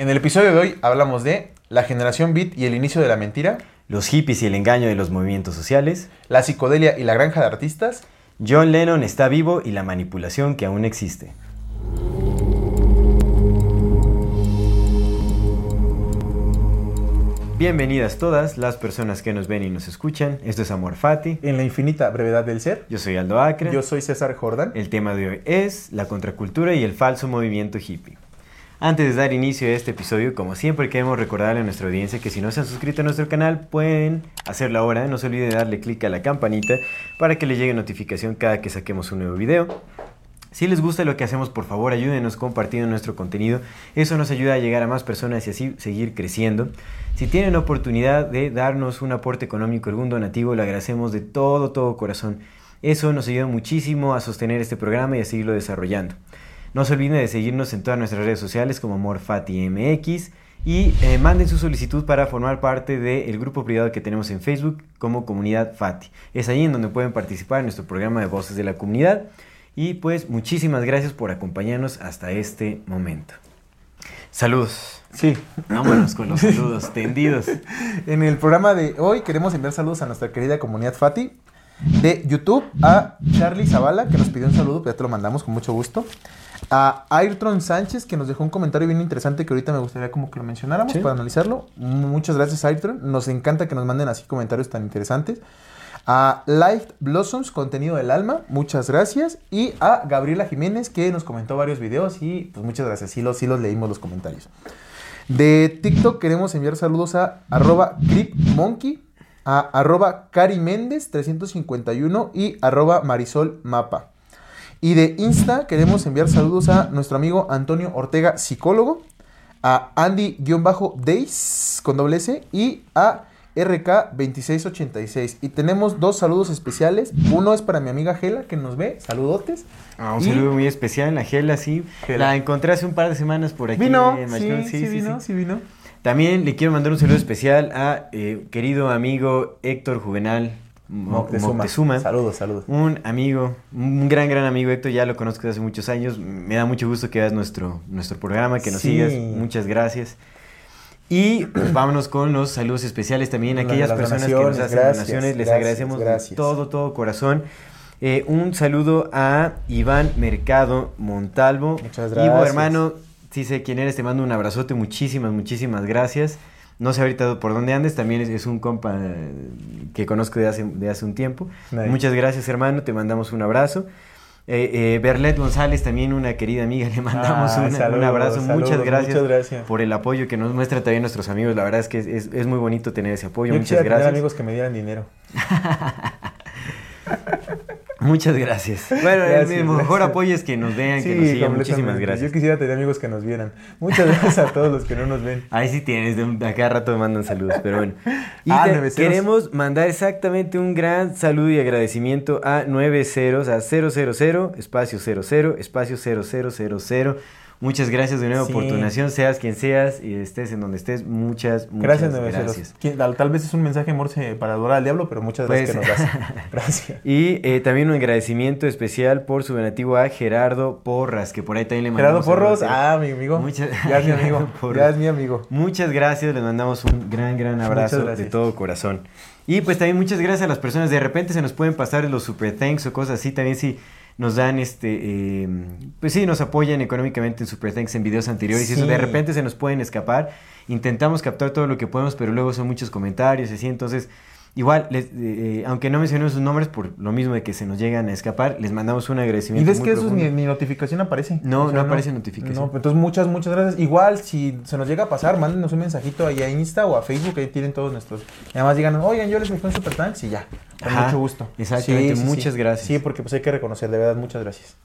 En el episodio de hoy hablamos de la generación beat y el inicio de la mentira, Los hippies y el engaño de los movimientos sociales. la psicodelia y la granja de artistas. John Lennon está vivo y la manipulación que aún existe. Bienvenidas todas las personas que nos ven y nos escuchan. Esto es Amor Fati. En la infinita brevedad del ser. Yo soy Aldo Acre. Yo soy César Jordan. El tema de hoy es la contracultura y el falso movimiento hippie. Antes de dar inicio a este episodio, como siempre queremos recordarle a nuestra audiencia que si no se han suscrito a nuestro canal pueden hacerlo ahora. No se olvide de darle clic a la campanita para que les llegue notificación cada que saquemos un nuevo video. Si les gusta lo que hacemos, por favor ayúdenos compartiendo nuestro contenido. Eso nos ayuda a llegar a más personas y así seguir creciendo. Si tienen oportunidad de darnos un aporte económico, algún donativo, lo agradecemos de todo, todo corazón. Eso nos ayuda muchísimo a sostener este programa y a seguirlo desarrollando. No se olviden de seguirnos en todas nuestras redes sociales como AmorFatiMX y eh, manden su solicitud para formar parte del grupo privado que tenemos en Facebook como Comunidad Fati. Es ahí en donde pueden participar en nuestro programa de Voces de la Comunidad. Y pues muchísimas gracias por acompañarnos hasta este momento. Saludos. Sí. Vámonos con los saludos tendidos. En el programa de hoy queremos enviar saludos a nuestra querida comunidad Fati. De YouTube a Charlie Zavala, que nos pidió un saludo, pero ya te lo mandamos con mucho gusto. A Ayrton Sánchez, que nos dejó un comentario bien interesante que ahorita me gustaría como que lo mencionáramos Sí. para analizarlo. Muchas gracias, Ayrton. Nos encanta que nos manden así comentarios tan interesantes. A Light Blossoms, contenido del alma, muchas gracias. Y a Gabriela Jiménez, que nos comentó varios videos y pues muchas gracias. Sí los, sí los leímos los comentarios. De TikTok queremos enviar saludos a arroba CripMonkey, a arroba Cari Méndez 351 y arroba Marisol Mapa. Y de Insta queremos enviar saludos a nuestro amigo Antonio Ortega, psicólogo, a Andy-Days con doble S y a RK2686. Y tenemos dos saludos especiales. Uno es para mi amiga Gela, que nos ve. Saludotes. Ah, un Y- saludo muy especial a Gela, sí. Gela. La encontré hace un par de semanas por aquí. Vino, en sí, sí, vino, sí vino. También le quiero mandar un saludo especial a eh, querido amigo Héctor Juvenal Moctezuma. Moctezuma. Saludos, saludos. Un amigo, un gran, gran amigo Héctor, ya lo conozco desde hace muchos años. Me da mucho gusto que veas nuestro, nuestro programa, que nos Sí. sigas. Muchas gracias. Y pues, vámonos con los saludos especiales también a aquellas las personas que nos hacen gracias, donaciones. Les gracias, agradecemos de gracias. todo, todo corazón. Eh, un saludo a Iván Mercado Montalvo. Muchas Ivo, gracias. hermano, sí sé quién eres, te mando un abrazote, muchísimas, muchísimas gracias. No sé ahorita por dónde andes, también es, es un compa eh, que conozco de hace, de hace un tiempo. Nice. Muchas gracias, hermano, te mandamos un abrazo. Eh, eh, Berlet González, también una querida amiga, le mandamos Ah, una- un abrazo. saludos, muchas, gracias muchas gracias. por el apoyo que nos muestran también nuestros amigos. La verdad es que es, es- es muy bonito tener ese apoyo. Yo muchas quisiera tener gracias. amigos que me dieran dinero. Muchas gracias. Bueno, Gracias, el mejor gracias. apoyo es que nos vean, que nos sigan. Muchísimas gracias. Yo quisiera tener amigos que nos vieran. Muchas gracias a todos los que no nos ven. Ahí sí tienes, a cada rato me mandan saludos, pero bueno. Y Ah, te- queremos mandar exactamente un gran saludo y agradecimiento a 9 ceros, a 000, espacio 00, espacio 0000. Muchas gracias de nuevo por tu Sí. donación, seas quien seas y estés en donde estés. Muchas, muchas Gracias, gracias. Tal, tal vez es un mensaje morse para adorar al diablo, pero muchas gracias Pues- que nos das. Gracias. Y eh, también un agradecimiento especial por su donativo a Gerardo Porras, que por ahí también le Gerardo mandamos saludos. Porros, ah, mi amigo. Muchas- mi amigo. Gerardo es mi amigo. Muchas gracias, les mandamos un gran, gran abrazo de gracias. todo corazón. Y pues también muchas gracias a las personas. De repente se nos pueden pasar los super thanks o cosas así. También si nos dan este, eh, pues sí, nos apoyan económicamente en super thanks en videos anteriores. Y eso de repente se nos pueden escapar. Intentamos captar todo lo que podemos, pero luego son muchos comentarios y así. Entonces, igual, les- eh, eh, aunque no mencionemos sus nombres por lo mismo de que se nos llegan a escapar, les mandamos un Y agradecimiento. ves muy que eso ni, ni notificación aparece. No, no aparece notificación. No, entonces muchas, muchas gracias. Igual, si se nos llega a pasar, mándenos un mensajito ahí a Insta o a Facebook, ahí tienen todos nuestros. Y además digan, oigan, yo les dejé un super thanks y ya. Con Ajá, mucho gusto. exactamente, muchas sí. gracias. Sí, porque pues hay que reconocer, de verdad, muchas gracias.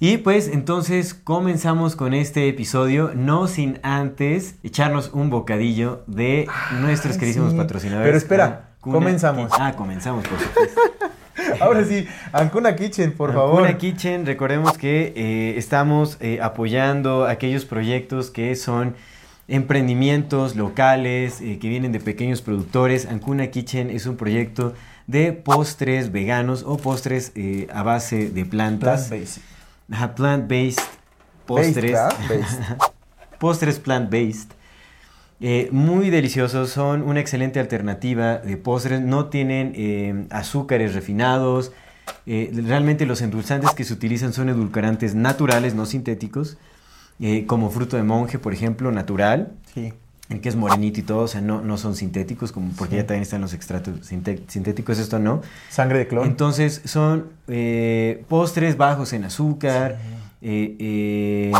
Y pues entonces comenzamos con este episodio, no sin antes echarnos un bocadillo de nuestros Ay, queridísimos patrocinadores. Pero espera, Comenzamos. Kitchen. Ah, comenzamos, por supuesto. Ahora sí, Ancuna Kitchen, por favor. Ancuna Kitchen, recordemos que eh, estamos eh, apoyando aquellos proyectos que son emprendimientos locales, eh, que vienen de pequeños productores. Ancuna Kitchen es un proyecto de postres veganos o postres a base de plantas. Plant-based. Plant-based postres. Based, ¿verdad? Based. postres plant-based. Eh, muy deliciosos, son una excelente alternativa de postres, no tienen eh, azúcares refinados, eh, realmente los endulzantes que se utilizan son edulcorantes naturales, no sintéticos, eh, como fruto de monje, por ejemplo, natural, Sí. el que es morenito y todo, o sea, no, no son sintéticos, como porque Sí. ya también están los extractos sinté- sintéticos, esto no. Sangre de clon. Entonces son postres bajos en azúcar, eh,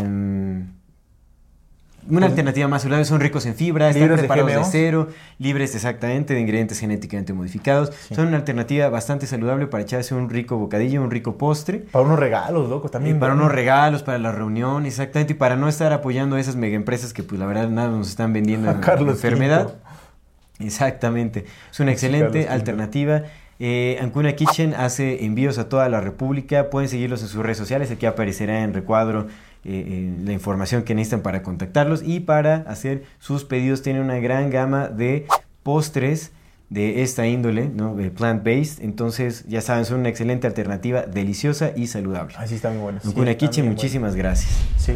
una alternativa más saludable, son ricos en fibra, están Libres de preparados de, GMOs. cero, libres exactamente de ingredientes genéticamente modificados. Sí. Son una alternativa bastante saludable para echarse un rico bocadillo, un rico postre. Para unos regalos, loco, también. Y para ¿no? unos regalos, para la reunión, exactamente, y para no estar apoyando a esas mega empresas que pues la verdad nada nos están vendiendo en- Carlos enfermedad. Quinto. Exactamente. Es una excelente Carlos Quinto. alternativa. Eh, Ancuna Kitchen hace envíos a toda la República. Pueden seguirlos en sus redes sociales. Aquí aparecerá en recuadro eh, eh, la información que necesitan para contactarlos. Y para hacer sus pedidos tienen una gran gama de postres de esta índole, ¿no? De plant-based. Entonces, ya saben, son una excelente alternativa, deliciosa y saludable. Así está muy bueno. sí, Kitchen, bien muchísimas gracias. Sí.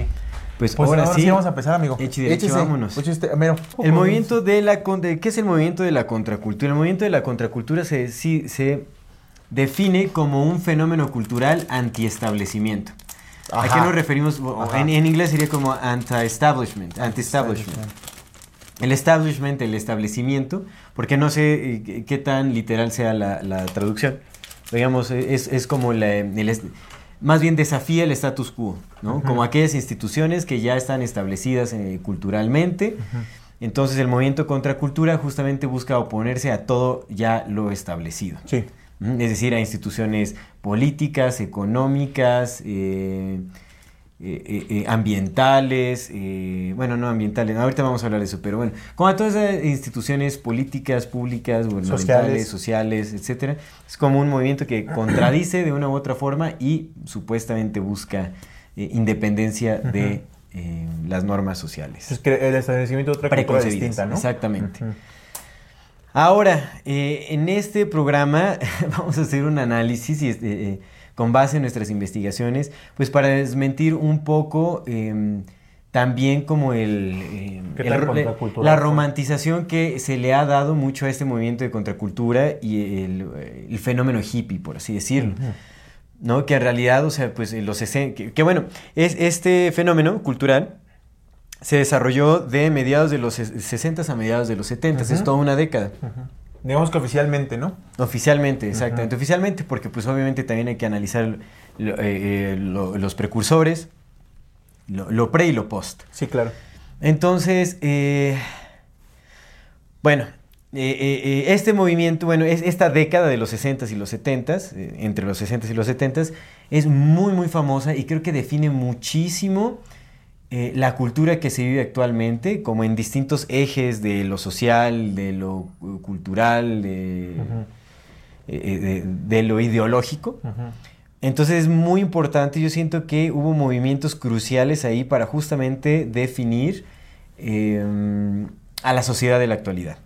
Pues, Pues ahora, sí, vamos a empezar, amigo. Échese. vámonos. Mero. El movimiento de la ¿qué es el movimiento de la contracultura? El movimiento de la contracultura se, sí, se define como un fenómeno cultural anti-establecimiento. ¿A Ajá. qué nos referimos? En, en inglés sería como anti-establishment, anti-establishment. El establishment, el establecimiento, porque no sé eh, qué, tan literal sea la, la traducción. Digamos, eh, es, es como la, el est- más bien desafía el status quo, ¿no? Como aquellas instituciones que ya están establecidas eh, culturalmente. Entonces el movimiento contra cultura justamente busca oponerse a todo ya lo establecido. Sí. Es decir, a instituciones políticas, económicas, eh, eh, eh, ambientales, bueno, no ambientales, ahorita vamos a hablar de eso, pero bueno, como a todas esas instituciones políticas, públicas, gubernamentales, sociales, etcétera, es como un movimiento que contradice de una u otra forma y supuestamente busca independencia de las normas sociales. Es que el establecimiento de otra cultura distinta, ¿no? exactamente. Ahora, eh, en este programa vamos a hacer un análisis y, este, eh, con base en nuestras investigaciones, pues para desmentir un poco eh, también como el, ¿Qué el la romantización que se le ha dado mucho a este movimiento de contracultura y el, el fenómeno hippie, por así decirlo. ¿no? Que en realidad, o sea, pues los 60, que, que bueno, es este fenómeno cultural se desarrolló de mediados de los 60 a mediados de los 70, es Ujú. toda una década. Digamos que oficialmente, ¿no? Oficialmente, exactamente. Oficialmente, porque pues obviamente también hay que analizar lo- eh, eh, lo- los precursores, lo, lo pre y lo post. Sí, claro. Entonces, eh, bueno, eh, este movimiento, bueno, es esta década de los 60s y los 70s, eh, entre los 60s y los 70s, es muy, muy famosa y creo que define muchísimo eh, la cultura que se vive actualmente, como en distintos ejes de lo social, de lo eh, cultural, de, eh, eh, de- de lo ideológico. Entonces es muy importante, yo siento que hubo movimientos cruciales ahí para justamente definir eh, a la sociedad de la actualidad.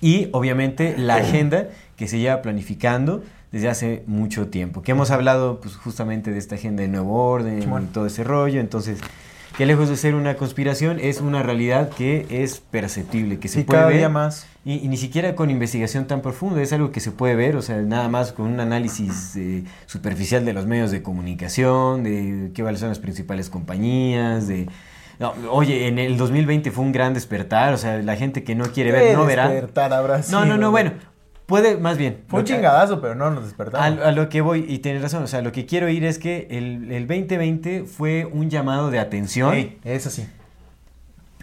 Y obviamente la agenda que se lleva planificando desde hace mucho tiempo, que hemos hablado pues, justamente de esta agenda de nuevo orden Simón. y todo ese rollo, entonces que lejos de ser una conspiración es una realidad que es perceptible, que se Sí, puede cada ver. día más. Y, y ni siquiera con investigación tan profunda, es algo que se puede ver, o sea, nada más con un análisis eh, superficial de los medios de comunicación, de qué cuáles son las principales compañías, de... no, oye, en el 2020 fue un gran despertar, o sea, la gente que no quiere ver, no verá. despertar habrá No, no, no, bueno, puede, más bien. Fue un chingadazo, pero no nos a, despertamos. a lo que voy, y tienes razón, o sea, lo que quiero ir es que el, el 2020 fue un llamado de atención Ey, es así.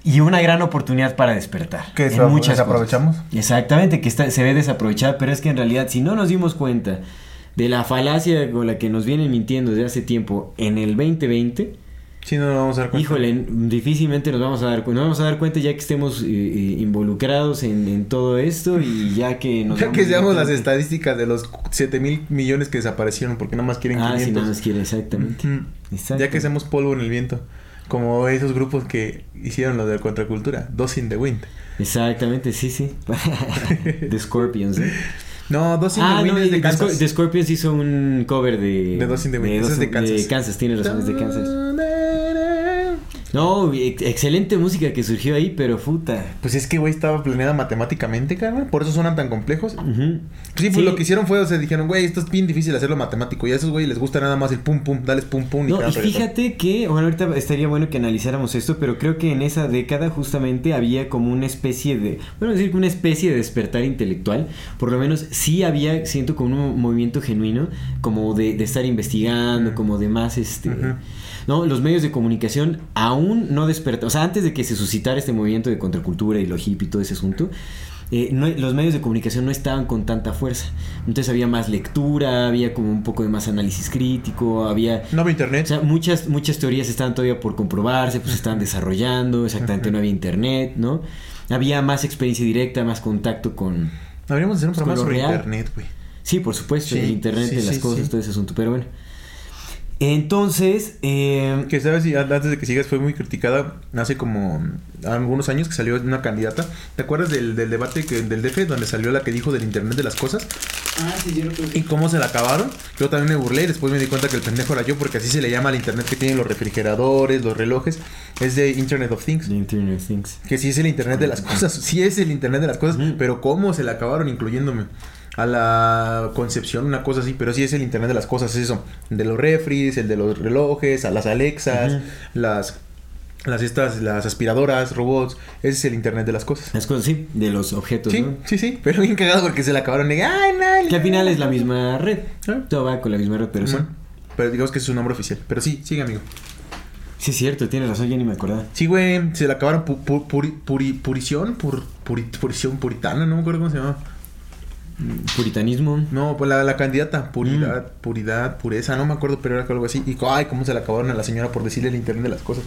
y una gran oportunidad para despertar. Que en muchas desaprovechamos. cosas. Exactamente, que está- se ve desaprovechada, pero es que en realidad si no nos dimos cuenta de la falacia con la que nos vienen mintiendo desde hace tiempo en el 2020, Sí, no nos vamos a dar cuenta. híjole, difícilmente nos vamos a dar cuenta, nos vamos a dar cuenta ya que estemos eh, eh, involucrados en, en todo esto y ya que nos Ya que seamos las estadísticas de los 7 mil millones que desaparecieron porque nada más quieren Ah, 500. sí, nada más quiere, exactamente. Ya que seamos polvo en el viento. Como esos grupos que hicieron lo de la contracultura. Dos in the wind. Exactamente, sí, sí. The Scorpions, ¿eh? No, dos in Ah, the wind no, es de The, Kansas. The Scorpions hizo un cover de... De Dos in the Wind, ese Dos es de Kansas. Kansas, tienes razón, es de Kansas. No, ex- excelente música que surgió ahí, pero puta. Pues es que, güey, estaba planeada matemáticamente, carnal. Por eso suenan tan complejos. Sí, pues lo que hicieron fue, o sea, dijeron, güey, esto es bien difícil hacerlo matemático. Y a esos güey les gusta nada más el pum pum, dales pum pum y No, y fíjate que, bueno, ahorita estaría bueno que analizáramos esto, pero creo que en esa década justamente había como una especie de, bueno, decir que una especie de despertar intelectual, por lo menos sí había, siento como un movimiento genuino, como de, de estar investigando, como de más, este. ¿No? Los medios de comunicación aún no despertaron, o sea, antes de que se suscitara este movimiento de contracultura y lo hippie y todo ese asunto, eh, no- los medios de comunicación no estaban con tanta fuerza. Entonces había más lectura, había como un poco de más análisis crítico, había... No había internet. O sea, muchas, muchas teorías estaban todavía por comprobarse, pues se estaban desarrollando, exactamente no había internet, ¿no? Había más experiencia directa, más contacto con... Habríamos de hacer un Pues programa sobre real. internet, güey. Sí, por supuesto, Sí, el internet sí, de las sí, cosas, todo ese asunto, pero bueno. Entonces, eh, Que sabes, antes de que sigas, fue muy criticada hace como algunos años que salió una candidata. ¿Te acuerdas del, del debate que, del DF donde salió la que dijo del internet de las cosas? Ah, sí, cierto. ¿Y cómo se la acabaron? Yo también me burlé y después me di cuenta que el pendejo era yo porque así se le llama al internet que tienen los refrigeradores, los relojes. Es de Internet of Things. The Internet of Things. Que sí es el internet de las cosas. Sí es el internet de las cosas. Ujú. Pero cómo se la acabaron incluyéndome. A la concepción, una cosa así, pero sí es el internet de las cosas, es eso, de los refris, el de los relojes, a las Alexas, las las estas, las aspiradoras, robots, ese es el internet de las cosas. Las cosas, sí, de los objetos, Sí, ¿no? sí, sí, pero bien cagado porque se la acabaron de, ay, no, Que al final es la misma red. Ah. Todo va con la misma red, pero sí. Pero digamos que es su nombre oficial. Pero sí, sigue, amigo. Sí, es cierto, tiene razón, ya ni me acordaba. Sí, güey, se la acabaron pu- pu- puri- puri- purición, pur- puri- purición puritana, no me acuerdo cómo se llama. Puritanismo. No, pues la, la candidata, puridad, Mm. puridad, pureza, no me acuerdo, pero era algo así. Y ay, cómo se la acabaron a la señora por decirle el internet de las cosas.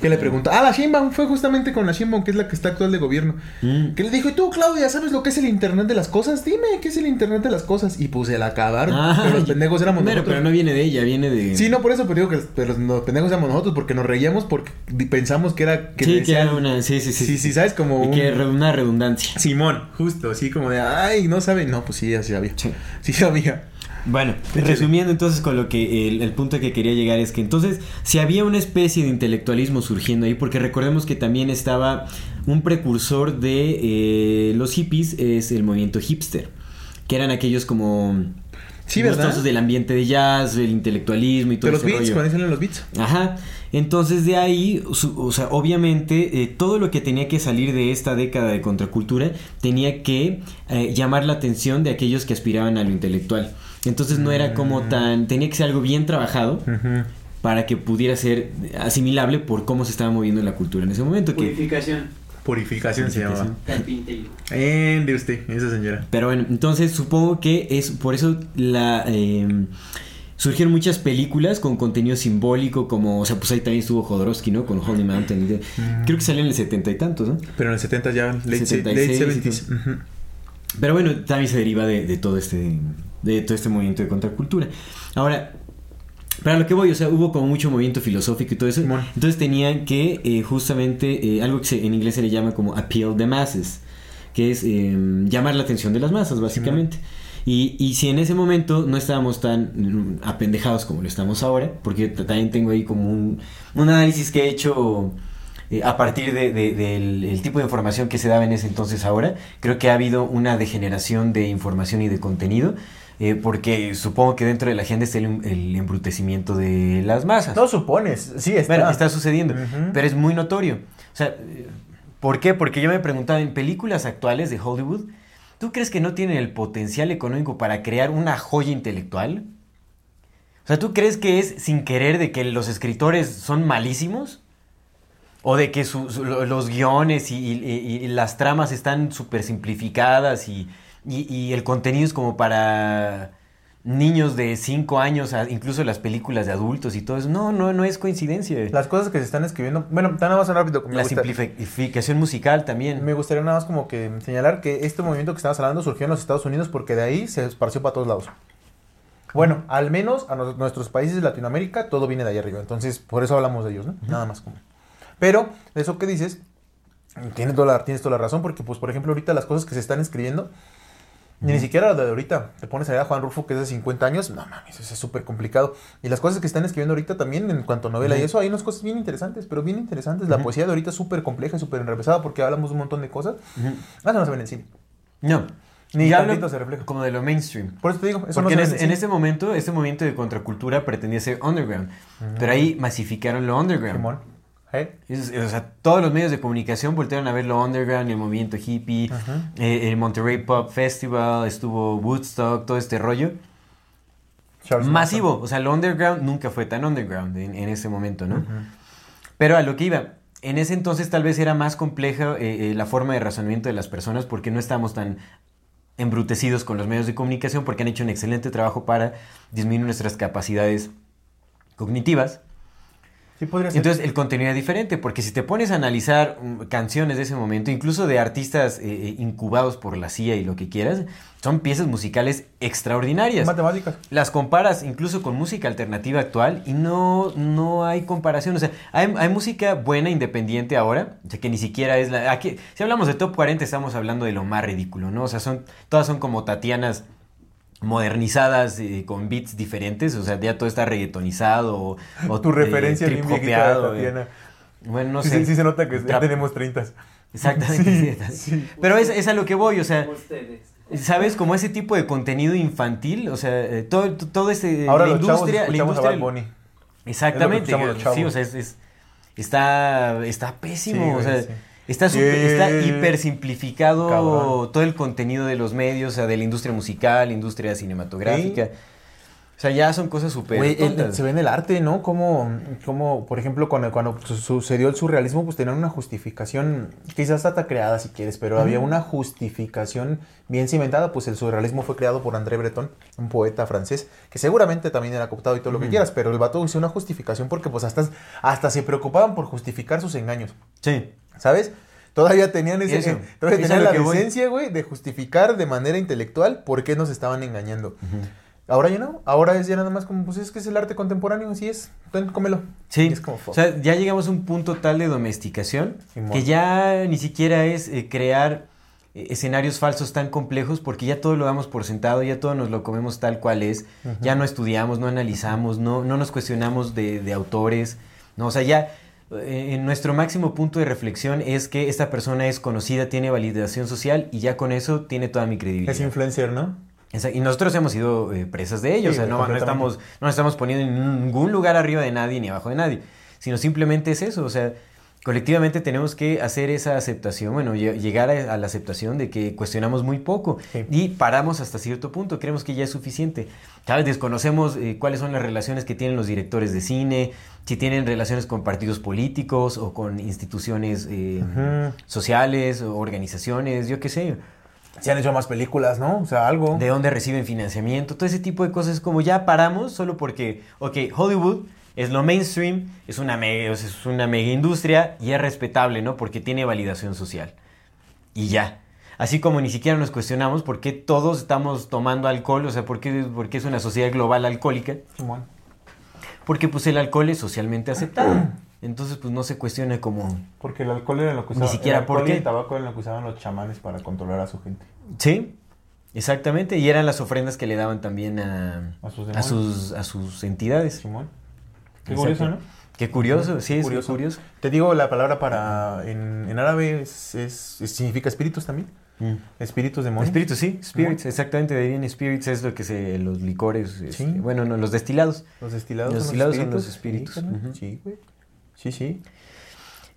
Que le pregunta, ah, la Sheinbaum, fue justamente con la Sheinbaum, que es la que está actual de gobierno. Mm. Que le dijo, ¿y tú, Claudia, sabes lo que es el internet de las cosas? Dime, ¿qué es el internet de las cosas? Y pues se la acabaron. Ah, pero los pendejos éramos pero, nosotros. pero no viene de ella, viene de... Sí, no, por eso, pero digo que pero los pendejos éramos nosotros, porque nos reíamos porque pensamos que era... Que sí, que era una... Sí, sí, sí. Sí, sí, ¿sabes? Como Y un- que una redundancia. Simón, justo, así como de, ay, no sabe. No, pues sí, así había. Sí. Sí sabía. Bueno, resumiendo entonces con lo que el, el punto que quería llegar es que entonces si había una especie de intelectualismo surgiendo ahí, porque recordemos que también estaba un precursor de eh, los hippies, es el movimiento hipster, que eran aquellos como Sí, ¿verdad? del ambiente de jazz, el intelectualismo y todo De los beats, cuando salen los beats. Ajá. Entonces de ahí, su- o sea, obviamente eh, todo lo que tenía que salir de esta década de contracultura tenía que eh, llamar la atención de aquellos que aspiraban a lo intelectual. Entonces no era como Mm. tan, tenía que ser algo bien trabajado para que pudiera ser asimilable por cómo se estaba moviendo la cultura en ese momento. Que, Purificación. Purificación se llamaba. Ende usted, esa señora. pero bueno, entonces supongo que es por eso la... eh, Surgieron muchas películas con contenido simbólico, como, o sea, pues ahí también estuvo Jodorowsky, ¿no? Con Holy Mountain. de- Creo que salió en el setenta y tantos, ¿no? Pero en el 70 ya, late, 76 late y 70s. Ujú. Pero bueno, también se deriva de, de todo este de todo este movimiento de contracultura. Ahora, para lo que voy, o sea, hubo como mucho movimiento filosófico y todo eso. Entonces tenían que eh, justamente eh, algo que se- en inglés se le llama como appeal the masses, que es eh, llamar la atención de las masas, básicamente. Y, y si en ese momento no estábamos tan mm, apendejados como lo estamos ahora, porque también tengo ahí como un, un análisis que he hecho eh, a partir de- de- del el tipo de información que se daba en ese entonces ahora, creo que ha habido una degeneración de información y de contenido, eh, porque supongo que dentro de la agenda está el, el embrutecimiento de las masas. No supones, sí está. Bueno, está sucediendo, pero es muy notorio. O sea, eh, ¿por qué? Porque yo me preguntaba, en películas actuales de Hollywood, ¿tú crees que no tienen el potencial económico para crear una joya intelectual? O sea, ¿tú crees que es sin querer de que los escritores son malísimos? ¿O de que su- su- lo- los guiones y, y- y las tramas están súper simplificadas y, y- y el contenido es como para niños de 5 años, incluso las películas de adultos y todo eso. No, no, no es coincidencia. Las cosas que se están escribiendo. Bueno, nada más rápido. Me, La gusta- simplificación musical también. me gustaría nada más como que señalar que este movimiento que estamos hablando surgió en los Estados Unidos porque de ahí se esparció para todos lados. Bueno, al menos a nuestros países de Latinoamérica todo viene de ahí arriba. Entonces, por eso hablamos de ellos, ¿no? Nada más como. Pero, eso que dices, tienes toda, la, tienes toda la razón, porque, pues, por ejemplo, ahorita las cosas que se están escribiendo, ni siquiera lo de ahorita. Te pones a ver a Juan Rulfo, que es de 50 años, no mames, eso es súper complicado. Y las cosas que están escribiendo ahorita también, en cuanto a novela y eso, hay unas cosas bien interesantes, pero bien interesantes. La poesía de ahorita es súper compleja y súper enrevesada porque hablamos un montón de cosas. Ujú. Ah, eso no se ve en el cine. No. Ni Ya hablo se refleja. como de lo mainstream. Por eso te digo, eso Porque no en, es- en este momento, este movimiento de contracultura pretendía ser underground. Pero ahí masificaron lo underground. Simón. ¿Eh? Es- o sea, todos los medios de comunicación voltearon a ver lo underground, el movimiento hippie, eh, el Monterrey Pop Festival, estuvo Woodstock, todo este rollo. Charles Masivo, o sea, lo underground nunca fue tan underground en, en ese momento, ¿no? Pero a lo que iba, en ese entonces tal vez era más compleja eh, la forma de razonamiento de las personas porque no estábamos tan embrutecidos con los medios de comunicación porque han hecho un excelente trabajo para disminuir nuestras capacidades cognitivas. Sí, podría ser. Entonces el contenido es diferente, porque si te pones a analizar mm, canciones de ese momento, incluso de artistas eh, eh, incubados por la CIA y lo que quieras, son piezas musicales extraordinarias. Matemáticas. Las comparas incluso con música alternativa actual y no, no hay comparación. O sea, hay, hay música buena, independiente ahora, o sea, que ni siquiera es la... Aquí, si hablamos de top 40 estamos hablando de lo más ridículo, ¿no? O sea, son, todas son como Tatianas modernizadas eh, con beats diferentes, o sea, ya todo está reggaetonizado o, o, Tu eh, referencia bien viejita de eh. Bueno, no sí, sé. sí, sí se nota que ya tenemos 30. Exactamente. Sí. Pero es, es a lo que voy, o sea, Ustedes. ¿sabes? Como ese tipo de contenido infantil, o sea, eh, todo, todo ese... Ahora la los chavos industria, la a industria- Bad Bunny. Exactamente. Es lo que escuchamos los sí, chavos. o sea, es, es- está, está pésimo. Sí, o sea, sí. Está, super- está hiper simplificado Cabrón. todo el contenido de los medios, o sea, de la industria musical, industria cinematográfica. O sea, ya son cosas súper se ve en el arte, ¿no? Como, como por ejemplo, cuando, cuando su- sucedió el surrealismo, pues tenían una justificación, quizás hasta creada si quieres, pero había una justificación bien cimentada. Pues el surrealismo fue creado por André Breton, un poeta francés, que seguramente también era cooptado y todo lo que quieras, pero el vato hizo una justificación porque pues hasta, hasta se preocupaban por justificar sus engaños, Sí. ¿sabes? Todavía tenían, ese, Eso. eh, todavía Eso tenían la decencia, güey, de justificar de manera intelectual por qué nos estaban engañando. Ahora ya no, ahora es ya nada más como, pues es que es el arte contemporáneo, así es, ten, cómelo. Sí, Y es como, fuck. o sea, ya llegamos a un punto tal de domesticación Simón. que ya ni siquiera es eh, crear eh, escenarios falsos tan complejos porque ya todo lo damos por sentado, ya todo nos lo comemos tal cual es, ya no estudiamos, no analizamos, no, no nos cuestionamos de, de autores, no, o sea, ya eh, en nuestro máximo punto de reflexión es que esta persona es conocida, tiene validación social y ya con eso tiene toda mi credibilidad. es influencer, ¿no? Y nosotros hemos sido eh, presas de ellos. Sí, o sea, no, estamos, no nos estamos poniendo en ningún lugar arriba de nadie ni abajo de nadie. Sino simplemente es eso. O sea, colectivamente tenemos que hacer esa aceptación, bueno, lle- llegar a, la aceptación de que cuestionamos muy poco Sí. y paramos hasta cierto punto. Creemos que ya es suficiente. ¿Sabes? Desconocemos eh, cuáles son las relaciones que tienen los directores de cine, si tienen relaciones con partidos políticos o con instituciones eh, sociales o organizaciones, yo qué sé. Se han hecho más películas, ¿no? O sea, algo. de dónde reciben financiamiento, todo ese tipo de cosas, como ya paramos solo porque, ok, Hollywood es lo mainstream, es una mega, es una mega industria y es respetable, ¿no? Porque tiene validación social. Y ya. Así como ni siquiera nos cuestionamos por qué todos estamos tomando alcohol, o sea, por qué, por qué es una sociedad global alcohólica. Simón. Porque pues el alcohol es socialmente aceptado. Entonces pues no se cuestiona como... Porque el alcohol era lo que Ni usaban. siquiera el alcohol por y qué. el tabaco era lo que usaban los chamanes para controlar a su gente. Sí, exactamente. Y eran las ofrendas que le daban también a, A sus a sus, a sus entidades. Simón. Qué Exacto. curioso, ¿no? Qué curioso, sí, es Curioso. curioso. Te digo, la palabra para. En, en árabe es, es- es- significa espíritus también. Espíritus demonios. Espíritus, sí, spirits, exactamente, de ahí viene spirits, es lo que se, los licores, este, Sí. bueno, no, los destilados. Los destilados. Los son destilados son los espíritus. Sí, carnal. Ujú. Sí, güey. Sí, sí.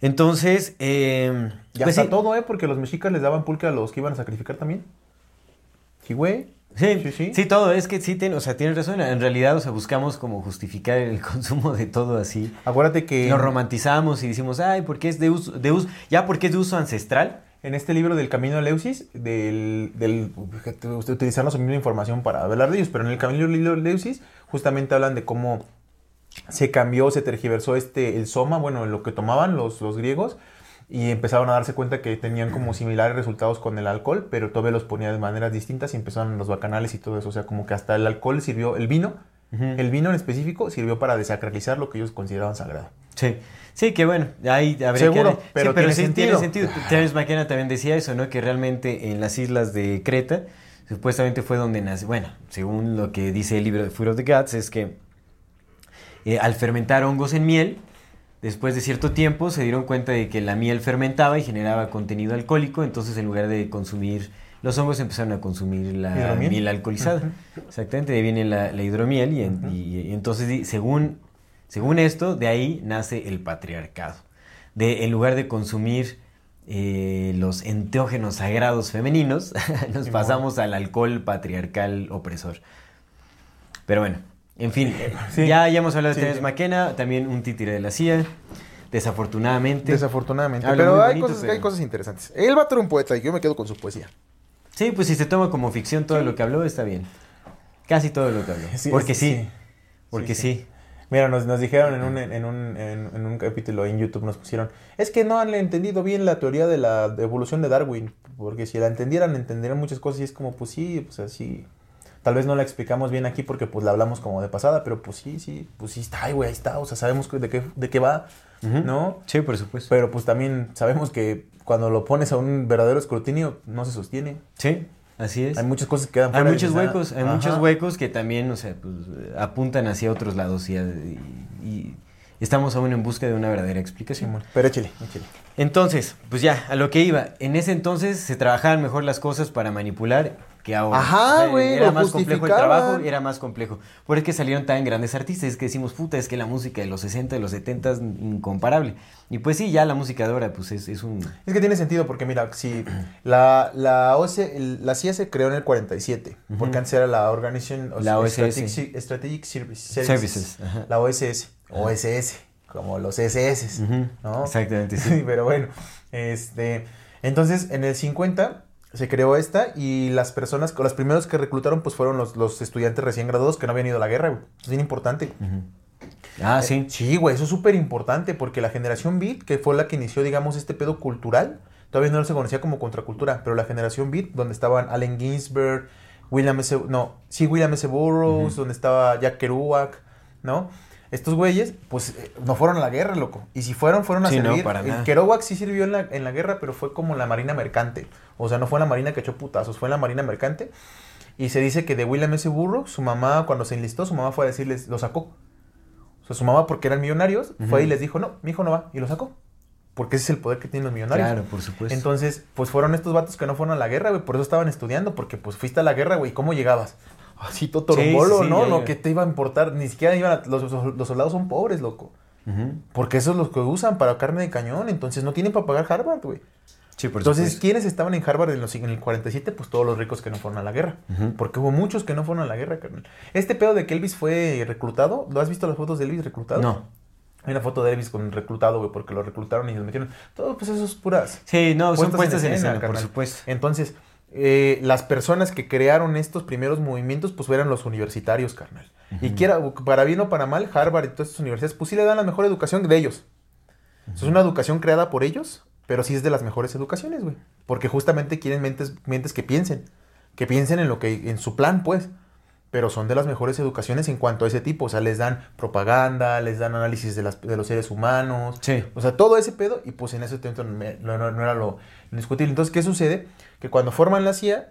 Entonces, eh, Ya pues sí, todo, ¿eh? Porque los mexicas les daban pulque a los que iban a sacrificar también. Sí, güey. Sí, Sí, sí, sí. todo, es que sí, ten- o sea, tienes razón, en realidad, o sea, buscamos como justificar el consumo de todo así. Acuérdate que. Lo romantizamos y decimos, ay, porque es de uso, de uso, ya porque es de uso ancestral, en este libro del Camino de Leusis, del, utilizar la misma información para hablar de ellos, pero en el Camino de Leusis justamente hablan de cómo se cambió, se tergiversó este, el soma, bueno, lo que tomaban los, los griegos, y empezaron a darse cuenta que tenían como similares resultados con el alcohol, pero todavía los ponía de maneras distintas y empezaron los bacanales y todo eso. O sea, como que hasta el alcohol sirvió, el vino, el vino en específico sirvió para desacralizar lo que ellos consideraban sagrado. Sí. Sí, que bueno, ahí habría Seguro, que... pero sí, pero tiene sí sentido. tiene sentido. Terence McKenna también decía eso, ¿no? Que realmente en las islas de Creta, supuestamente fue donde nació... Bueno, según lo que dice el libro de Food of the Gods, es que eh, al fermentar hongos en miel, después de cierto tiempo se dieron cuenta de que la miel fermentaba y generaba contenido alcohólico, entonces en lugar de consumir los hongos empezaron a consumir la Hidromiel. miel alcoholizada. Exactamente, de ahí viene la, la hidromiel y, en- y- y entonces según, según esto, de ahí nace el patriarcado. De, en lugar de consumir eh, los enteógenos sagrados femeninos, nos pasamos al alcohol patriarcal opresor. Pero bueno, en fin, Sí. ya, ya hemos hablado Sí, de Terence sí. McKenna, también un títere de la CIA, desafortunadamente. Desafortunadamente. Pero hay, bonito, cosas, pero- hay cosas interesantes. El vato era un poeta y yo me quedo con su poesía. Sí, pues si se toma como ficción todo lo que habló, está bien. Casi todo lo que habló. Sí, porque sí, porque Sí. Mira, nos, nos dijeron en un, en, un, en, en un capítulo en YouTube, nos pusieron, es que no han entendido bien la teoría de la evolución de Darwin, porque si la entendieran, entenderían muchas cosas y es como, pues sí, pues así, tal vez no la explicamos bien aquí porque pues la hablamos como de pasada, pero pues sí, sí, pues sí está, güey, ahí está, o sea, sabemos de qué, de qué va. ¿no? Sí, por supuesto. Pero pues también sabemos que cuando lo pones a un verdadero escrutinio, no se sostiene. Sí, así es. Hay muchas cosas que quedan Hay fuera. y muchos huecos, hay ajá. muchos huecos que también, o sea, pues, apuntan hacia otros lados y, estamos aún en busca de una verdadera explicación. Simón, Pero échale, échale. Entonces, pues ya, a lo que iba. En ese entonces se trabajaban mejor las cosas para manipular que ahora. Ajá, güey, Era más complejo el trabajo, era más complejo. Por eso es que salieron tan grandes artistas, es que decimos, puta, es que la música de los 60, de los 70 es incomparable. Y pues sí, ya la música de ahora, pues es, es un... Es que tiene sentido porque mira, si la, la, la CIA se creó en el 47, porque antes era la Organization of La. Strategic, Strategic Services, Services, la OSS, OSS, como los SS, ¿no? Exactamente. Sí, pero bueno, este, entonces en el 50 se creó esta y las personas, los primeros que reclutaron pues fueron los, los estudiantes recién graduados que no habían ido a la guerra, güey. Es bien importante. Ah, sí. Sí, güey, eso es súper importante porque la generación Beat, que fue la que inició, digamos, este pedo cultural, todavía no se conocía como contracultura, pero la generación Beat, donde estaban Allen Ginsberg, William S. No, sí, William S. Burroughs, donde estaba Jack Kerouac, ¿no? Estos güeyes, pues, eh, no fueron a la guerra, loco. Y si fueron, fueron a Sí, no, servir. para El nada. Kerouac sí sirvió en la, en la guerra, pero fue como la marina mercante. O sea, no fue la marina que echó putazos, fue la marina mercante. Y se dice que de William S. Burroughs, su mamá, cuando se enlistó, su mamá fue a decirles, lo sacó. O sea, su mamá, porque eran millonarios, fue y les dijo, no, mi hijo no va, y lo sacó. Porque ese es el poder que tienen los millonarios. Claro, por supuesto. Entonces, pues fueron estos vatos que no fueron a la guerra, güey, por eso estaban estudiando, porque pues fuiste a la guerra, güey, ¿cómo llegabas? Así todo Sí, ¿no? ya, No, que te iba a importar, ni siquiera iban a- los, los soldados son pobres, loco. Porque eso es lo que usan para carne de cañón, entonces no tienen para pagar Harvard, güey. Sí, por Entonces, supuesto. ¿quiénes estaban en Harvard en, los, en el 47? Pues todos los ricos que no fueron a la guerra. Porque hubo muchos que no fueron a la guerra, carnal. Este pedo de que Elvis fue reclutado, ¿lo has visto las fotos de Elvis reclutado? No. Hay una foto de Elvis con reclutado, güey, porque lo reclutaron y lo metieron. Todo, pues eso es puras. Sí, no, son puestas puestas en escena, por supuesto. Entonces, eh, las personas que crearon estos primeros movimientos, pues eran los universitarios, carnal. Y quiera, para bien o para mal, Harvard y todas estas universidades, pues sí le dan la mejor educación de ellos. Sea, Es una educación creada por ellos, pero sí es de las mejores educaciones, güey. Porque justamente quieren mentes, mentes que piensen. Que piensen en lo que, en su plan, pues. Pero son de las mejores educaciones en cuanto a ese tipo. O sea, les dan propaganda, les dan análisis de, las- de los seres humanos. Sí. O sea, todo ese pedo, y pues en ese momento me- no, no- no era lo indiscutible. Entonces, ¿qué sucede? Que cuando forman la CIA,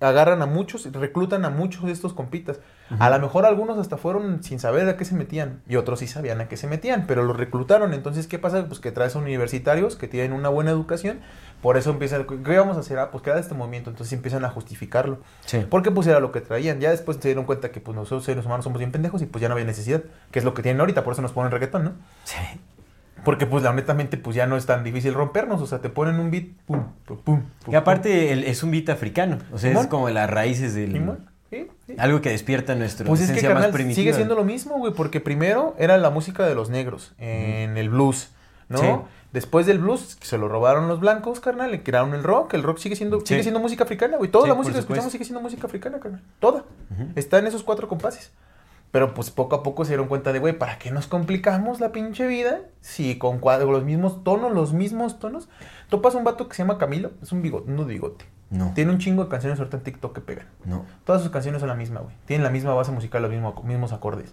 agarran a muchos, reclutan a muchos de estos compitas. A lo mejor algunos hasta fueron sin saber a qué se metían, y otros sí sabían a qué se metían, pero los reclutaron. Entonces, ¿qué pasa? Pues que traes a universitarios que tienen una buena educación, por eso empiezan, ¿qué vamos a hacer? Ah, pues crear este movimiento, entonces empiezan a justificarlo. Sí. Porque pues era lo que traían. Ya después se dieron cuenta que pues nosotros seres humanos somos bien pendejos y pues ya no había necesidad, que es lo que tienen ahorita, por eso nos ponen reggaetón, ¿no? Sí. Porque pues la honestamente pues ya no es tan difícil rompernos, o sea, te ponen un beat, pum, pum, pum. Y aparte el- es un beat africano, o sea, es como las raíces del... sí, sí. Algo que despierta nuestra Pues es que más carnal, primitiva. sigue siendo lo mismo, güey, porque primero era la música de los negros, en el blues, ¿no? Sí. Después del blues, se lo robaron los blancos, carnal, le crearon el rock. El rock sigue siendo, sigue siendo música africana, güey. Toda la música que escuchamos sigue siendo música africana, carnal. Toda. Está en esos cuatro compases. Pero pues poco a poco se dieron cuenta de, güey, ¿para qué nos complicamos la pinche vida? Si con cuadros, los mismos tonos, los mismos tonos. Topas un vato que se llama Camilo, es un bigote, no bigote. No. Tiene un chingo de canciones ahorita en TikTok que pegan. No. Todas sus canciones son la misma, güey. Tienen la misma base musical, los mismos, mismos acordes.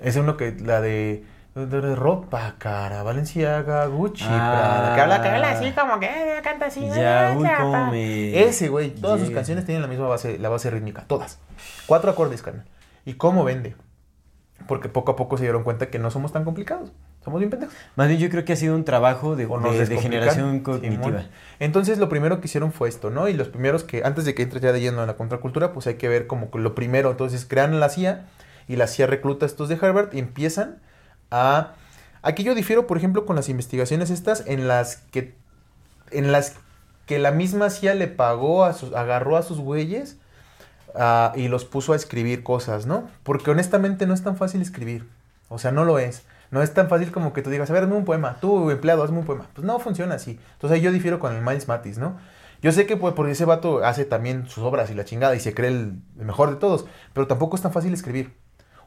Es uno que, la de... de ropa cara, Valenciaga, Gucci, Ah. Prada, que habla, que habla así como que eh, canta así. Ya, uy, Ese, güey, todas sus canciones tienen la misma base, la base rítmica, todas. Cuatro acordes, carnal. ¿Y cómo vende? Porque poco a poco se dieron cuenta que no somos tan complicados. Somos bien pendejos. Más bien yo creo que ha sido un trabajo de, de- generación cognitiva. Entonces lo primero que hicieron fue esto, ¿no? Y los primeros que, antes de que entres ya de lleno en la contracultura, pues hay que ver como que lo primero. Entonces crean la CIA y la CIA recluta a estos de Harvard y empiezan a... Aquí yo difiero, por ejemplo, con las investigaciones estas en las que... En las que la misma CIA le pagó, a sus, agarró a sus güeyes ah, y los puso a escribir cosas, ¿no? Porque honestamente no es tan fácil escribir. O sea, no lo es. No es tan fácil como que tú digas, a ver, hazme un poema. Tú, empleado, hazme un poema. Pues no funciona así. Entonces ahí yo difiero con el Miles Matis, ¿no? Yo sé que pues, porque ese vato hace también sus obras y la chingada y se cree el, el mejor de todos, pero tampoco es tan fácil escribir.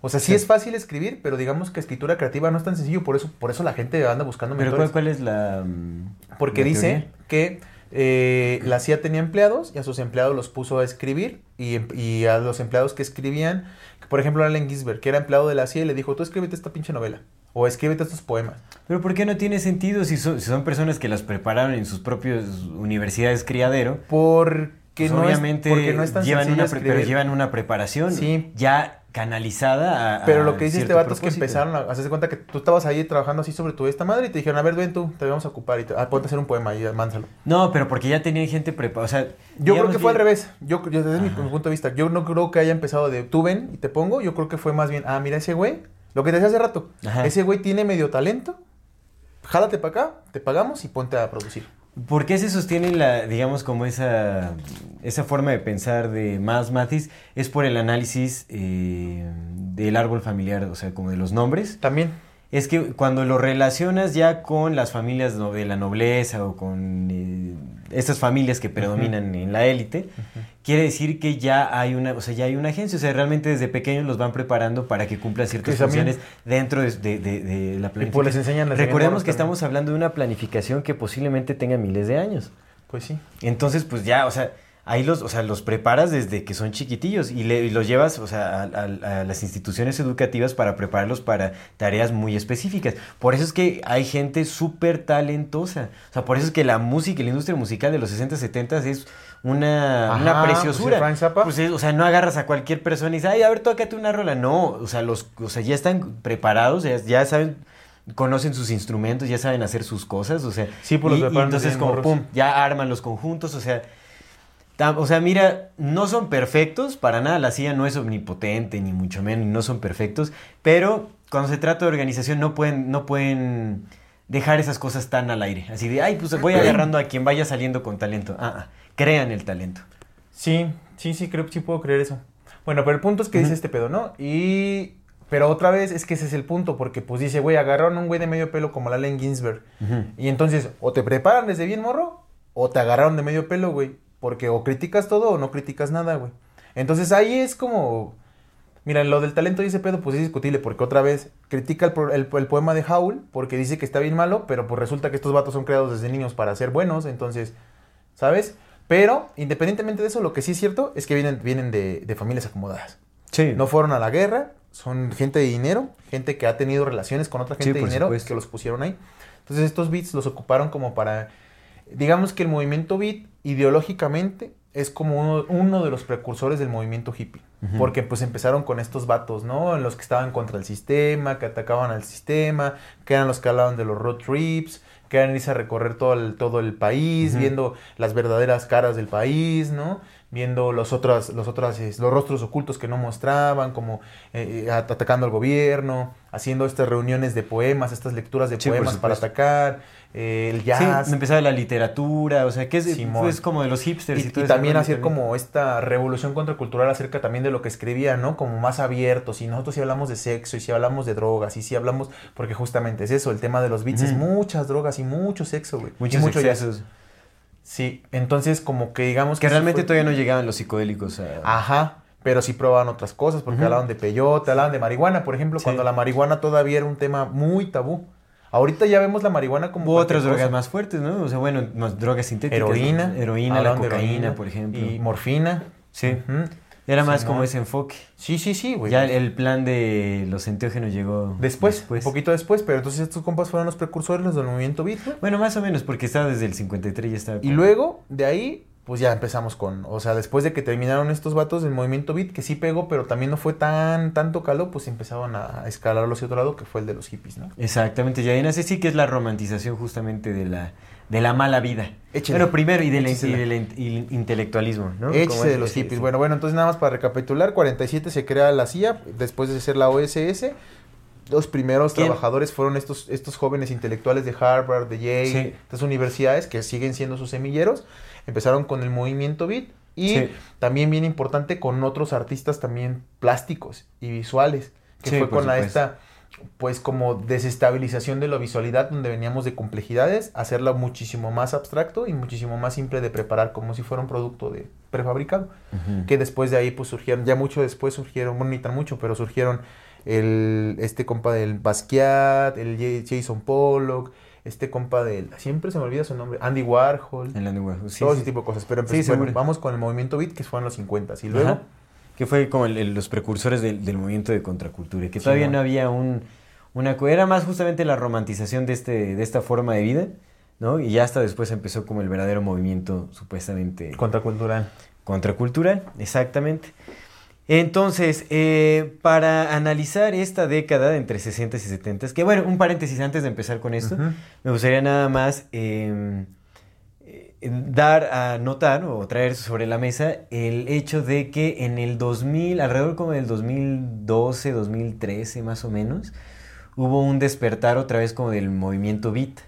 O sea, sí, Sí. es fácil escribir, pero digamos que escritura creativa no es tan sencillo, por eso, por eso la gente anda buscando Pero mentores. ¿cuál, cuál es la...? mm, Porque la dice teoría? que eh, la CIA tenía empleados y a sus empleados los puso a escribir y, em- y a los empleados que escribían, por ejemplo Allen Ginsberg, que era empleado de la CIA le dijo, tú escríbete esta pinche novela o escríbete estos poemas. Pero ¿por qué no tiene sentido si son, si son personas que las prepararon en sus propias universidades criadero? Porque, Pues no, obviamente es, porque no es tan llevan una pero llevan una preparación Sí. ya canalizada a, Pero lo que dice este vato es que empezaron a hacerse cuenta que tú estabas ahí trabajando así sobre tu esta madre y te dijeron, a ver, ven tú, te vamos a ocupar y te, ah, ponte a hacer un poema y mándalo. No, pero porque ya tenían gente preparada, o sea... Yo creo que fue al revés. Yo, yo- desde mi punto de vista, yo no creo que haya empezado de tú ven y te pongo. Yo creo que fue más bien, ah, mira ese güey, lo que te decía hace rato. Ajá. Ese güey tiene medio talento. Jálate para acá, te pagamos y ponte a producir. ¿Por qué se sostiene la, digamos, como esa, esa forma de pensar de más Mathis? Es por el análisis eh, del árbol familiar, o sea, como de los nombres. También. Es que cuando lo relacionas ya con las familias de la nobleza o con eh, estas familias que predominan en la élite, quiere decir que ya hay una, o sea, ya hay una agencia, o sea, realmente desde pequeños los van preparando para que cumplan ciertas Que funciones dentro de, de- de- de la Y pues les planificación. enseñan Recordemos que también. estamos hablando de una planificación que posiblemente tenga miles de años. Pues sí. Entonces, pues ya, o sea, ahí los, o sea, los preparas desde que son chiquitillos y, le- y los llevas, o sea, a, a- a las instituciones educativas para prepararlos para tareas muy específicas. Por eso es que hay gente súper talentosa. O sea, por eso es que la música y la industria musical de los 60, 70 es una, Ajá, una pues, preciosura. Zappa. Pues es- o sea, no agarras a cualquier persona y dices, ay, a ver, tócate una rola. No, o sea, los, o sea, ya están preparados, ya, ya saben conocen sus instrumentos, ya saben hacer sus cosas, o sea, Sí, pues los y- y entonces como pum, ya arman los conjuntos, o sea, o sea, mira, no son perfectos, para nada, la CIA no es omnipotente, ni mucho menos, no son perfectos, pero cuando se trata de organización no pueden, no pueden dejar esas cosas tan al aire, así de, ay, pues voy agarrando a quien vaya saliendo con talento, ah, ah, crean el talento. Sí, sí, sí, creo sí puedo creer eso. Bueno, pero el punto es que dice este pedo, ¿no? Y. Pero otra vez es que ese es el punto, porque pues dice, güey, agarraron a un güey de medio pelo como la Allen Ginsberg. Y entonces, o te preparan desde bien morro, o te agarraron de medio pelo, güey. Porque o criticas todo o no criticas nada, güey. Entonces ahí es como. Mira, lo del talento y ese pedo, pues es discutible, porque otra vez critica el, pro- el- el poema de Howl, porque dice que está bien malo, pero pues resulta que estos vatos son creados desde niños para ser buenos, entonces, ¿sabes? Pero, independientemente de eso, lo que sí es cierto es que vienen, vienen de, de familias acomodadas. Sí. No fueron a la guerra, son gente de dinero, gente que ha tenido relaciones con otra Sí, gente de por dinero supuesto. que los pusieron ahí. Entonces estos beats los ocuparon como para, digamos que el movimiento beat ideológicamente es como uno, uno de los precursores del movimiento hippie. Porque pues empezaron con estos vatos, ¿no? En los que estaban contra el sistema, que atacaban al sistema, que eran los que hablaban de los road trips, que eran irse a recorrer todo el, todo el país, viendo las verdaderas caras del país, ¿no? viendo los otros, los otros, eh, los rostros ocultos que no mostraban, como eh, eh, at- atacando al gobierno, haciendo estas reuniones de poemas, estas lecturas de Sí, poemas para atacar, eh, el Sí, jazz. empezaba la literatura, o sea, que es, Simón. pues, como de los hipsters. Y, Y, todo y ese también hacer también. como esta revolución contracultural acerca también de lo que escribía, ¿no? Como más abiertos. Y nosotros sí hablamos de sexo, y sí hablamos de drogas, y sí hablamos, porque justamente es eso, el tema de los beats es muchas drogas y mucho sexo, güey. Y Muchos mucho jazz. excesos. Sí, entonces como que digamos Que eso realmente fue- todavía no llegaban los psicodélicos a... Ajá, pero sí probaban otras cosas, porque hablaban de peyote, hablaban de marihuana, por ejemplo, cuando la marihuana todavía era un tema muy tabú. Ahorita ya vemos la marihuana como otras drogas cosa. más fuertes, ¿no? O sea, bueno, más drogas sintéticas. Heroína. ¿no? Heroína, la cocaína, heroína, por ejemplo. Y morfina. Sí. Era más como ese enfoque. Sí, sí, sí, güey. Ya el, plan de los enteógenos llegó Después, un poquito después, pero entonces estos compas fueron los precursores los del movimiento beat. Bueno, más o menos, porque estaba desde el 53 ya estaba. Y luego, de ahí, pues ya empezamos con, o sea, después de que terminaron estos vatos del movimiento beat, que sí pegó, pero también no fue tan, tanto calor, pues empezaron a escalarlo hacia otro lado, que fue el de los hippies, ¿no? Exactamente, ya ahí nace sí que es la romantización justamente de la, de la mala vida. Échele. Bueno, primero y del, y Échesela. del in- y intelectualismo, ¿no? Échese de los hippies. Bueno, bueno, entonces nada más para recapitular, 47 se crea la CIA, después de ser la OSS. Los primeros ¿Quién? trabajadores fueron estos, estos jóvenes intelectuales de Harvard, de Yale, Sí. estas universidades que siguen siendo sus semilleros. Empezaron con el movimiento beat y Sí. también bien importante con otros artistas también plásticos y visuales, que Sí, fue con la, esta pues como desestabilización de la visualidad donde veníamos de complejidades, hacerla muchísimo más abstracto y muchísimo más simple de preparar como si fuera un producto de prefabricado que después de ahí pues surgieron, ya mucho después surgieron, bueno, ni tan mucho, pero surgieron el, este compa del Basquiat, el Jason Pollock, este compa del, siempre se me olvida su nombre, Andy Warhol, En la New sí, todo sí. ese tipo de cosas, pero Sí, bueno, vamos con el movimiento beat que fue en los 50 y luego, Ajá. Que fue como el- el- los precursores del, del movimiento de contracultura, que todavía no había un, una... Era más justamente la romantización de, este, de esta forma de vida, ¿no? Y ya hasta después empezó como el verdadero movimiento supuestamente contracultural. contracultural, exactamente. Entonces, eh, para analizar esta década de entre 60 y 70, que bueno, un paréntesis antes de empezar con esto, me gustaría nada más eh, eh, dar a notar o traer sobre la mesa el hecho de que en el 2000, alrededor como del 2012, 2013 más o menos, hubo un despertar otra vez como del movimiento beat.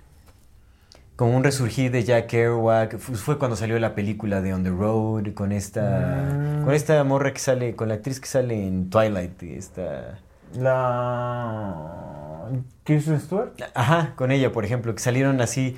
Como un resurgir de Jack Kerouac, fu- fue cuando salió la película de On the Road, con esta, Mm. con esta morra que sale, con la actriz que sale en Twilight, esta... La... Kirsten Stewart. Ajá, con ella, por ejemplo, que salieron así.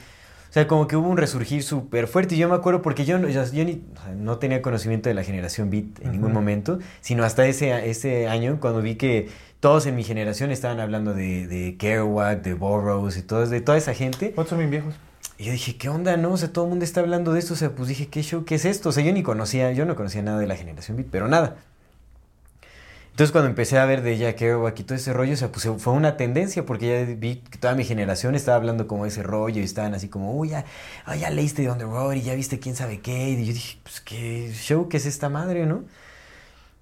O sea, como que hubo un resurgir súper fuerte. Y yo me acuerdo porque yo, no- yo, yo ni, o sea, no tenía conocimiento de la generación Beat en ningún momento, sino hasta ese, ese año cuando vi que todos en mi generación estaban hablando de, de Kerouac, de Burroughs y todo, de toda esa gente. ¿Cuántos son bien viejos? Y yo dije, ¿qué onda, no? O sea, todo el mundo está hablando de esto. O sea, pues dije, ¿qué show? ¿Qué es esto? O sea, yo ni conocía, yo no conocía nada de la generación Beat, pero nada. Entonces cuando empecé a ver de Jack Kerouac y todo ese rollo, o sea, pues fue una tendencia porque ya vi que toda mi generación estaba hablando como ese rollo y estaban así como, uy, ya, ah, ya leíste de On y ya viste quién sabe qué. Y yo dije, pues qué show, ¿qué es esta madre, no?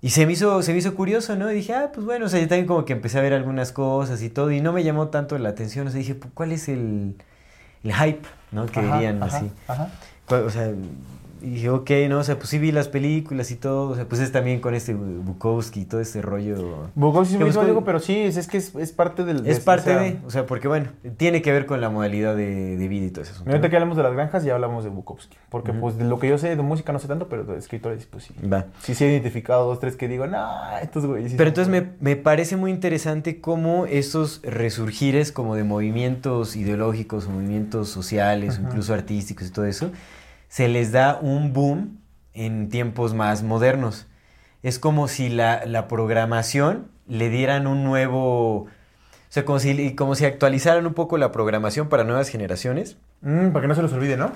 Y se me hizo, se me hizo curioso, ¿no? Y dije, ah, pues bueno, o sea, yo también como que empecé a ver algunas cosas y todo y no me llamó tanto la atención. O sea, dije, pues, ¿cuál es el, el hype, ¿no? Que Ajá, dirían ajá, así. Ajá. ¿Cuál- O sea, y dije, ok, no, o sea, pues sí vi las películas y todo, o sea, pues es también con este Bukowski y todo este rollo. Bukowski es muy digo, pero sí, es, es que es, es parte del... Es parte o sea, de, o sea, porque bueno, tiene que ver con la modalidad de, de vida y todo eso. Ahorita que hablamos de las granjas ya hablamos de Bukowski. Porque pues de lo que yo sé de música no sé tanto, pero de escritores pues sí. Va. Sí, sí he identificado dos, tres que digo, no, estos güeyes. sí Pero entonces buenos". me, me parece muy interesante cómo esos resurgires como de movimientos ideológicos, movimientos sociales, incluso artísticos y todo eso, se les da un boom en tiempos más modernos. Es como si la, la programación le dieran un nuevo... O sea, como si, como si actualizaran un poco la programación para nuevas generaciones, Mm, para que no se los olvide, ¿no?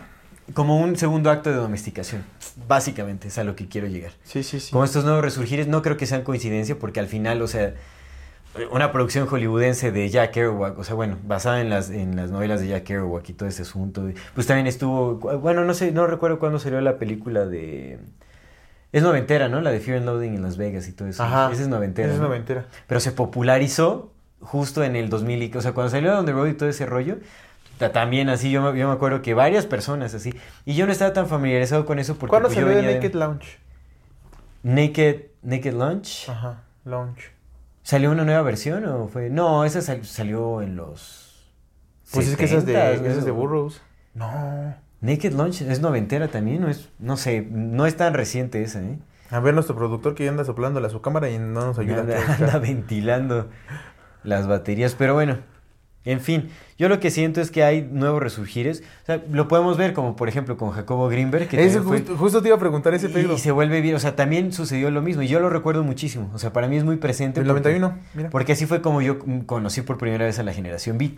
como un segundo acto de domesticación. Básicamente es a lo que quiero llegar. Sí, sí, sí. Como estos nuevos resurgires, no creo que sean coincidencia, porque al final, o sea, una producción hollywoodense de Jack Kerouac, o sea, bueno, basada en las, en las novelas de Jack Kerouac y todo ese asunto, pues también estuvo, bueno, no sé, no recuerdo cuándo salió la película de... Es noventera, ¿no? La de Fear and Loathing en Las Vegas y todo eso. Ajá. Esa es noventera. Esa es ¿no? noventera. Pero se popularizó justo en el 2000, y- o sea, cuando salió On The Road y todo ese rollo, ta- también así, yo me, yo me acuerdo que varias personas así, y yo no estaba tan familiarizado con eso porque... ¿Cuándo pues, salió de venía de- Naked Lounge? Naked, Naked Lunch. Ajá, launch. ¿Salió una nueva versión o fue...? No, esa sal- salió en los... Pues es que de, 70s, esas de ¿no? Burroughs. No. Naked Lunch es noventera también, ¿no? Es, no sé, no es tan reciente esa, ¿eh? A ver, nuestro productor que ya anda soplándole a su cámara y no nos ayuda. anda, a anda ventilando las baterías, pero bueno, en fin, yo lo que siento es que hay nuevos resurgires, o sea, lo podemos ver como por ejemplo con Jacobo Greenberg, que Eso también fue- justo, justo te iba a preguntar ese pedo. y se vuelve bien, o sea, también sucedió lo mismo, y yo lo recuerdo muchísimo, o sea, para mí es muy presente. El porque- 91, mira. Porque así fue como yo conocí por primera vez a la generación Beat.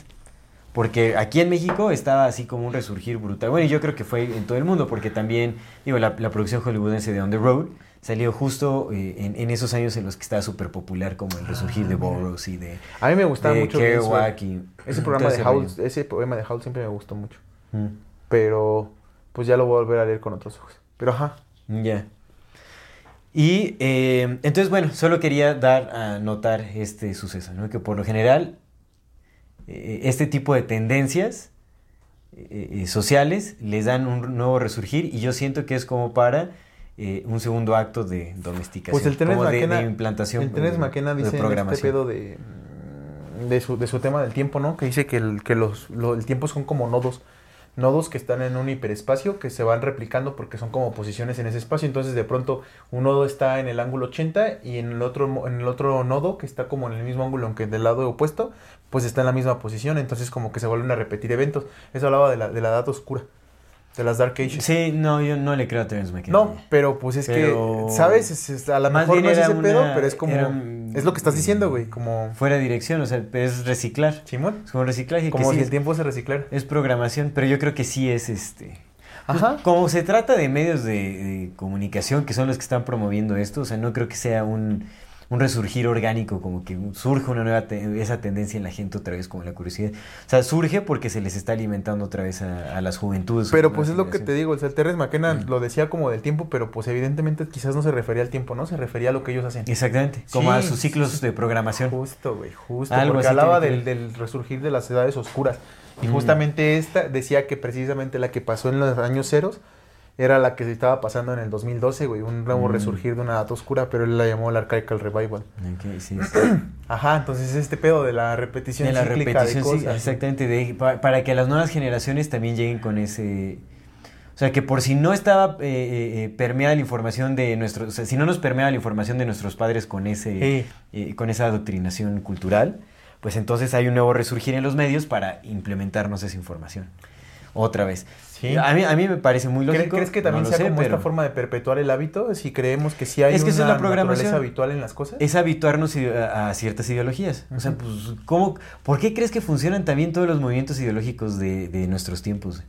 Porque aquí en México estaba así como un resurgir brutal. Bueno, y yo creo que fue en todo el mundo, porque también, digo, la, la producción hollywoodense de On the Road salió justo eh, en, en esos años en los que estaba súper popular, como el resurgir de Burroughs y de, A mí me gustaba mucho Kerouac y ese programa de Howl, ese poema de Howl siempre me gustó mucho. Mm, Pero pues ya lo voy a volver a leer con otros ojos. Pero ajá. Ya. Y eh, entonces, bueno, solo quería dar a notar este suceso, ¿no? Que por lo general, eh, este tipo de tendencias eh, sociales les dan un nuevo resurgir y yo siento que es como para eh, un segundo acto de domesticación. Pues el como de- de, implantación. el McKenna de dice en este pedo de, de, su, de su tema del tiempo, ¿no? Que dice que, el, que los, lo- el tiempo son como nodos. Nodos que están en un hiperespacio que se van replicando porque son como posiciones en ese espacio. Entonces, de pronto, un nodo está en el ángulo 80 y en el otro, en el otro nodo, que está como en el mismo ángulo, aunque del lado opuesto, pues está en la misma posición. Entonces, como que se vuelven a repetir eventos. Eso hablaba de la, de la edad oscura, de las Dark Ages. Sí, no, yo no le creo a Terence McKenna. No, pero pues es Pero- que, ¿sabes? Es- es- a lo Más mejor no es ese una- pedo, pero es como... un- Es lo que estás diciendo, güey, como... Fuera de dirección, o sea, es reciclar. Simón. Es como reciclaje. que Como sí si el tiempo se reciclara. Es programación, pero yo creo que sí es este. pues, Ajá. como se trata de medios de, de comunicación que son los que están promoviendo esto, o sea, no creo que sea un, un resurgir orgánico, como que surge una nueva te- esa tendencia en la gente otra vez, como la curiosidad. O sea, surge porque se les está alimentando otra vez a, a las juventudes. Pero pues es lo que te digo, o sea, el Terence McKenna Mm. lo decía como del tiempo, pero pues evidentemente quizás no se refería al tiempo, ¿no? Se refería a lo que ellos hacen. Exactamente, como Sí. a sus ciclos de programación. Justo, güey, justo. Algo porque hablaba del, del resurgir de las edades oscuras. Y justamente esta decía que precisamente la que pasó en los años ceros era la que se estaba pasando en el 2012, güey. Un nuevo Mm. resurgir de una edad oscura, pero él la llamó el Archaical Revival. Ok, sí, sí. Ajá, entonces este pedo de la repetición De la cíclica repetición, de sí, exactamente, de- pa- para que las nuevas generaciones también lleguen con ese... O sea, que por si no estaba eh, eh, eh, permeada la información de nuestros... O sea, si no nos permeaba la información de nuestros padres con, ese, eh, con esa adoctrinación cultural, pues entonces hay un nuevo resurgir en los medios para implementarnos esa información. Otra vez. Sí. A, mí, a mí me parece muy ¿Cre- lógico. ¿Crees que también no sea sé, como pero esta forma de perpetuar el hábito? Si creemos que sí hay Es que eso es una la programación. naturaleza habitual en las cosas. Es habituarnos a, ciertas ideologías. O sea, pues, ¿cómo, ¿por qué crees que funcionan también todos los movimientos ideológicos de, de nuestros tiempos?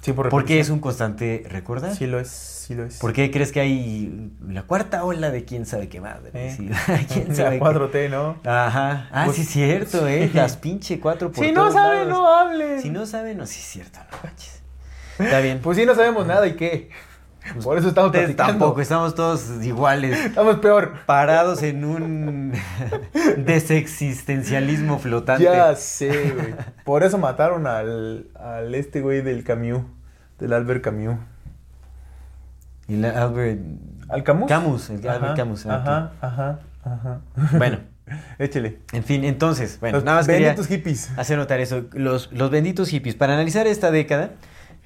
Sí, por ¿Por qué es un constante recordar? Sí lo es, sí lo es. ¿Por qué crees que hay la cuarta ola de quién sabe qué madre? Eh. Sí, ¿Quién La sabe qué? 4T, ¿no? Ajá. Ah, Pues- sí es cierto, ¿eh? Las pinche cuatro por Si no lados. no hablen. Si no saben, no, sí es cierto, no manches. Está bien. Pues sí, no sabemos nada y qué. Por eso estamos platicando. tampoco, estamos todos iguales. Estamos peor. Parados en un desexistencialismo flotante. Ya sé, güey. Por eso mataron al, al este güey del Camus. Del Albert Camus. Y la Albert. ¿Al Camus? Camus, el Albert Ajá, Camus. ah, Ajá, ajá. Bueno, Échele. en fin, entonces, bueno, Los nada más quería benditos hippies. hacer notar eso. Los, los benditos hippies. Para analizar esta década,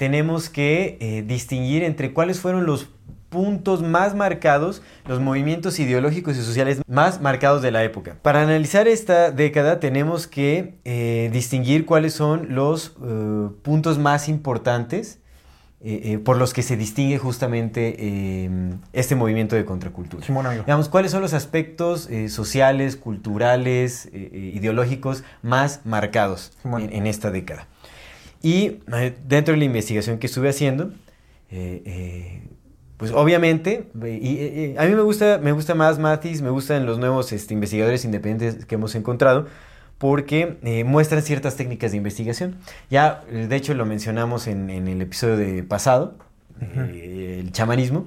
tenemos que eh, distinguir entre cuáles fueron los puntos más marcados, los movimientos ideológicos y sociales más marcados de la época. Para analizar esta década tenemos que eh, distinguir cuáles son los eh, puntos más importantes eh, por los que se distingue justamente este movimiento de contracultura. Simón, amigo. Digamos, ¿cuáles son los aspectos sociales, culturales, ideológicos más marcados en esta década? Y eh, dentro de la investigación que estuve haciendo, eh, eh, pues obviamente, y, a mí me gusta, me gusta más Matis, me gustan los nuevos este, investigadores independientes que hemos encontrado, porque eh, muestran ciertas técnicas de investigación. Ya, de hecho, lo mencionamos en, en el episodio de pasado, el chamanismo,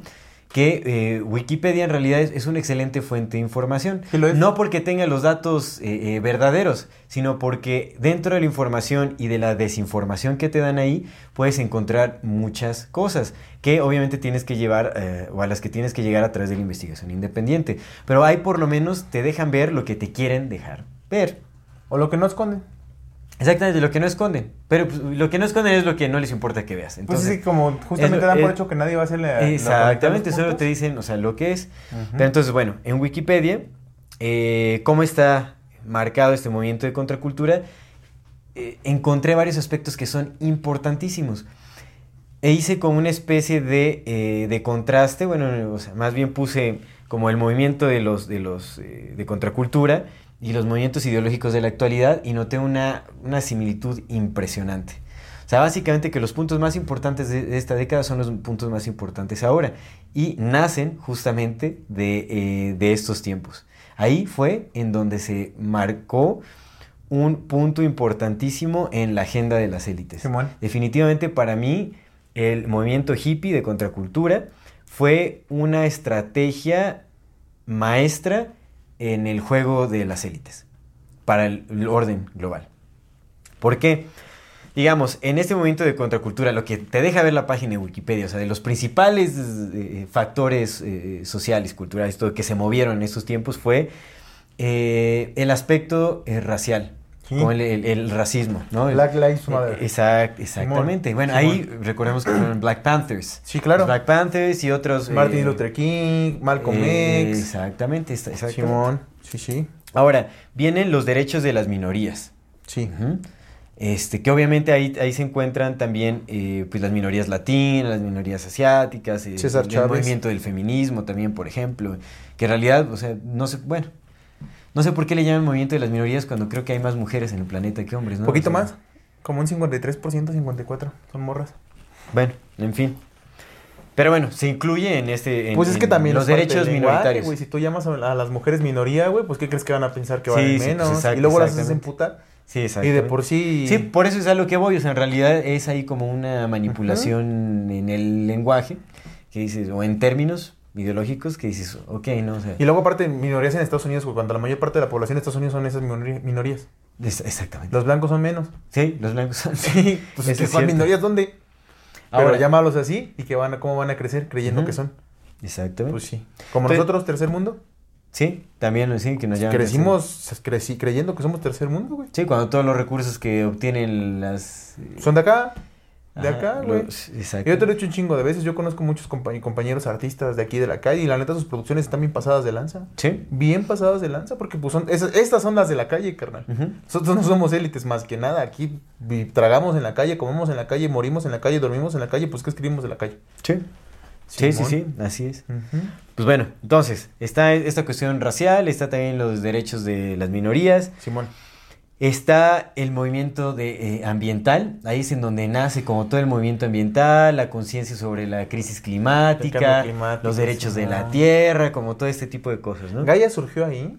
que eh, Wikipedia en realidad es, es una excelente fuente de información. No porque tenga los datos eh, eh, verdaderos, sino porque dentro de la información y de la desinformación que te dan ahí, puedes encontrar muchas cosas que obviamente tienes que llevar, o a las que tienes que llegar a través de la investigación independiente. Pero ahí por lo menos te dejan ver lo que te quieren dejar ver. O lo que no esconden. Exactamente, lo que no esconden. Pero pues, lo que no esconden es lo que no les importa que veas. Pues Entonces, sí, como justamente lo- dan por es- hecho que nadie va a hacerle. Exactamente, solo te dicen, o sea, lo que es. Pero entonces, bueno, en Wikipedia, eh, ¿cómo está marcado este movimiento de contracultura? Eh, encontré varios aspectos que son importantísimos. E hice como una especie de, eh, de contraste, bueno, o sea, más bien puse como el movimiento de los, de los eh, de contracultura y los movimientos ideológicos de la actualidad y noté una, una similitud impresionante. O sea, básicamente que los puntos más importantes de, esta década son los puntos más importantes ahora y nacen justamente de, eh, de estos tiempos. Ahí fue en donde se marcó un punto importantísimo en la agenda de las élites. Simón. Definitivamente para mí el movimiento hippie de contracultura fue una estrategia maestra en el juego de las élites para el, orden global. ¿Por qué? Digamos, en este momento de contracultura, lo que te deja ver la página de Wikipedia, o sea, de los principales eh, factores eh, sociales, culturales, todo que se movieron en estos tiempos fue eh, el aspecto eh, racial, Sí. como el, el- el racismo, ¿no? Black Lives Matter. exact- exactamente. Simón, Bueno, Simón. ahí recordemos que fueron Black Panthers. Sí, claro. Black Panthers y otros. Martin eh, Luther King, Malcolm eh, X. Exactamente, exactamente. Simón. Sí, sí. Ahora, vienen los derechos de las minorías. Sí. Este, que obviamente ahí, ahí se encuentran también eh, pues las minorías latinas, las minorías asiáticas, eh, el Chávez. movimiento del feminismo también, por ejemplo, que en realidad, o sea, no sé, bueno, no sé por qué le llaman movimiento de las minorías cuando creo que hay más mujeres en el planeta que hombres, ¿no? poquito más. Como un 53%, 54%. Son morras. Bueno, en fin. Pero bueno, se incluye en este. en- Pues es que también los derechos lenguaje, minoritarios. Si tú llamas a, las mujeres minoría, güey, pues ¿qué crees que van a pensar que Sí, valen sí, pues, menos? exacto, y luego las haces emputar. Sí, Y exacto. de por sí. Sí, por eso es a lo que voy. O sea, en realidad es ahí como una manipulación en el lenguaje, que dices, o en términos ideológicos, que dices, ok, no, o sea. Y luego aparte minorías en Estados Unidos, cuando la mayor parte de la población de Estados Unidos son esas minorías. es- exactamente. Los blancos son menos. Sí, los blancos son. Sí, Pues es que son minorías, ¿dónde? Ahora- Pero llámalos así y que van a, cómo van a crecer creyendo que son. Exactamente. Pues sí. Como nosotros, tercer mundo. Sí, también, sí, que nos llaman. Crecimos crecí, creyendo que somos tercer mundo, güey. Sí, cuando todos los recursos que obtienen las. eh, Son de acá. De ajá, acá, güey. Exacto. Yo te lo he hecho un chingo de veces. Yo conozco muchos compa- compañeros artistas de aquí de la calle y la neta sus producciones están bien pasadas de lanza. Sí. Bien pasadas de lanza porque pues son esas, estas son las de la calle, carnal. Nosotros no somos élites más que nada. Aquí tragamos en la calle, comemos en la calle, morimos en la calle, dormimos en la calle. Pues ¿qué escribimos de la calle? Sí. Sí, sí, sí, así es. Pues bueno, entonces, está esta cuestión racial, está también los derechos de las minorías, Simón. Está el movimiento de, eh, ambiental, ahí es en donde nace como todo el movimiento ambiental, la conciencia sobre la crisis climática, los derechos de la tierra, como todo este tipo de cosas, ¿no? Gaia surgió ahí.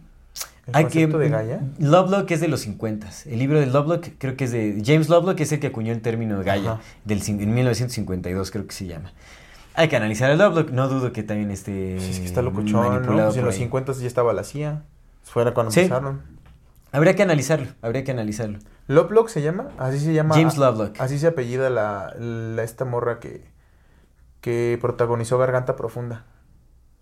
El Hay que, de Gaia. Lovelock es de los 50. El libro de Lovelock creo que es de James Lovelock, es el que acuñó el término Gaia, Ajá. del, en 1952 creo que se llama. Hay que analizar el Lovelock, no dudo que también esté Sí, es que está locochón, ¿no? Pues en los ahí. 50 ya estaba la CIA. Fuera cuando Sí. empezaron. Habría que analizarlo, habría que analizarlo. Lovelock se llama, así se llama. James Lovelock. Así se apellida la, la- esta morra que, que protagonizó Garganta Profunda.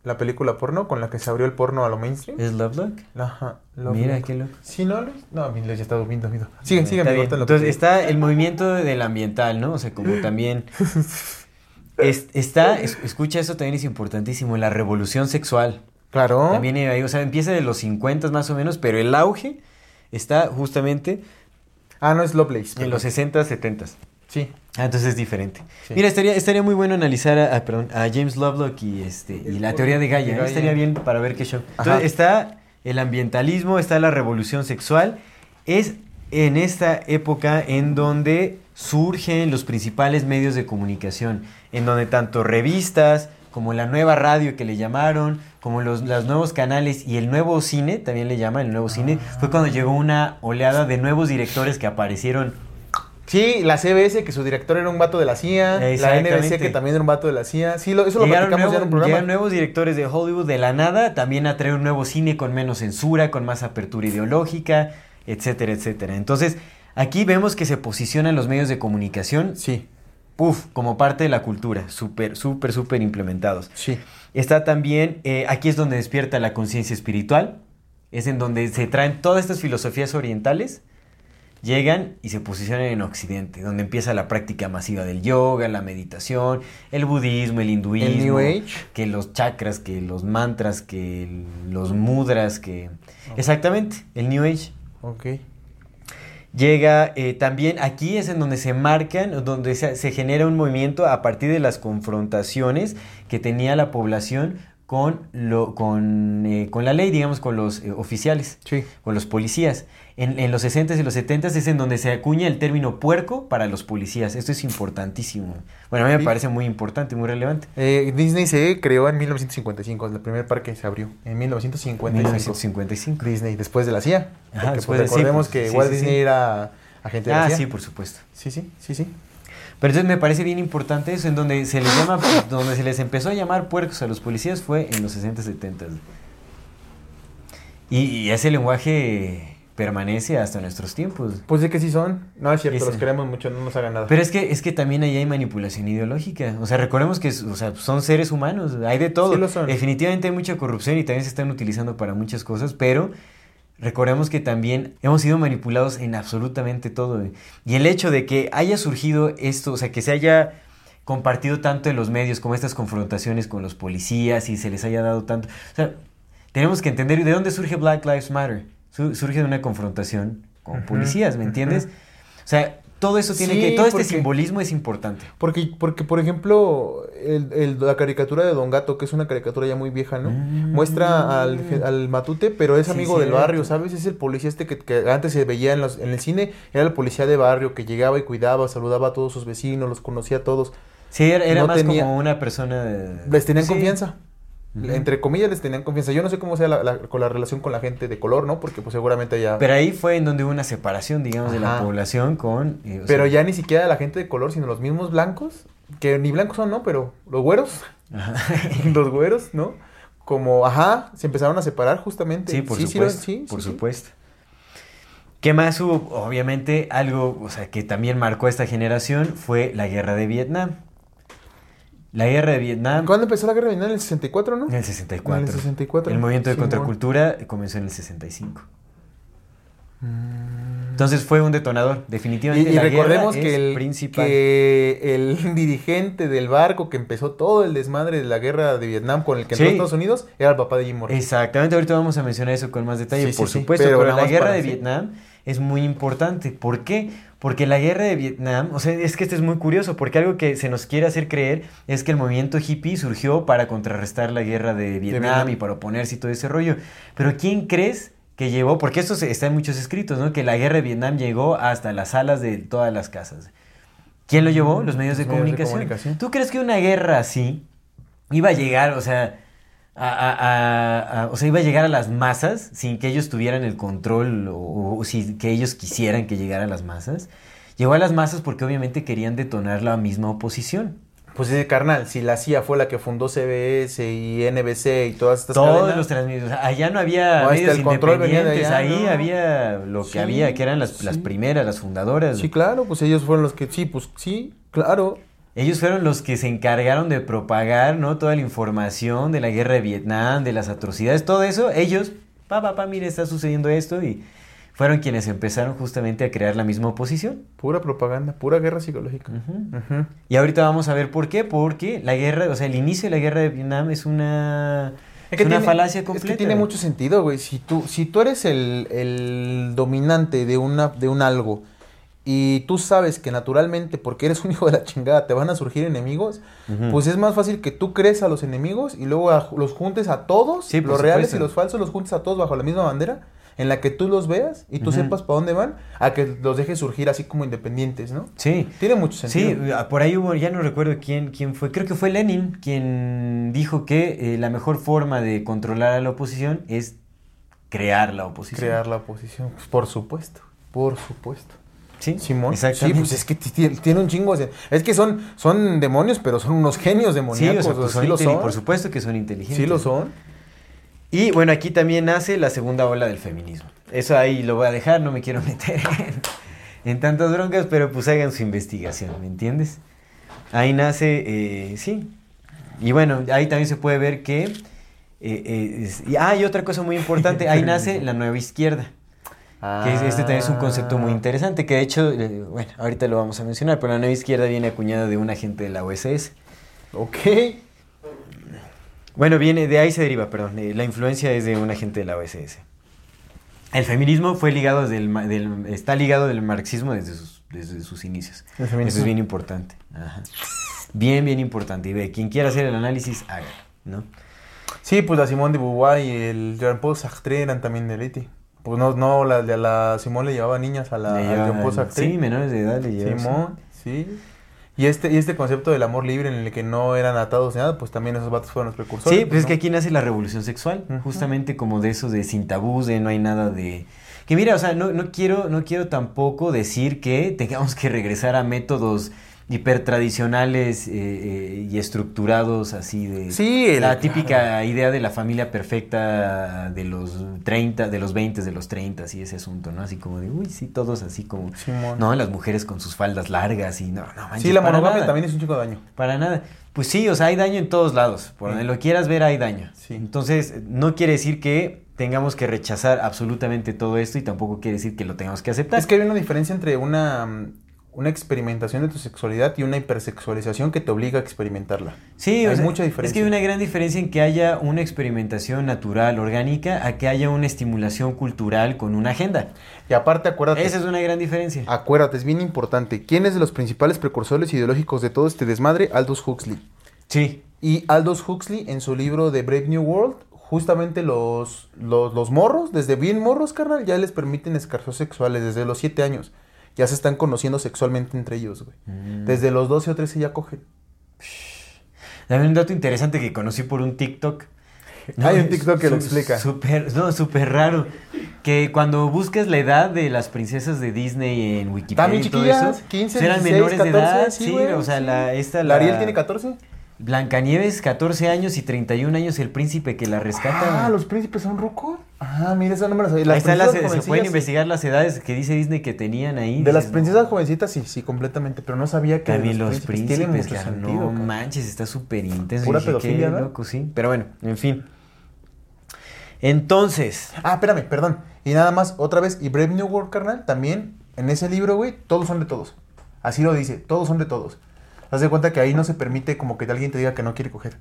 La película porno con la que se abrió el porno a lo mainstream. ¿Es Lovelock? Ajá. Mira, qué loco. Sí, no, Luis? No, ya está durmiendo, amigo. Sigue, Está sigue, bien. amigo. ahorita lo que Entonces sigue. está el movimiento del ambiental, ¿no? O sea, como también... es- está, es- escucha, eso también es importantísimo, la revolución sexual. Claro. También ahí, o sea, empieza de los 50 más o menos, pero el auge está justamente Ah, no es Lovelace. en los 60, 70. Sí. Ah, entonces es diferente. Sí. Mira, estaría, estaría muy bueno analizar a, a- perdón, a James Lovelock y, este, y la teoría de Gaia. ¿eh? Estaría bien para ver qué show. Entonces está el ambientalismo, está la revolución sexual. Es en esta época en donde surgen los principales medios de comunicación, en donde tanto revistas como la nueva radio que le llamaron, como los, los nuevos canales y el nuevo cine, también le llaman el nuevo cine, fue cuando llegó una oleada de nuevos directores que aparecieron Sí, la CBS, que su director era un vato de la CIA. La. NBC, que también era un vato de la CIA. Sí, lo- eso lo Llegaron, platicamos ya en un programa. llegan nuevos directores de Hollywood de la nada, también a traer un nuevo cine con menos censura, con más apertura ideológica, etcétera, etcétera. Entonces, aquí vemos que se posicionan los medios de comunicación, Sí, puf, como parte de la cultura, súper, súper, súper implementados. sí. Está también, eh, aquí es donde despierta la conciencia espiritual, es en donde se traen todas estas filosofías orientales, llegan y se posicionan en Occidente, donde empieza la práctica masiva del yoga, la meditación, el budismo, el hinduismo, El New Age. que los chakras, que los mantras, que los mudras, que... Exactamente, el New Age. Ok. Llega eh, también, aquí es en donde se marcan, donde se, se genera un movimiento a partir de las confrontaciones que tenía la población con, lo, con, eh, con la ley, digamos, con los eh, oficiales, Sí. con los policías. En, en los 60s y los 70s es en donde se acuña el término puerco para los policías. Esto es importantísimo. Bueno, a mí me parece muy importante, muy relevante. Eh, Disney se creó en 1955, el primer parque se abrió en 1955. 1955. Disney, después de la CIA. Ajá, Porque, después pues, sí, recordemos pues, que sí, Walt sí, Disney era agente de la Ah, CIA. sí, por supuesto. Sí, sí, sí, sí. Pero entonces me parece bien importante eso, en donde se les llama, donde se les empezó a llamar puercos a los policías fue en los 60, 70. Y, y ese lenguaje permanece hasta nuestros tiempos. Pues sí que sí son. No es cierto, los queremos mucho, no nos hagan nada. Pero es que, es que también ahí hay manipulación ideológica. O sea, recordemos que o sea, son seres humanos, hay de todo. Sí lo son. Definitivamente hay mucha corrupción y también se están utilizando para muchas cosas, pero recordemos que también hemos sido manipulados en absolutamente todo. Y el hecho de que haya surgido esto, o sea, que se haya compartido tanto en los medios como estas confrontaciones con los policías y se les haya dado tanto... O sea, tenemos que entender de dónde surge Black Lives Matter. Su- surge de una confrontación con policías, ¿me entiendes? O sea, todo eso tiene Sí, que... Todo este simbolismo es importante. Porque, porque por ejemplo, el- el- la caricatura de Don Gato, que es una caricatura ya muy vieja, ¿no? Mm. Muestra al, al matute, pero es Sí, amigo del barrio, ¿sabes? Es el policía este que, que antes se veía en, los- en el cine, era el policía de barrio que llegaba y cuidaba, saludaba a todos sus vecinos, los conocía a todos. Sí, era, era No más tenía- como una persona... de- Les tenían Sí. confianza. Entre comillas les tenían confianza. Yo no sé cómo sea la, la- con la relación con la gente de color, ¿no? Porque pues seguramente ya... Pero ahí fue en donde hubo una separación, digamos, de la población con... eh, Pero sea, ya ni siquiera la gente de color, sino los mismos blancos, que ni blancos son, ¿no? Pero los güeros, Ajá. los güeros, ¿no? Como, ajá, se empezaron a separar justamente. Sí, por supuesto. sí, por sí, sí. supuesto. ¿Qué más hubo? Obviamente, algo, o sea, que también marcó esta generación fue la guerra de Vietnam. La guerra de Vietnam ¿Cuándo empezó la guerra de Vietnam? En el 64, ¿no? en el 64. En el 64. El movimiento de contracultura comenzó en el 65. Mm. Entonces fue un detonador, definitivamente. y la recordemos que el, principal. que el dirigente del barco que empezó todo el desmadre de la guerra de Vietnam con el que entró Sí. a Estados Unidos era el papá de Jim Morrison. Exactamente, ahorita vamos a mencionar eso con más detalle, Sí, por sí, supuesto, pero la guerra de. Vietnam es muy importante. ¿Por qué? Porque la guerra de Vietnam, o sea, es que esto es muy curioso, porque algo que se nos quiere hacer creer es que el movimiento hippie surgió para contrarrestar la guerra de Vietnam, Vietnam. y para oponerse y todo ese rollo. Pero ¿quién crees que llevó? Porque esto está en muchos escritos, ¿no? Que la guerra de Vietnam llegó hasta las salas de todas las casas. ¿Quién lo llevó? Los medios, de, Los medios de comunicación. comunicación. ¿Tú crees que una guerra así iba a llegar, o sea, a, a- a- a- o sea, iba a llegar a las masas sin que ellos tuvieran el control o, o sin que ellos quisieran que llegara a las masas? Llegó a las masas porque obviamente querían detonar la misma oposición. Pues ese carnal, si la CIA fue la que fundó CBS y NBC y todas estas Todos cadenas, los sea, allá no había No, medios el control venía de independientes. allá, Ahí ¿no? había lo que Sí, había, que eran las, las primeras, las fundadoras. Sí, claro, pues ellos fueron los que, sí, pues sí, claro. Ellos fueron los que se encargaron de propagar, ¿no? Toda la información de la guerra de Vietnam, de las atrocidades, todo eso. Ellos, pa, pa, pa, mire, está sucediendo esto y fueron quienes empezaron justamente a crear la misma oposición. Pura propaganda, pura guerra psicológica. Y ahorita vamos a ver por qué, porque la guerra, o sea, el inicio de la guerra de Vietnam es una, Es es una tiene- falacia Es completa. que tiene mucho sentido, güey. Si tú, si tú eres el, el dominante de, una, de un algo y tú sabes que naturalmente, porque eres un hijo de la chingada, te van a surgir enemigos, pues es más fácil que tú crees a los enemigos y luego a- los juntes a todos, Sí, los reales y los falsos, los juntes a todos bajo la misma bandera, en la que tú los veas y tú sepas para dónde van, a que los dejes surgir así como independientes, ¿no? Sí. Tiene mucho sentido. Sí, por ahí hubo, ya no recuerdo quién, quién fue, creo que fue Lenin quien dijo que eh, la mejor forma de controlar a la oposición es crear la oposición. Crear la oposición, pues, por supuesto, por supuesto. Sí, Simón. exactamente. Sí, pues es que tiene, un chingo. de- Es que son, son demonios, pero son unos genios Sí, demoníacos. o sea, o pues son sí lo son. por supuesto que son inteligentes. Sí lo son. Y bueno, aquí también nace la segunda ola del feminismo. Eso ahí lo voy a dejar, no me quiero meter en, en tantas broncas, pero pues hagan su investigación, ¿me entiendes? Ahí nace, eh, sí. Y bueno, ahí también se puede ver que... eh, eh, es- y, ah, y otra cosa muy importante, ahí nace la nueva izquierda. Que este también es un concepto muy interesante, que de hecho, eh, bueno, ahorita lo vamos a mencionar, pero la nueva izquierda viene acuñada de un agente de la OSS. Ok. Bueno, viene, de ahí se deriva, perdón. eh, la influencia es de un agente de la OSS. El feminismo fue ligado del- está ligado del marxismo desde sus, desde sus inicios. Eso es bien importante. Ajá. Bien, bien importante. Y ve, quien quiera hacer el análisis, haga, ¿no? Sí, pues la Simone de Beauvoir y el Jean-Paul Sartre eran también de élite. Pues no, no, la, la, la Simone le llevaba niñas a la sí, menores de edad le llevan. Simón, sí. Y este, y este concepto del amor libre en el que no eran atados ni nada, pues también esos vatos fueron los precursores. Sí, pues es ¿no? que aquí nace la revolución sexual, justamente como de eso de sin tabús, de no hay nada de... Que mira, o sea, no, no, quiero, no quiero tampoco decir que tengamos que regresar a métodos hipertradicionales eh, eh, y estructurados así de... Sí, el- la típica idea de la familia perfecta de los 30, de los 20, de los 30 y ese asunto, ¿no? Así como de, uy, sí, todos así como... Simón. No, las mujeres con sus faldas largas y no, no manches, Sí, la monogamia también es un chico de daño. Para nada. Pues sí, o sea, hay daño en todos lados. Por donde lo quieras ver, hay daño. Sí. Entonces, no quiere decir que tengamos que rechazar absolutamente todo esto y tampoco quiere decir que lo tengamos que aceptar. Es que hay una diferencia entre una, mm, una experimentación de tu sexualidad y una hipersexualización que te obliga a experimentarla. Sí, o hay sea, mucha Es diferencia. que hay una gran diferencia en que haya una experimentación natural, orgánica, a que haya una estimulación cultural con una agenda. Y aparte, acuérdate, Esa es una gran diferencia. acuérdate, es bien importante. ¿Quién es de los principales precursores ideológicos de todo este desmadre? Aldous Huxley. Sí. Y Aldous Huxley, en su libro de Brave New World, justamente los, los, los morros, desde bien morros, carnal, ya les permiten escarzos sexuales desde los 7 años. Ya se están conociendo sexualmente entre ellos, güey. Mm. Desde los 12 o 13 ya cogen. También un dato interesante que conocí por un TikTok. Hay un TikTok que lo explica. Súper, no, súper raro. Que cuando buscas la edad de las princesas de Disney en Wikipedia También y todo chiquillas, eso, 15, eran 16, menores de 14, edad. sí, güey, o sea, sí. la, esta, ¿La Ariel tiene 14? Blancanieves, 14 años y 31 años, el príncipe que la rescata. Ah, los príncipes son rucos. Ah, mira, eso no me lo sabía. Ahí las, se pueden investigar las edades que dice Disney que tenían ahí. De las princesas no, jovencitas, sí, sí, completamente. Pero no sabía que. También los príncipes, Tiene mucho claro, sentido. no manches, está súper intenso. Pura Dije, pedofilia, loco, sí. Pero bueno, en fin. Entonces, Ah, espérame, perdón. Y nada más, otra vez, y Brave New World, carnal, también en ese libro, güey, todos son de todos. Así lo dice, todos son de todos. Haz de cuenta que ahí no se permite como que alguien te diga que no quiere coger.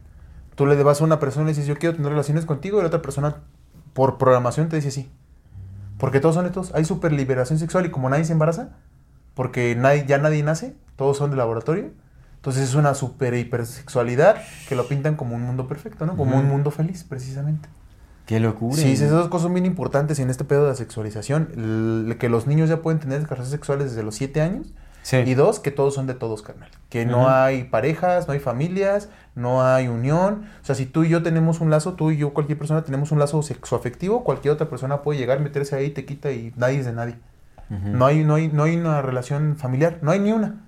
Tú le vas a una persona y le dices, yo quiero tener relaciones contigo, y la otra persona, por programación, te dice sí. Porque todos son todos. Hay super liberación sexual y como nadie se embaraza, porque nadie, ya nadie nace, todos son de laboratorio. Entonces es una super hipersexualidad que lo pintan como un mundo perfecto, ¿no? Como un mundo feliz, precisamente. qué locura. Sí, esas dos cosas son bien importantes en este pedo de la sexualización. El- que los niños ya pueden tener relaciones sexuales desde los 7 años. Sí. Y dos, que todos son de todos, carnal. Que no hay parejas, no hay familias, no hay unión. O sea, si tú y yo tenemos un lazo, tú y yo, cualquier persona, tenemos un lazo sexoafectivo, cualquier otra persona puede llegar, meterse ahí, te quita y nadie es de nadie. No hay, no hay, no hay una relación familiar, no hay ni una.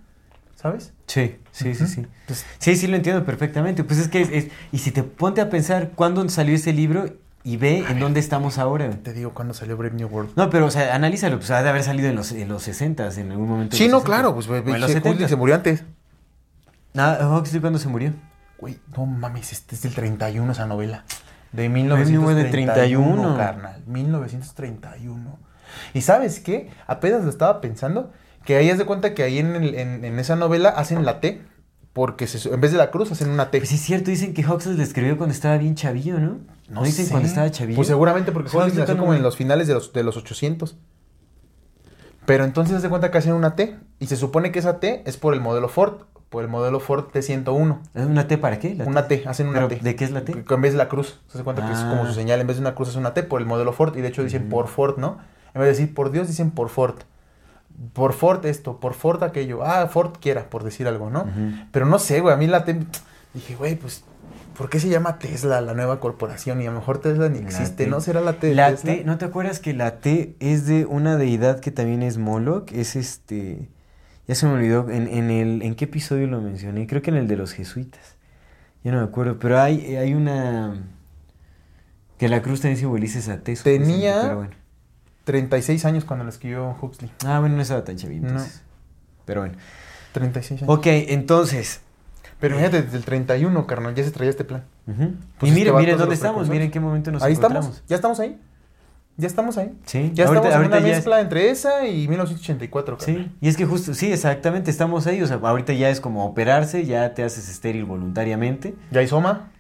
¿Sabes? Sí, sí, sí, sí. Pues, Sí, sí lo entiendo perfectamente. Pues es que es, es- y si te ponte a pensar cuándo salió ese libro y ve en dónde estamos ahora. te digo cuándo salió Brave New World. No, pero o sea, analízalo, pues ha de haber salido en los, en los 60 en algún momento. Sí, no, 60s. claro, pues en los Huxley 70 se murió antes. Ah, Huxley cuándo se murió? Güey, no mames, este es del 31 esa novela. De New World de 1931, 31. carnal. 1931. ¿Y sabes qué? Apenas lo estaba pensando, que ahí haz de cuenta que ahí en, el- en- en esa novela hacen la T, porque se- en vez de la cruz hacen una T. Pues sí es cierto, dicen que Huxley le escribió cuando estaba bien chavillo, ¿no? ¿No, dicen sé. cuando estaba chavillo? Pues seguramente porque Huxley nació como en los finales de los, de los 800. Pero entonces de cuenta que hacen una T, y se supone que esa T es por el modelo Ford, por el modelo Ford T101. ¿Una T para qué? La Una T, hacen una ¿Pero T. de qué es la T? En vez de la cruz. Se hace cuenta que es como Ah. su señal. En vez de una cruz es una T por el modelo Ford. Y de hecho dicen por Ford, ¿no? En vez de decir por Dios, dicen por Ford. Por Ford esto, por Ford aquello. Ah, Ford quiera, por decir algo, ¿no? Pero no sé, güey. A mí la T. Dije, güey, pues. ¿por qué se llama Tesla, la nueva corporación? Y a lo mejor Tesla ni La existe. ¿no? ¿Será la T de La Tesla? T, ¿no te acuerdas que la T es de una deidad que también es Moloch? Es este. Ya se me olvidó. ¿En, en el, ¿En qué episodio lo mencioné? Creo que en el de los jesuitas. Ya no me acuerdo. Pero hay, hay una. Que la cruz también simboliza esa T. Tenía- Pero bueno. 36 años cuando lo escribió Huxley. Ah, bueno, no estaba tan chavito. No. Pero bueno. 36 años. Ok, entonces. Pero fíjate, desde el 31, carnal, ya se traía este plan. Pues y miren, miren dónde estamos. Miren en qué momento nos Ahí encontramos. estamos, ya estamos ahí. Ya estamos ahí. Sí, Ya ahorita- estamos en una es- mezcla entre esa y 1984, carnal. Sí, y es que justo, sí, exactamente, estamos ahí, o sea, ahorita ya es como operarse, ya te haces estéril voluntariamente. ¿Ya hay Soma?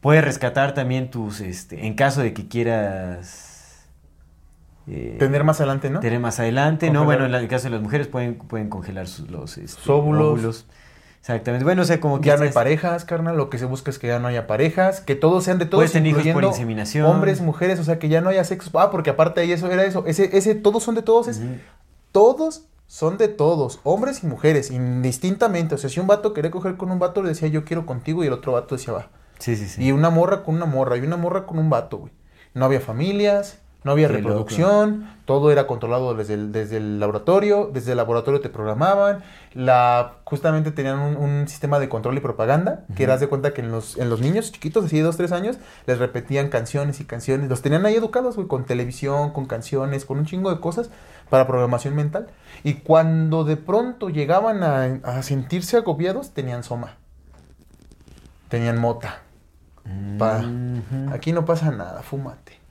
Puedes rescatar también tus, este, en caso de que quieras eh, Tener más adelante, ¿no? tener más adelante, ¿no? Bueno, en el caso de las mujeres pueden, pueden congelar sus, los este, Sus óvulos. Exactamente, bueno, o sea, como que... Ya no hay parejas, carnal. Lo que se busca es que ya no haya parejas, que todos sean de todos, Puedes tener hijos por inseminación. hombres, mujeres, o sea, que ya no haya sexo. Ah, porque aparte ahí eso era eso. Ese, ese todos son de todos, es todos son de todos, hombres y mujeres, indistintamente. O sea, si un vato quería coger con un vato, le decía yo quiero contigo y el otro vato decía va. Sí, sí, sí. Y una morra con una morra y una morra con un vato, güey. No había familias, no había reproducción, todo era controlado desde el, desde el laboratorio, desde el laboratorio te programaban, la, justamente tenían un, un sistema de control y propaganda, que eras de cuenta que en los, en los niños chiquitos, así de dos, tres años, les repetían canciones y canciones, los tenían ahí educados, güey, con televisión, con canciones, con un chingo de cosas para programación mental. Y cuando de pronto llegaban a, a sentirse agobiados, tenían soma, tenían mota. Pa, aquí no pasa nada, fúmate.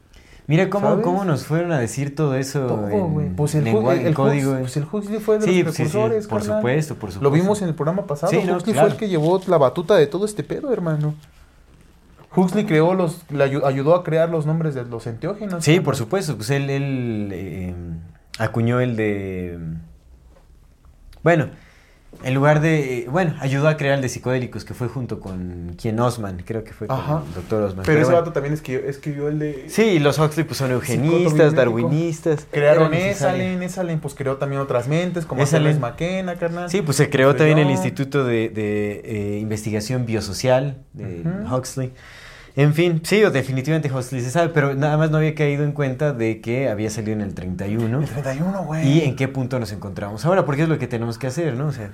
Mira cómo, cómo nos fueron a decir todo eso Todo, en. Pues el, lenguaje, Hux- el, código. Hux- pues el Huxley fue de Sí, los sí, sí, precursores, por carnal. supuesto, por supuesto. Lo vimos en el programa pasado. Sí, no, Huxley claro. fue el que llevó la batuta de todo este pedo, hermano. Huxley creó los, le ayu- ayudó a crear los nombres de los enteógenos. Sí, por supuesto. Pues él, él eh, acuñó el de. Bueno, en lugar de. Bueno, ayudó a crear el de psicodélicos, que fue junto con quien Osman, creo que fue con Ajá. el doctor Osman. Pero ese bueno. vato también escribió, escribió el de... Sí, y los Huxley pues son eugenistas, darwinistas. Crearon. Esalen, Esalen pues creó también otras mentes, como Esalen. McKenna, carnal. Sí, pues se creó también el. Instituto de, de, eh, Investigación Biosocial de. Huxley. En fin, sí, definitivamente Huxley se sabe, pero nada más no había caído en cuenta de que había salido en el 31 El 31, güey. y en qué punto nos encontramos ahora, porque es lo que tenemos que hacer, ¿no? O sea,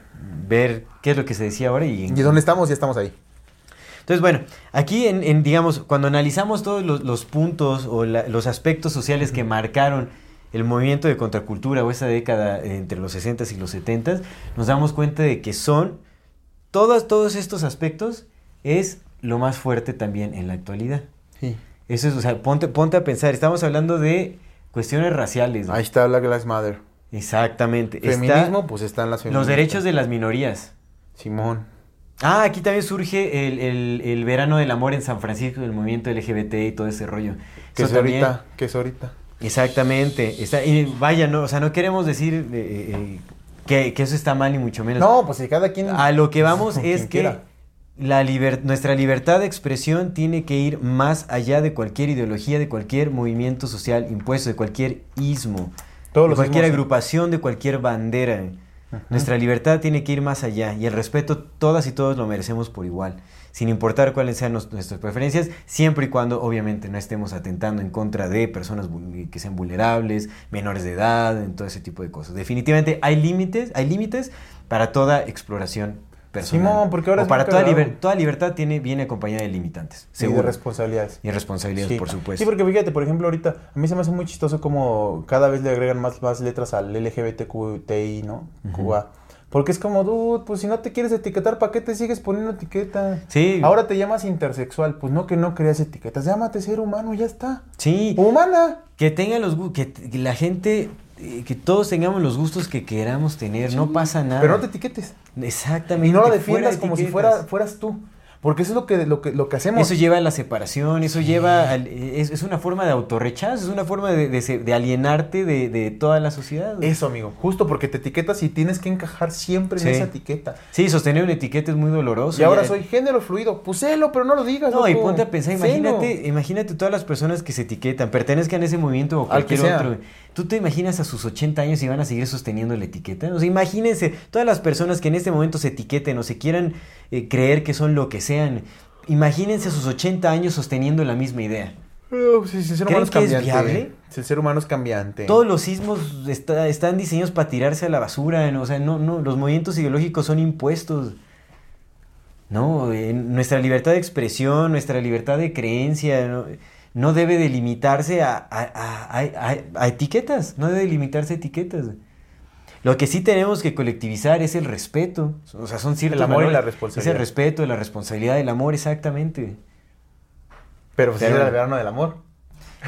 ver qué es lo que se decía ahora y... en- ¿Y dónde estamos? Ya estamos ahí. Entonces, bueno, aquí, en, en, digamos, cuando analizamos todos los, los puntos o la- los aspectos sociales que marcaron el movimiento de contracultura o esa década entre los 60s y los 70s, nos damos cuenta de que son, todos, todos estos aspectos es lo más fuerte también en la actualidad. Sí. Eso es, o sea, ponte, ponte a pensar, estamos hablando de cuestiones raciales. ¿no? Ahí está Black Lives Matter. Exactamente. Está Feminismo, pues están las los feministas. derechos de las minorías. Simón. Ah, aquí también surge el, el- el verano del amor en San Francisco, el movimiento LGBT y todo ese rollo. Que es también- ahorita, que es ahorita. Exactamente. Está, y vaya, no, o sea, no queremos decir eh, eh, que, que eso está mal ni mucho menos. No, pues si cada quien... A lo que vamos Quien es que quiera. La liber- nuestra libertad de expresión tiene que ir más allá de cualquier ideología, de cualquier movimiento social impuesto, de cualquier ismo, Todos de cualquier ismos, sí. agrupación, de cualquier bandera. Nuestra libertad tiene que ir más allá y el respeto todas y todos lo merecemos por igual, sin importar cuáles sean nos- nuestras preferencias, siempre y cuando obviamente no estemos atentando en contra de personas que sean vulnerables, menores de edad, en todo ese tipo de cosas. Definitivamente hay límites, hay límites para toda exploración personal. Simón, porque ahora O es para toda, cagado. liber- toda libertad tiene viene acompañada de limitantes, Sí, de seguro. responsabilidades. y responsabilidades, Sí. por supuesto. Sí, porque fíjate, por ejemplo, ahorita a mí se me hace muy chistoso como cada vez le agregan más, más letras al LGBTQTI, ¿no? QA. Porque es como, dude, pues si no te quieres etiquetar, ¿para qué te sigues poniendo etiqueta? Sí. Ahora te llamas intersexual, pues no que no creas etiquetas, llámate ser humano, ya está. Sí. Humana. Que tenga los que, la gente, que todos tengamos los gustos que queramos tener, no pasa nada. Pero no te etiquetes. Exactamente. Y no fuera defiendas como si fuera, fueras tú. Porque eso es lo que, lo que, lo que hacemos. Eso lleva a la separación, eso lleva al- es, es una forma de autorrechazo, es una forma de, de alienarte de, de toda la sociedad. güey. Eso, amigo. Justo porque te etiquetas y tienes que encajar siempre Sí. en esa etiqueta. Sí, sostener una etiqueta es muy doloroso. Y ahora soy género fluido. Pues sélo, pero no lo digas. No, y ponte a pensar, imagínate, imagínate todas las personas que se etiquetan, pertenezcan a ese movimiento o cualquier otro. ¿Tú te imaginas a sus 80 años y van a seguir sosteniendo la etiqueta? O sea, imagínense todas las personas que en este momento se etiqueten o se quieran eh, creer que son lo que sean. imagínense a sus 80 años sosteniendo la misma idea. Pues, si el ser ¿Creen humano es que es cambiante. viable? Si el ser humano es cambiante. Todos los sismos está- están diseñados para tirarse a la basura, ¿no? o sea, no, no, los movimientos ideológicos son impuestos. No, Eh, nuestra libertad de expresión, nuestra libertad de creencia, no, no debe de limitarse a, a- a- a- etiquetas, no debe de limitarse a etiquetas. Lo que sí tenemos que colectivizar es el respeto, o sea, son ciertos El amor y la Es responsabilidad. el respeto, la responsabilidad, el amor, exactamente. Pero pues Pero el verano del amor.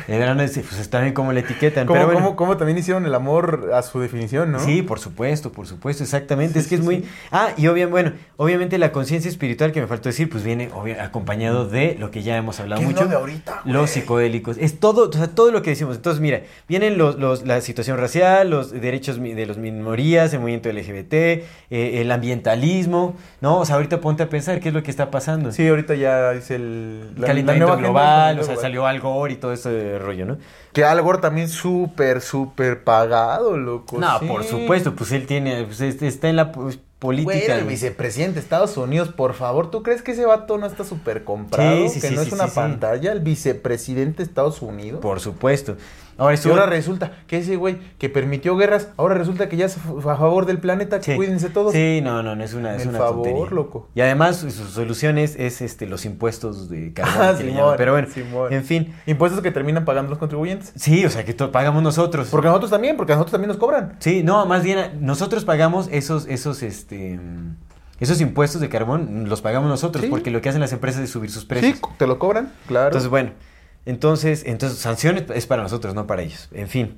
El verano es- pues está bien como la etiquetan, ¿Cómo, pero bueno. cómo- cómo también hicieron el amor a su definición, no? Sí, por supuesto, por supuesto, exactamente. Sí, es que sí, es muy. sí. Ah, y obvia- bueno, obviamente la conciencia espiritual que me faltó decir, pues viene obvia- acompañado de lo que ya hemos hablado ¿Qué es mucho. lo de ahorita, güey? Los psicodélicos. Es todo, o sea, todo lo que decimos. Entonces, mira, vienen los, los- la situación racial, los derechos de las minorías, el movimiento LGBT, eh, el ambientalismo, ¿no? O sea, ahorita ponte a pensar qué es lo que está pasando. Sí, ahorita ya es el... la- Calentamiento global, o sea, global. salió Al Gore y todo ese rollo, ¿no? Que Al Gore también súper, súper pagado, loco. no, sí. por supuesto, pues él tiene, pues, está en la pues, Güey, política. era el güey. vicepresidente de Estados Unidos, por favor, ¿tú crees que ese vato no está súper comprado? Sí, sí, que no es una pantalla, el vicepresidente de Estados Unidos. Por supuesto. Ahora Y ahora resulta que ese güey que permitió guerras, ahora resulta que ya es a favor del planeta, que Sí. cuídense todos. Sí, no, no, no es una, es El una favor, tontería. loco. Y además su solución es, es, este, los impuestos de carbón. Ah, que le Simón, llaman. Pero bueno, Simón. en fin. Impuestos que terminan pagando los contribuyentes. Sí, o sea, que pagamos nosotros. Porque nosotros también, porque a nosotros también nos cobran. Sí, no, más bien nosotros pagamos esos, esos, este, esos impuestos de carbón, los pagamos nosotros, Sí. porque lo que hacen las empresas es subir sus precios. Sí, te lo cobran, claro. Entonces, bueno, entonces, entonces, sanciones es para nosotros, no para ellos. En fin.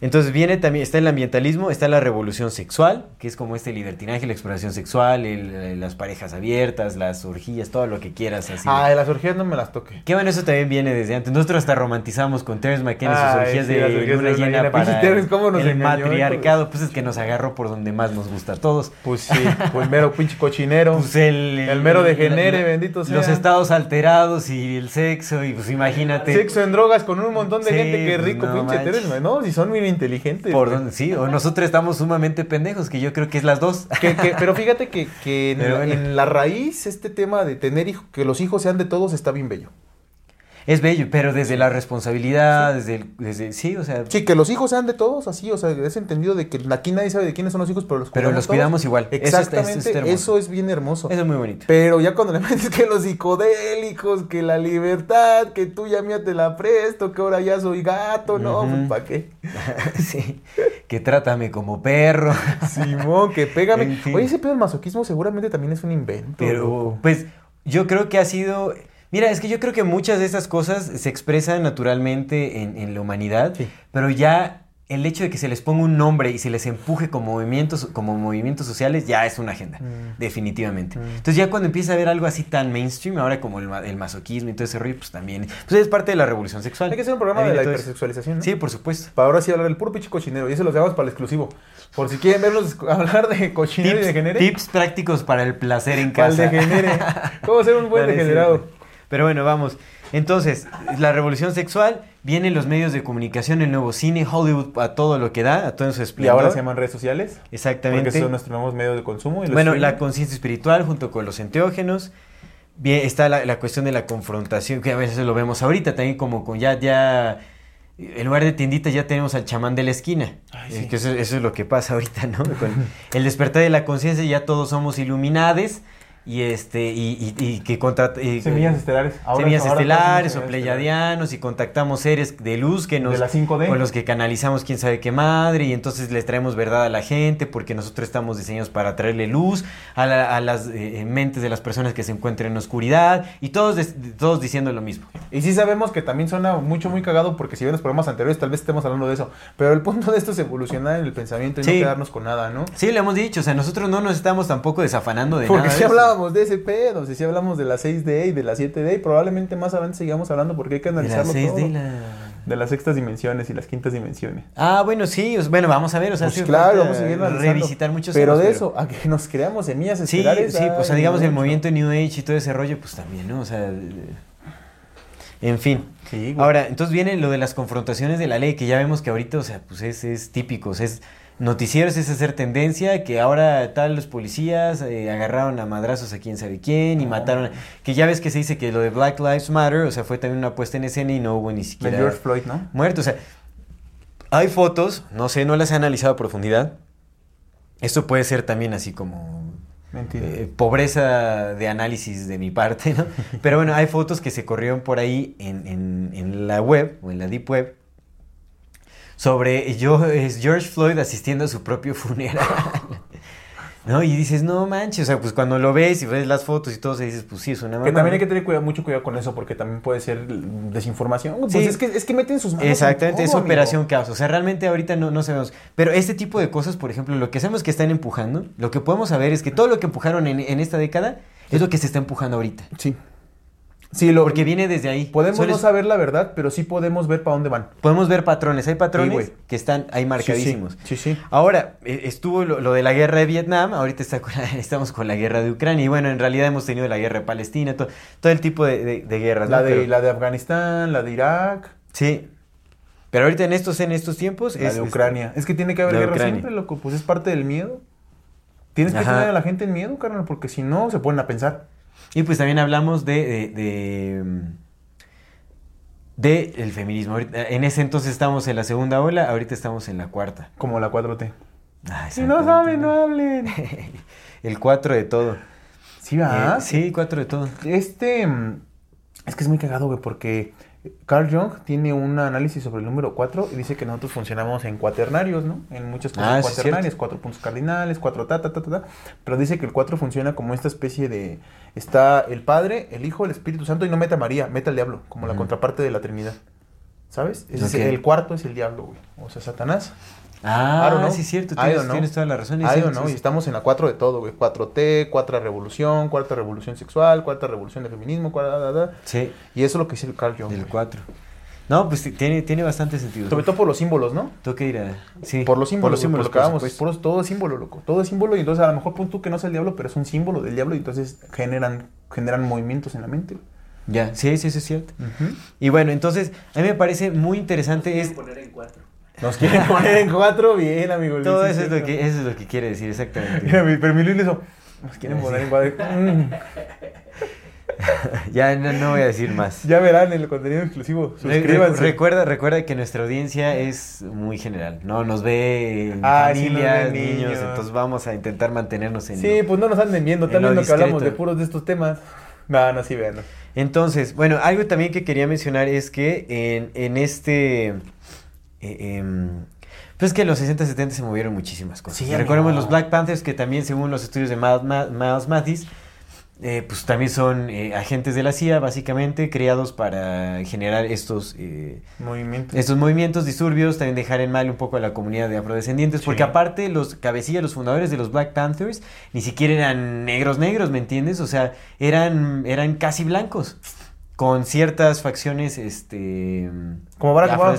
Entonces viene también, está el ambientalismo, está la revolución sexual, que es como este libertinaje, la exploración sexual, el- el- las parejas abiertas, las orgías, todo lo que quieras así. Ah, de las orgías no me las toque. Qué bueno, eso también viene desde antes. Nosotros hasta romantizamos con Terence McKenna sus orgías sí, de luna llena llena. para Pinche Terence, ¿cómo nos el engañó, matriarcado. Pues es que nos agarró por donde más nos gusta a todos. Pues sí, pues mero pinche cochinero. Pues el, El mero degenere, bendito sea. Los estados alterados y el sexo, y pues imagínate. Sexo en drogas con un montón de Sí, gente que pues, rico, no pinche. Terence, ¿no? Si son muy inteligentes. Por donde, sí, o nosotros estamos sumamente pendejos, que yo creo que es las dos. Que- que- pero fíjate que, que en, Pero la, bueno. en la raíz, este tema de tener hijos, que los hijos sean de todos, está bien bello. Es bello, pero desde la responsabilidad, desde, el- desde, sí, o sea, Sí, que los hijos sean de todos, así, o sea, es entendido de que aquí nadie sabe de quiénes son los hijos, pero los Pero los todos. cuidamos igual. Eso está- eso Exactamente, está eso es bien hermoso. eso es muy bonito. Pero ya cuando le metes que los psicodélicos, que la libertad, que tú ya mía te la presto, que ahora ya soy gato, no, pues ¿para qué? sí, que trátame como perro. Simón, que pégame. En fin. Oye, ese pedo del masoquismo seguramente también es un invento. Pero, loco. pues, yo creo que ha sido. Mira, es que yo creo que muchas de esas cosas se expresan naturalmente en, en la humanidad, Sí. pero ya el hecho de que se les ponga un nombre y se les empuje como movimientos, como movimientos sociales ya es una agenda, Mm. definitivamente. Mm. Entonces ya cuando empieza a ver algo así tan mainstream, ahora como el, ma- el masoquismo y todo ese rollo, pues también, pues es parte de la revolución sexual. Hay que hacer un programa Ahí de la hipersexualización, ¿no? Sí, por supuesto. Para ahora sí hablar del puro pinche cochinero. Y eso lo dejamos para el exclusivo. Por si quieren vernos hablar de cochinero y Tips, degenere. tips prácticos para el placer en Para el casa. degenere. ¿Cómo ser un buen degenerado? Pero bueno, vamos. Entonces, la revolución sexual, vienen los medios de comunicación, el nuevo cine, Hollywood a todo lo que da, a todo en su Y ahora se llaman redes sociales. Porque Exactamente. esos son nuestros nuevos medios de consumo. y Bueno, streaming. la conciencia espiritual junto con los enteógenos. Bien, está la, la cuestión de la confrontación, que a veces lo vemos ahorita también como con ya, ya, en lugar de tienditas ya tenemos al chamán de la esquina. Ay, Eh, sí. que eso, eso es lo que pasa ahorita, ¿no? Con el despertar de la conciencia ya todos somos iluminades y este, y, y- y que contra... y- Semillas estelares. Ahora- semillas ahora estelares o pleyadianos y contactamos seres de luz que nos De la 5D. con los que canalizamos quién sabe qué madre y entonces les traemos verdad a la gente porque nosotros estamos diseñados para traerle luz a, la- a las eh, mentes de las personas que se encuentran en oscuridad y todos todos diciendo lo mismo. Y sí sabemos que también suena mucho, muy cagado porque si ven los programas anteriores tal vez estemos hablando de eso. Pero el punto de esto es evolucionar en el pensamiento y Sí. no quedarnos con nada, ¿no? Sí, lo hemos dicho, o sea, nosotros no nos estamos tampoco desafanando de Porque nada. si de eso. De ese pedo, si sí hablamos de la 6D y de la 7D y probablemente más adelante sigamos hablando porque hay que De la analizarlo todo. de la- De las sextas dimensiones y las quintas dimensiones. Ah, bueno, sí, bueno, vamos a ver, o sea, Pues claro, vamos a seguir revisitar muchos Pero temas, de eso, a que nos creamos semillas Sí, sí, pues ay, digamos el movimiento New Age y todo ese rollo, pues también, ¿no? O sea, en fin. Sí. Ahora, entonces viene lo de las confrontaciones de la ley, que ya vemos que ahorita, o sea, pues es, es típico, o sea, es, noticieros es hacer tendencia, que ahora tal los policías eh, agarraron a madrazos a quién sabe quién y mataron, a- que ya ves que se dice que lo de Black Lives Matter, o sea, fue también una puesta en escena y no hubo ni De siquiera George Floyd, ¿no? muerto, o sea, hay fotos, no sé, no las he analizado a profundidad. Esto puede ser también así como eh, pobreza de análisis de mi parte, ¿no? Pero bueno, hay fotos que se corrieron por ahí en, en- en la web o en la deep web sobre yo, es George Floyd asistiendo a su propio funeral. ¿No? Y dices, no manches, o sea, pues cuando lo ves y ves las fotos y todo, se dices, pues sí, es una que mamada. también hay que tener cuidado, mucho cuidado con eso, porque también puede ser desinformación. Pues Sí. es que, es que meten sus manos. en Exactamente, es todo, amigo. operación caos. O sea, realmente ahorita no, no sabemos. Pero este tipo de cosas, por ejemplo, lo que sabemos que están empujando, lo que podemos saber es que todo lo que empujaron en, en esta década es lo que se está empujando ahorita. Sí. Sí, lo, Porque viene desde ahí. podemos Solo no es- saber la verdad, pero sí podemos ver para dónde van. podemos ver patrones. Hay patrones que están ahí marcadísimos. Sí, sí. sí. Ahora, eh, estuvo lo, lo de la guerra de Vietnam, ahorita está con la- estamos con la guerra de Ucrania, y bueno, en realidad hemos tenido la guerra de Palestina, to- todo el tipo de, de- de guerras. La, ¿no? de, Pero- la de Afganistán, la de Irak, Sí. Pero ahorita en estos, en estos tiempos la es- de es- Ucrania. Es que tiene que haber guerra Ucrania. siempre, loco. Pues es parte del miedo. Tienes que Ajá. tener a la gente en miedo, carnal, porque si no, se ponen a pensar. Y pues también hablamos de, de, de, mm, de el feminismo. En ese entonces estábamos en la segunda ola, ahorita estamos en la cuarta. Como la 4T. Ah, Si no saben, no hablen. el 4 de todo. Sí, va. Eh, sí, 4 de todo. Este. Es que es muy cagado, güey, porque Carl Jung tiene un análisis sobre el número 4 y dice que nosotros funcionamos en cuaternarios, ¿no? En muchas cosas Ah, sí, cuaternarias, cuatro puntos cardinales, cuatro ta, ta, ta, ta, ta. Pero dice que el 4 funciona como esta especie de. Está el Padre, el Hijo, el Espíritu Santo y no meta a María, meta al diablo, como la contraparte de la Trinidad. ¿Sabes? Es decir, el cuarto es el diablo, güey. O sea, Satanás. Ah, I don't know. sí, es cierto, I tienes, don't know. tienes toda la razón. I don't know, y estamos en la 4 de todo, güey. 4T, cuarta revolución, cuarta revolución sexual, cuarta revolución de feminismo, cuarta, da, da, da. Sí, Y eso es lo que dice el Carl Jung. del güey. 4. No, pues tiene, tiene bastante sentido. Sobre todo por los símbolos, ¿no? Toca ir a... Sí, Por los símbolos, por, lo que por hablábamos, supuesto. puros- todo es símbolo, loco. Todo es símbolo y entonces a lo mejor pon tú que no es el diablo, pero es un símbolo del diablo y entonces generan, generan movimientos en la mente. Ya, sí, sí, eso es cierto. Y bueno, entonces, a mí me parece muy interesante es... Nos quieren poner en cuatro, bien, amigo. Luis, Todo sí, eso es, lo que, eso es lo que quiere decir, exactamente. Mira, mi- pero mi Luis hizo, Nos quieren poner en cuatro. Mm. ya no, no voy a decir más. Ya verán el contenido exclusivo. Re- Suscríbanse. recuerda, recuerda que nuestra audiencia es muy general, ¿no? Nos ve sí, nos familias, ven niños, niños. entonces vamos a intentar mantenernos en... Sí, lo- pues no nos anden viendo. en Están lo que hablamos de puros de estos temas. No, no, sí, vean. Entonces, bueno, algo también que quería mencionar es que en, en este... eh, em, pues que en los 60, 70 se movieron muchísimas cosas. Sí, Recordemos los Black Panthers, que también según los estudios de Miles, Ma- Miles Mathis, eh, pues también son eh, agentes de la CIA, básicamente, creados para generar estos... eh, Movimientos. estos movimientos disturbios también dejar en mal un poco a la comunidad de afrodescendientes, porque aparte los cabecillas, los fundadores de los Black Panthers, ni siquiera eran negros negros, ¿me entiendes? O sea, eran, eran casi blancos, con ciertas facciones, este... Como Barack Obama.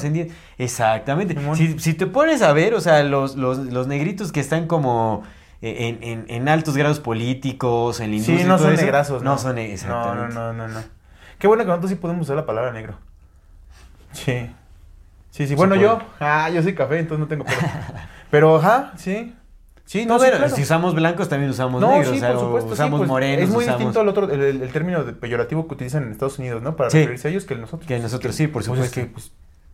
Exactamente. Si, si te pones a ver, o sea, los, los, los negritos que están como... En, en- en altos grados políticos, en la industria. Sí, y no todo son eso, negrazos. No son, exactamente. no, no, no, no. Qué bueno que nosotros sí podemos usar la palabra negro. Sí. Sí, sí. Bueno, yo. Ah, yo soy café, entonces no tengo pelo. Pero, ajá, sí. Sí, no, sí, claro. si usamos blancos también usamos No, negros, sí, o sea, por supuesto. sí, usamos pues, morenos, es muy usamos... distinto al otro, el, el- el término de peyorativo que utilizan en Estados Unidos, ¿no? Para Sí. referirse a ellos que el nosotros. Que nosotros sí, por Pues es supuesto. que, pues,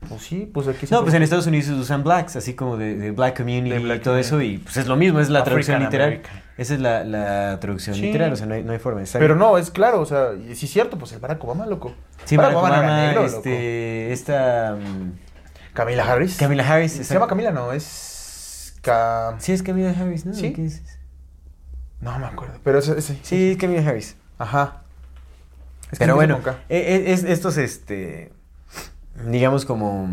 pues sí, pues aquí No, pues en Estados Unidos usan blacks, así como de, de black community De black y todo eso, y pues es lo mismo, es la traducción literal. American. Esa es la, la traducción Sí. literal, o sea, no hay, no hay forma. Pero bien. no, es claro, o sea, y sí es cierto, pues el Barack Obama, loco. Sí, Barack no era Obama, negro, loco. este, esta... mm, Camila Harris. Camila Harris. Se llama Camila, no, es. Ca... Sí, es Camila Harris, ¿no? ¿Sí? ¿Qué es? No me acuerdo, pero ese. ese- Sí, es Camila Harris. Ajá. Es que Pero bueno, K. eh, eh, es, estos, este, digamos como...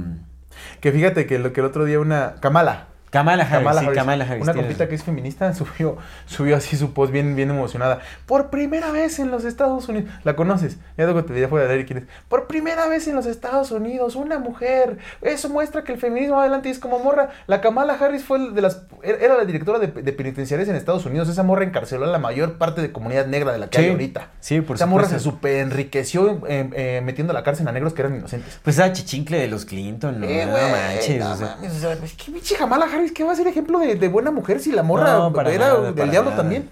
Que fíjate que lo que el otro día una. Kamala. Kamala Harris, Kamala sí, Harris, Kamala Harris. Una compita que es feminista subió, subió así su post bien, bien emocionada. Por primera vez en los Estados Unidos. ¿La conoces? Ya te diré fuera de aire quién es. Por primera vez en los Estados Unidos, una mujer. Eso muestra que el feminismo adelante es como morra. La Kamala Harris fue de las. Era la directora de, de penitenciarias en Estados Unidos. Esa morra encarceló a la mayor parte de comunidad negra de la que Sí. hay ahorita. Sí, por Esa morra se super enriqueció eh, eh, metiendo a la cárcel a negros que eran inocentes. Pues esa chichincle de los Clinton, no, Eh, no manches. no o sea. mames, o sea, pues, ¿qué pinche Kamala Harris Harris, ¿qué va a ser ejemplo de, de buena mujer si la morra No, para era nada, del para diablo nada. también?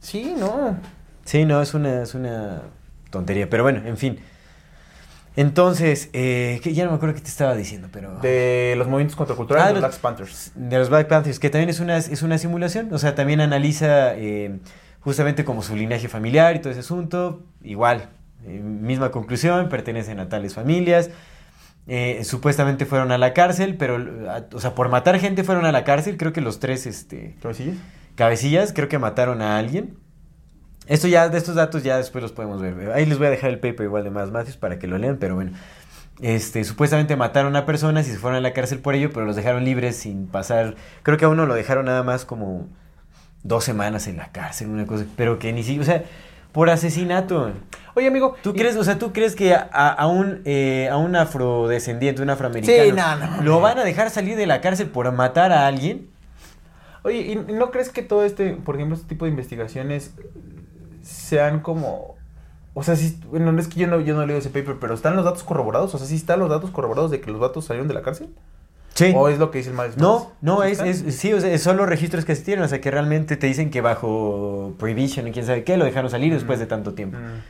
Sí, no. Sí, no, es una, es una tontería. Pero bueno, en fin. Entonces, eh, que ya no me acuerdo qué te estaba diciendo, pero... De los movimientos contraculturales Ah, de los- los Black Panthers. De los Black Panthers, que también es una, es una simulación. O sea, también analiza eh, justamente como su linaje familiar y todo ese asunto. Igual, eh, misma conclusión, pertenecen a tales familias. Eh, supuestamente fueron a la cárcel, pero, a- o sea, por matar gente fueron a la cárcel. Creo que los tres, este... ¿Cabecillas? cabecillas, creo que mataron a alguien. Esto ya, de estos datos ya después los podemos ver. Ahí les voy a dejar el paper igual de más Matthews para que lo lean, pero bueno. Este, supuestamente mataron a personas y se fueron a la cárcel por ello, pero los dejaron libres sin pasar. Creo que a uno lo dejaron nada más como dos semanas en la cárcel, una cosa. Pero que ni siquiera, o sea, por asesinato. Oye, amigo. ¿Tú y- crees, o sea, tú crees que a, a un, eh, a un afrodescendiente, un afroamericano, Sí, no, no, lo van a dejar salir de la cárcel por matar a alguien? Oye, ¿y no crees que todo este, por ejemplo, este tipo de investigaciones sean como... O sea, sí, bueno, no es que yo no, yo no leo ese paper, pero ¿están los datos corroborados? O sea, ¿sí están los datos corroborados de que los vatos salieron de la cárcel? Sí. ¿O es lo que dice el Miles No, no, ¿Sí es, es, sí, o sea, son los registros que se tienen, o sea, que realmente te dicen que bajo prohibition y quién sabe qué, lo dejaron salir después de tanto tiempo. Mm.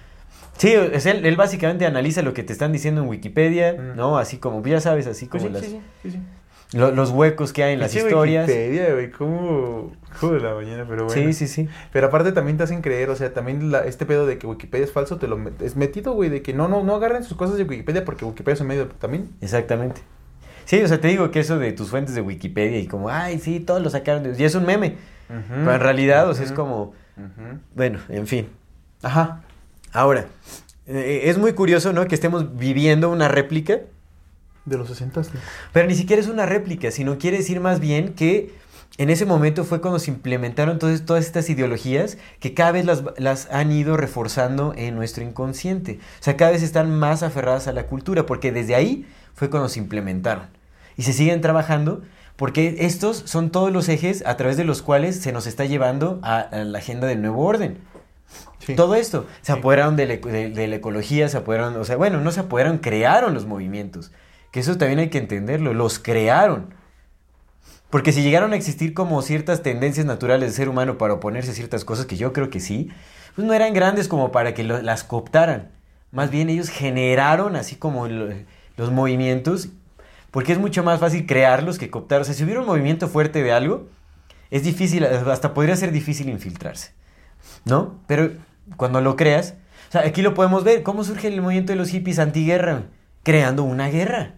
Sí, es él, él básicamente analiza lo que te están diciendo en Wikipedia, Mm. ¿no? Así como, ya sabes, así Pues como sí, las- sí, sí, sí, sí. lo- los huecos que hay en las historias. Wikipedia, güey, ¿cómo? Joder la mañana, pero bueno. Sí, sí, sí. Pero aparte también te hacen creer, o sea, también la- este pedo de que Wikipedia es falso, te lo met- es metido, güey, de que no, no, no agarren sus cosas de Wikipedia porque Wikipedia es un medio también. Exactamente. Sí, o sea, te digo que eso de tus fuentes de Wikipedia y como, ay, sí, todos lo sacaron. de-". Y es un meme. Pero en realidad, o sea, es como, Ujú. bueno, en fin. Ajá. Ahora, eh, es muy curioso, ¿no? Que estemos viviendo una réplica De los 60 Pero ni siquiera es una réplica, sino quiere decir más bien que en ese momento fue cuando se implementaron todas, todas estas ideologías que cada vez las, las han ido reforzando en nuestro inconsciente. O sea, cada vez están más aferradas a la cultura, porque desde ahí fue cuando se implementaron. Y se siguen trabajando porque estos son todos los ejes a través de los cuales se nos está llevando a, a la agenda del nuevo orden. Sí. Todo esto. Se Sí. apoderaron de la, eco- de- de la ecología, se apoderaron, o sea, bueno, no se apoderaron, crearon los movimientos. Que eso también hay que entenderlo, los crearon. Porque si llegaron a existir como ciertas tendencias naturales del ser humano para oponerse a ciertas cosas, que yo creo que sí, pues no eran grandes como para que lo- las cooptaran. Más bien ellos generaron así como lo- los movimientos, porque es mucho más fácil crearlos que cooptar. O sea, si hubiera un movimiento fuerte de algo, es difícil, hasta podría ser difícil infiltrarse. ¿No? Pero cuando lo creas, o sea, aquí lo podemos ver, cómo surge el movimiento de los hippies antiguerra, creando una guerra.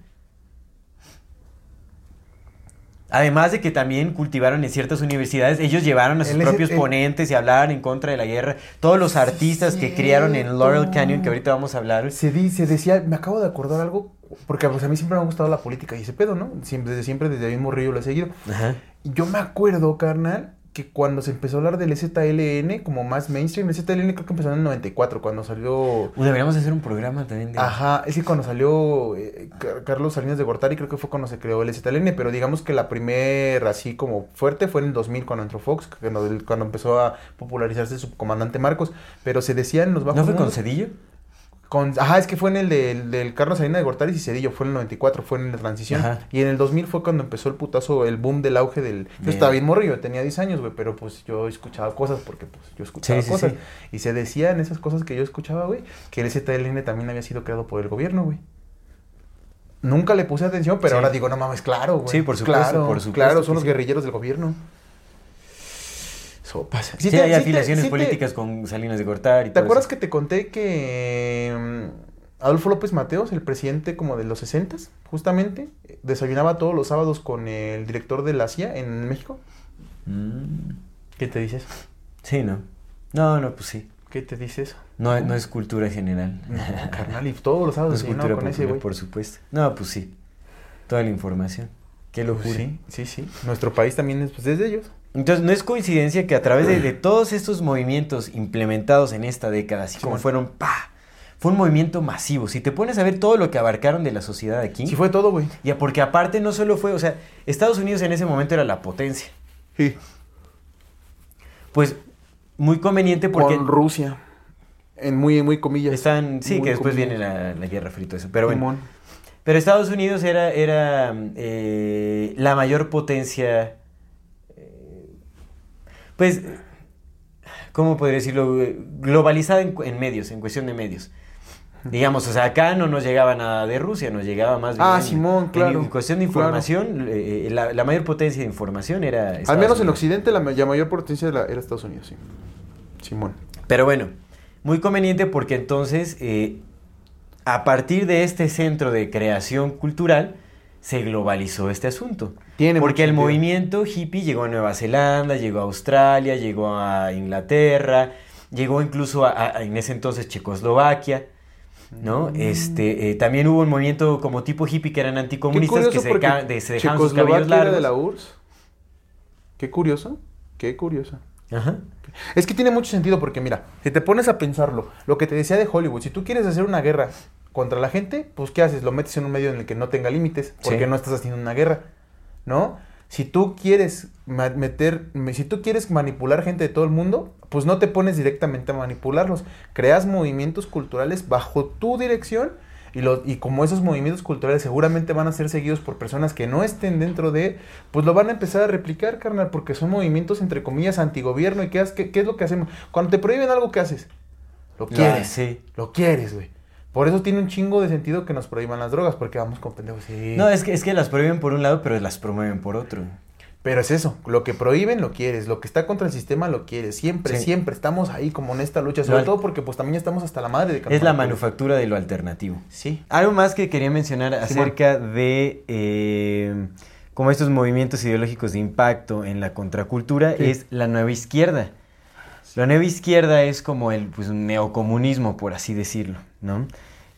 Además de que también cultivaron en ciertas universidades, ellos llevaron a sus El propios el- ponentes y hablaron en contra de la guerra. Todos los artistas que criaron en Laurel Canyon, que ahorita vamos a hablar. Se, di- se decía, me acabo de acordar algo, porque pues, a mí siempre me ha gustado la política y ese pedo, ¿no? Siempre, desde siempre, desde el mismo río lo he seguido. Ajá. Yo me acuerdo, carnal, que cuando se empezó a hablar del ZLN como más mainstream, el ZLN creo que empezó en el 94, cuando salió... Uh, deberíamos hacer un programa también de... Ajá, es que cuando salió eh, Car- Carlos Salinas de Gortari, creo que fue cuando se creó el ZLN, pero digamos que la primera así como fuerte fue en el 2000 cuando entró Fox, cuando, cuando empezó a popularizarse su comandante Marcos, pero se decía en los bajos ¿No fue con Cedillo? Con- ajá, es que fue en el del, del Carlos Salinas de Gortari y Cedillo, fue en el 94, fue en la transición. Ajá. Y en el 2000 fue cuando empezó el putazo, el boom del auge del... Yo estaba bien morrillo, tenía 10 años, güey, pero pues yo escuchaba cosas porque pues yo escuchaba Sí, cosas. sí. Y se decía en esas cosas que yo escuchaba, güey, que el ZLN también había sido creado por el gobierno, güey. Nunca le puse atención, pero ahora digo, no mames, claro, güey. Sí, por supuesto, Claro, por supuesto Claro, son los guerrilleros del gobierno. Sopas. Sí, te- hay afiliaciones sí te- políticas con Salinas de Gortari. y ¿Te todo acuerdas eso. que te conté que mm, Adolfo López Mateos, el presidente como de los 60 justamente, desayunaba todos los sábados con el director de la CIA en México? Mm, ¿Qué te dices? sí, no. No, no, pues sí. ¿Qué te dices? No, no es cultura general. No, carnal, y todos los No sábados es desayunaba cultura con ese popular, güey. por supuesto. No, pues sí. Toda la información. Qué locura. Sí, sí, sí. Nuestro país también es pues, desde ellos. Entonces, no es coincidencia que a través de, de todos estos movimientos implementados en esta década, así como fueron, ¡pa! Fue un movimiento masivo. Si te pones a ver todo lo que abarcaron de la sociedad aquí, Sí fue todo, güey. ya porque aparte no solo fue, o sea, Estados Unidos en ese momento era la potencia. Sí. Pues muy conveniente porque Con Rusia. En muy, muy comillas. están, sí, Muy que después comillas. viene la, la guerra frito eso, pero bueno. Pero Estados Unidos era, era eh, la mayor potencia pues, ¿cómo podría decirlo? Globalizada en, en medios, en cuestión de medios. Digamos, o sea, acá no nos llegaba nada de Rusia, nos llegaba más bien. Ah, Simón, claro, En cuestión de claro. información, eh, la, la mayor potencia de información era. Al menos en. Occidente la, ma- la mayor potencia la- era Estados Unidos, sí. Simón. Pero bueno, muy conveniente porque entonces, eh, a partir de este centro de creación cultural, se globalizó este asunto. Tiene porque el sentido. movimiento hippie llegó a Nueva Zelanda, llegó a Australia, llegó a Inglaterra, llegó incluso a, a- en ese entonces Checoslovaquia. ¿No? Mm. Este, eh, también hubo un movimiento como tipo hippie que eran anticomunistas que se, de- se dejaban sus cabellos era largos. de la URSS. Qué curioso, qué curioso. Ajá. Es que tiene mucho sentido porque mira, si te pones a pensarlo, lo que te decía de Hollywood, si tú quieres hacer una guerra contra la gente, pues ¿qué haces? Lo metes en un medio en el que no tenga límites, porque Sí. no estás haciendo una guerra, ¿no? Si tú quieres meter, me- si tú quieres manipular gente de todo el mundo, pues no te pones directamente a manipularlos, creas movimientos culturales bajo tu dirección y, lo, y como esos movimientos culturales seguramente van a ser seguidos por personas que no estén dentro de, pues lo van a empezar a replicar, carnal, porque son movimientos entre comillas antigobierno y ¿qué, qué, qué es lo que hacemos? Cuando te prohíben algo, ¿qué haces? Lo quieres, Ah, sí. lo quieres, güey. Por eso tiene un chingo de sentido que nos prohíban las drogas, porque vamos con pendejos. Sí. No, es que, es que las prohíben por un lado, pero las promueven por otro. Pero es eso, lo que prohíben lo quieres, lo que está contra el sistema lo quieres, siempre, Sí. siempre estamos ahí como en esta lucha, sobre al- todo porque pues también estamos hasta la madre de Es la manufactura de lo alternativo. Sí. Algo más que quería mencionar acerca de eh, como estos movimientos ideológicos de impacto en la contracultura Sí. es la nueva izquierda. La nueva izquierda es como el pues, un neocomunismo, por así decirlo, ¿no?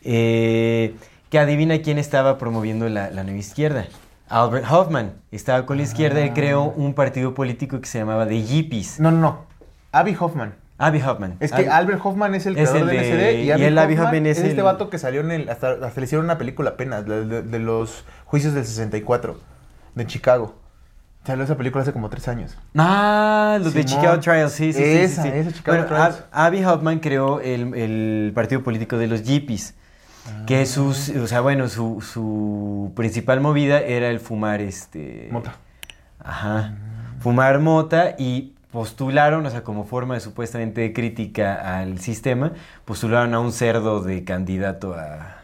Eh, que adivina quién estaba promoviendo la, la nueva izquierda. Albert Hoffman estaba con la izquierda y creó un partido político que se llamaba The Yippies. No, no, no. Abby Hoffman. Abby Hoffman. Es que Abby- Albert Hoffman es el Es creador el del de- y y Abby, el Abby Hoffman, es, es este el- vato que salió en el hasta, hasta le hicieron una película apenas de, de- de los juicios del 64 de Chicago. Salió esa película hace como tres años. Ah, los de. Chicago Trials, sí, sí, sí, sí, Esa, sí. esa, Chicago bueno, Trials. Ab- Abby Hoffman creó el, el partido político de los Yippies, que sus, o sea, bueno, su, su principal movida era el fumar, este... Mota. Ajá, fumar mota y postularon, o sea, como forma de supuestamente de crítica al sistema, postularon a un cerdo de candidato a,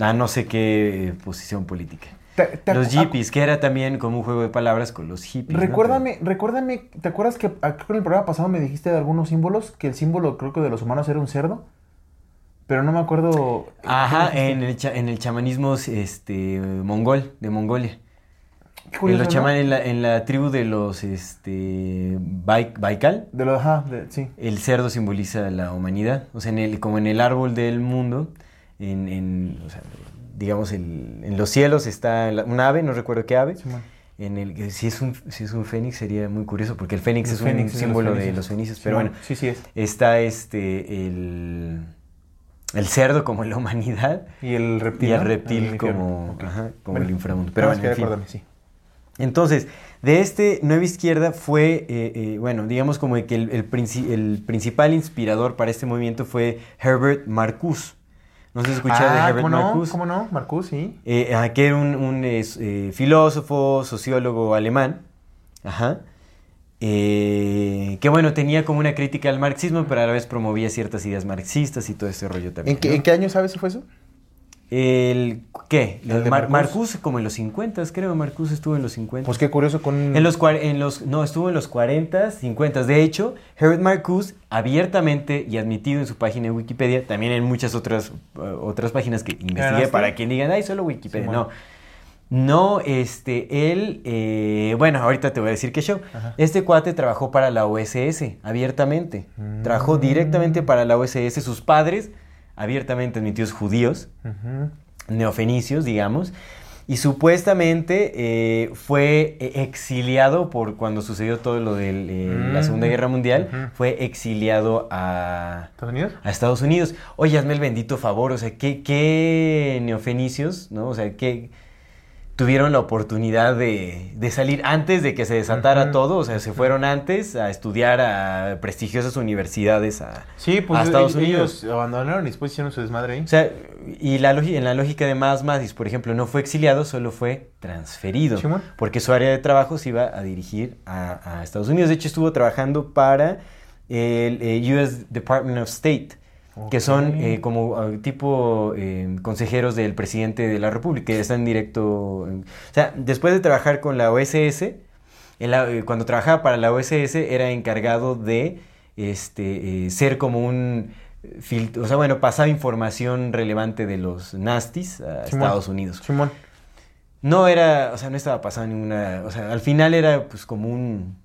a no sé qué posición política. Te- te Los hippies, que era también como un juego de palabras con los hippies. ¿no? Recuérdame, recuérdame, ¿te acuerdas que aquí con el programa pasado me dijiste de algunos símbolos? Que el símbolo creo que de los humanos era un cerdo. Pero no me acuerdo. Ajá, ¿qué en el, cha- en el chamanismo este, mongol, de Mongolia. En, los ¿no? chaman- en, la, en la tribu de los este, Bai- Baikal, De lo, ajá, de- sí. el cerdo simboliza la humanidad. O sea, en el, como en el árbol del mundo, en, en, o sea, digamos, el- en los cielos está la- un ave, no recuerdo qué ave. En el, si, es un, si es un fénix sería muy curioso, porque el fénix es fénix un símbolo los de los fenicios. Pero bueno, Sí, sí es. está este, el, el cerdo como la humanidad. Y el reptil. Como, ajá, como Bueno, el inframundo. Pero nada más bueno, en quería fin. acordarme, sí. Entonces, de este Nueva Izquierda fue, eh, eh, bueno, digamos como que el, el principal inspirador para este movimiento fue Herbert Marcuse. ¿No se escuchado de Ah, Herbert ¿cómo no? Marcuse? ¿Cómo no? Marcus, sí. Eh, ajá, que era un, un, eh, filósofo, sociólogo alemán. Ajá. Eh, que bueno, tenía como una crítica al marxismo, pero a la vez promovía ciertas ideas marxistas y todo ese rollo también. ¿En qué, ¿no? en qué año sabes si fue eso? El, ¿Qué? El de Mar- Marcuse. Marcuse, como en los 50, creo. Marcuse estuvo en los 50. Pues qué curioso con... En los, en los, no, estuvo en los 40, 50. De hecho, Herbert Marcuse, abiertamente y admitido en su página de Wikipedia, también en muchas otras, uh, otras páginas que investigué para quien digan, ay, solo Wikipedia. Sí, no. No, este, él, eh, bueno, ahorita te voy a decir qué show. Ajá. Este cuate trabajó para la OSS, abiertamente. Mm. Trabajó directamente para la OSS. Sus padres, abiertamente admitidos judíos, Ujú. neofenicios, digamos, y supuestamente eh, fue eh, exiliado por cuando sucedió todo lo de la Segunda Mm. Guerra Mundial, fue exiliado a, ¿Estados Unidos? a Estados Unidos. Oye, hazme el bendito favor, o sea, ¿qué, qué neofenicios, no? O sea, ¿qué, tuvieron la oportunidad de, de salir antes de que se desatara todo, o sea, se fueron antes a estudiar a prestigiosas universidades a, Sí, pues a Estados ellos, Unidos. ellos abandonaron y después hicieron su desmadre ahí. O sea, y la en la lógica de Más Madis, por ejemplo, no fue exiliado, solo fue transferido. Porque su área de trabajo se iba a dirigir a, a Estados Unidos. De hecho, estuvo trabajando para el eh, US Department of State, que son eh, como ah, tipo eh, consejeros del presidente de la República, que están directo... en- o sea, después de trabajar con la OSS, en la- eh, cuando trabajaba para la OSS era encargado de este, eh, ser como un filtro, o sea, bueno, pasaba información relevante de los nastis a Simón. Estados Unidos. Simón. No era, o sea, no estaba pasando ninguna, o sea, al final era pues como un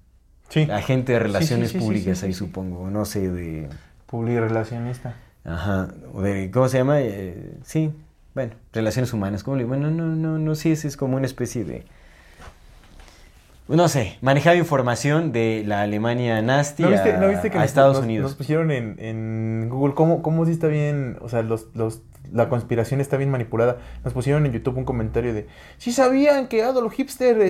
Sí. agente de relaciones sí, sí, sí, públicas ahí supongo, no sé, de, Publirelacionista. Ajá, o de, ¿cómo se llama? Eh, sí, bueno, relaciones humanas, ¿cómo le Bueno, no, no, no, sí, es, es como una especie de, no sé, manejaba información de la Alemania nasty ¿No viste, a, no viste que a nos- Estados nos, Unidos. nos pusieron en, en Google cómo, cómo sí está bien, o sea, los, los, la conspiración está bien manipulada? Nos pusieron en YouTube un comentario de, si sabían que Adolf Hipster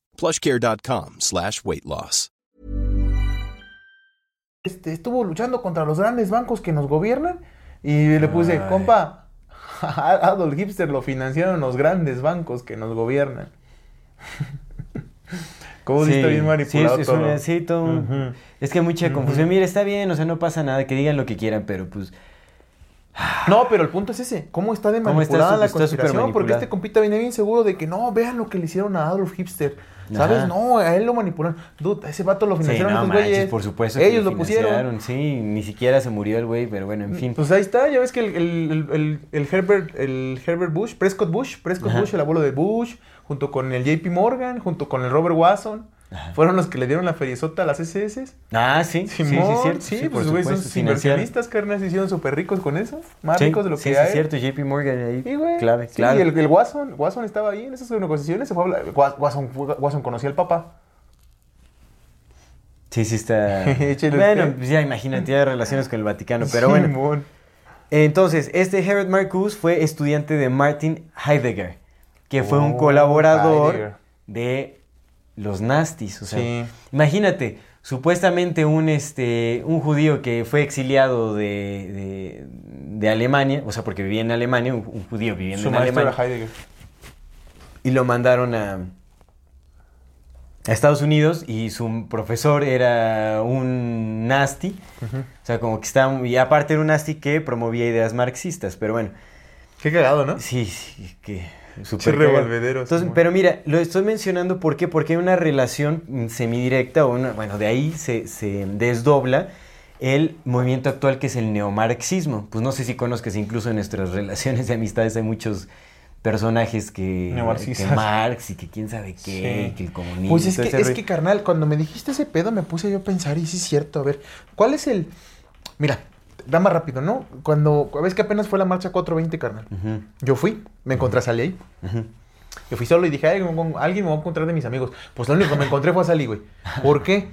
plushcare.com slash weight loss. este, estuvo luchando contra los grandes bancos que nos gobiernan y le puse, Ay. compa, Adolf Hipster lo financiaron los grandes bancos que nos gobiernan. ¿Cómo sí, está bien manipulado sí, es, todo? sí, Ujú. Es que hay mucha confusión. Mira, está bien, o sea, no pasa nada, que digan lo que quieran, pero pues... No, pero el punto es ese. ¿Cómo está de ¿Cómo está manipulada la está conspiración? Porque manipulada. este compita viene bien seguro de que no, vean lo que le hicieron a Adolf Hipster. ¿Sabes? Ajá. No, a él lo manipularon. Dude, a ese vato lo Sí, financiaron no estos manches, güeyes. por supuesto que Ellos lo lo pusieron. Sí, ni siquiera se murió el güey, pero bueno, en fin. Pues ahí está, ya ves que el, el- el- el- el Herbert, el Herbert Bush, Prescott Bush, Prescott Ajá. Bush, el abuelo de Bush, junto con el JP Morgan, junto con el Robert Watson, fueron los que le dieron la feriezota a las SS. Ah, sí, sí, sí, Simón, es cierto. sí, sí, pues güey, financiaron. inversionistas, carnal, se hicieron súper ricos con eso. Más Sí, ricos de lo sí, que sí, hay. es cierto, JP Morgan ahí, Sí, güey. clave, Sí, clave. y el, el Watson, Watson estaba ahí en esas negociaciones. Se fue a hablar- Wa- Watson, Watson conocía al papá. Sí, sí está... Bueno, pues ya imagínate, ya relaciones con el Vaticano, pero bueno. Simón. Entonces, este Herbert Marcuse fue estudiante de Martin Heidegger, que fue un Oh, colaborador Heidegger. de los nazis. O sea, Sí. imagínate, supuestamente un, este, un judío que fue exiliado de, de, de Alemania, o sea, porque vivía en Alemania, un, un judío viviendo Su en Alemania, era Heidegger. y lo mandaron a, a Estados Unidos y su profesor era un nasty. O sea, como que estaba... Y aparte era un nasty que promovía ideas marxistas, pero bueno. Qué cagado, ¿no? Sí, sí, que... Cagado. revolvedero, Entonces, Simón. pero mira, lo estoy mencionando ¿por qué? porque hay una relación mm, semidirecta, o una, bueno, de ahí se, se desdobla el movimiento actual que es el neomarxismo. Pues no sé si conozcas, incluso en nuestras relaciones de amistades hay muchos personajes que, Neomarxistas. que Marx y que quién sabe qué, Sí. que el comunismo. Pues es que, es que, carnal, cuando me dijiste ese pedo me puse yo a pensar, y sí es cierto, a ver, ¿cuál es el...? Mira, da más rápido, ¿no? Cuando, ves que apenas fue la marcha 420, carnal. Yo fui, me encontré a Sally ahí. Yo fui solo y dije, "Ay, alguien me va a encontrar de mis amigos. Pues lo único que me encontré fue a Sally, güey. ¿Por qué?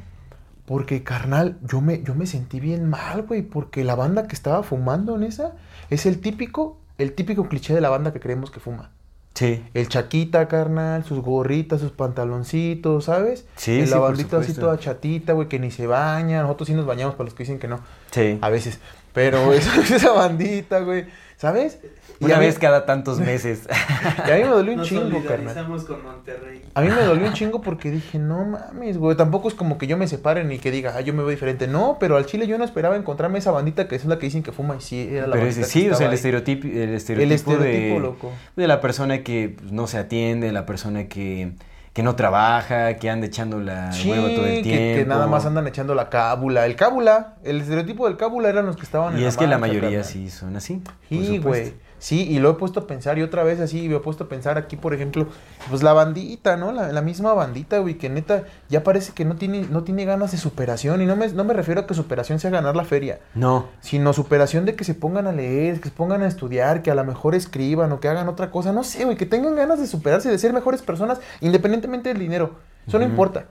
Porque, carnal, yo me, yo me sentí bien mal, güey, porque la banda que estaba fumando en esa es el típico el típico cliché de la banda que creemos que fuma. Sí. El chaquita, carnal, sus gorritas, sus pantaloncitos, ¿sabes? Sí, sí, la por bandita así toda chatita, güey, que ni se baña. Nosotros sí nos bañamos para los que dicen que no. Sí. A veces. Pero esa, esa bandita, güey, ¿sabes? Y Una mí- vez cada tantos meses. Y a mí me dolió un Nos chingo, carnal. solidarizamos con Monterrey. A mí me dolió un chingo porque dije, no mames, güey. Tampoco es como que yo me separe ni que diga, ah, yo me veo diferente. No, pero al chile yo no esperaba encontrarme esa bandita que es la que dicen que fuma y sí, era la Pero ese, que sí, o sea, el estereotipo, el estereotipo, estereotipo, de, loco. de la persona que pues, no se atiende, la persona que, que no trabaja, que anda echando la Sí, hueva todo el tiempo. que nada más andan echando la cábula. El cábula, el estereotipo del cábula eran los que estaban en Y es que la mayoría carnal. sí son así. supuesto. güey. Sí, y lo he puesto a pensar, y otra vez así, me he puesto a pensar aquí, por ejemplo, pues la bandita, ¿no? La, la misma bandita, güey, que neta ya parece que no tiene, no tiene ganas de superación. Y no me, no me refiero a que superación sea ganar la feria, No, sino superación de que se pongan a leer, que se pongan a estudiar, que a lo mejor escriban o que hagan otra cosa. No sé, güey, que tengan ganas de superarse, de ser mejores personas, independientemente del dinero. Eso no importa.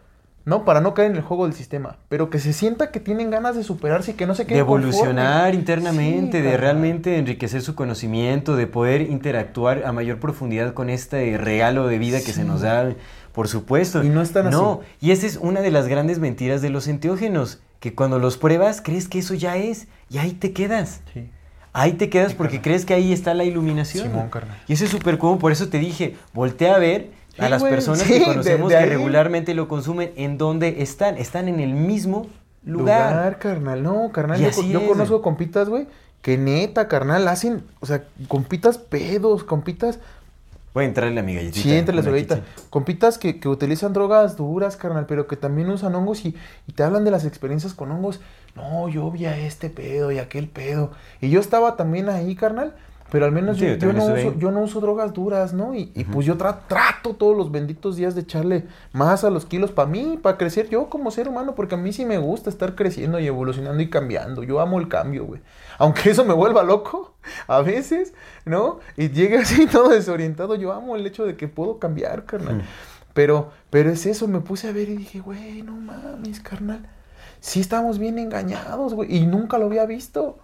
¿No? Para no caer en el juego del sistema. Pero que se sienta que tienen ganas de superarse y que no se de queden evolucionar conformes. internamente, Sí, de realmente enriquecer su conocimiento, de poder interactuar a mayor profundidad con este regalo de vida que se nos da, por supuesto. Y no están No, así. y esa es una de las grandes mentiras de los enteógenos, que cuando los pruebas crees que eso ya es, y ahí te quedas. Sí. Ahí te quedas Sí, porque carnal. crees que ahí está la iluminación. Simón, carnal. Y eso es súper común, por eso te dije, voltea a ver a las güey, personas sí, que conocemos de que regularmente lo consumen, en dónde están, están en el mismo lugar. Lugar, carnal. No, carnal. Yo, así yo es, conozco güey. compitas, güey, que neta, carnal, hacen, o sea, compitas pedos, compitas. Voy a entrarle a mi galletita. Sí, una ahorita. chicha. Compitas que, que utilizan drogas duras, carnal, pero que también usan hongos y, y te hablan de las experiencias con hongos. No, yo vi a este pedo y aquel pedo. Y yo estaba también ahí, carnal. Pero al menos Sí, yo, no uso, yo no uso drogas duras, ¿no? Y, y pues yo tra- trato todos los benditos días de echarle más a los kilos para mí, para crecer yo como ser humano, porque a mí sí me gusta estar creciendo y evolucionando y cambiando. Yo amo el cambio, güey. Aunque eso me vuelva loco a veces, ¿no? Y llegue así todo desorientado, yo amo el hecho de que puedo cambiar, carnal. Pero, pero es eso, me puse a ver y dije, güey, no mames, carnal. Sí estamos bien engañados, güey. Y nunca lo había visto.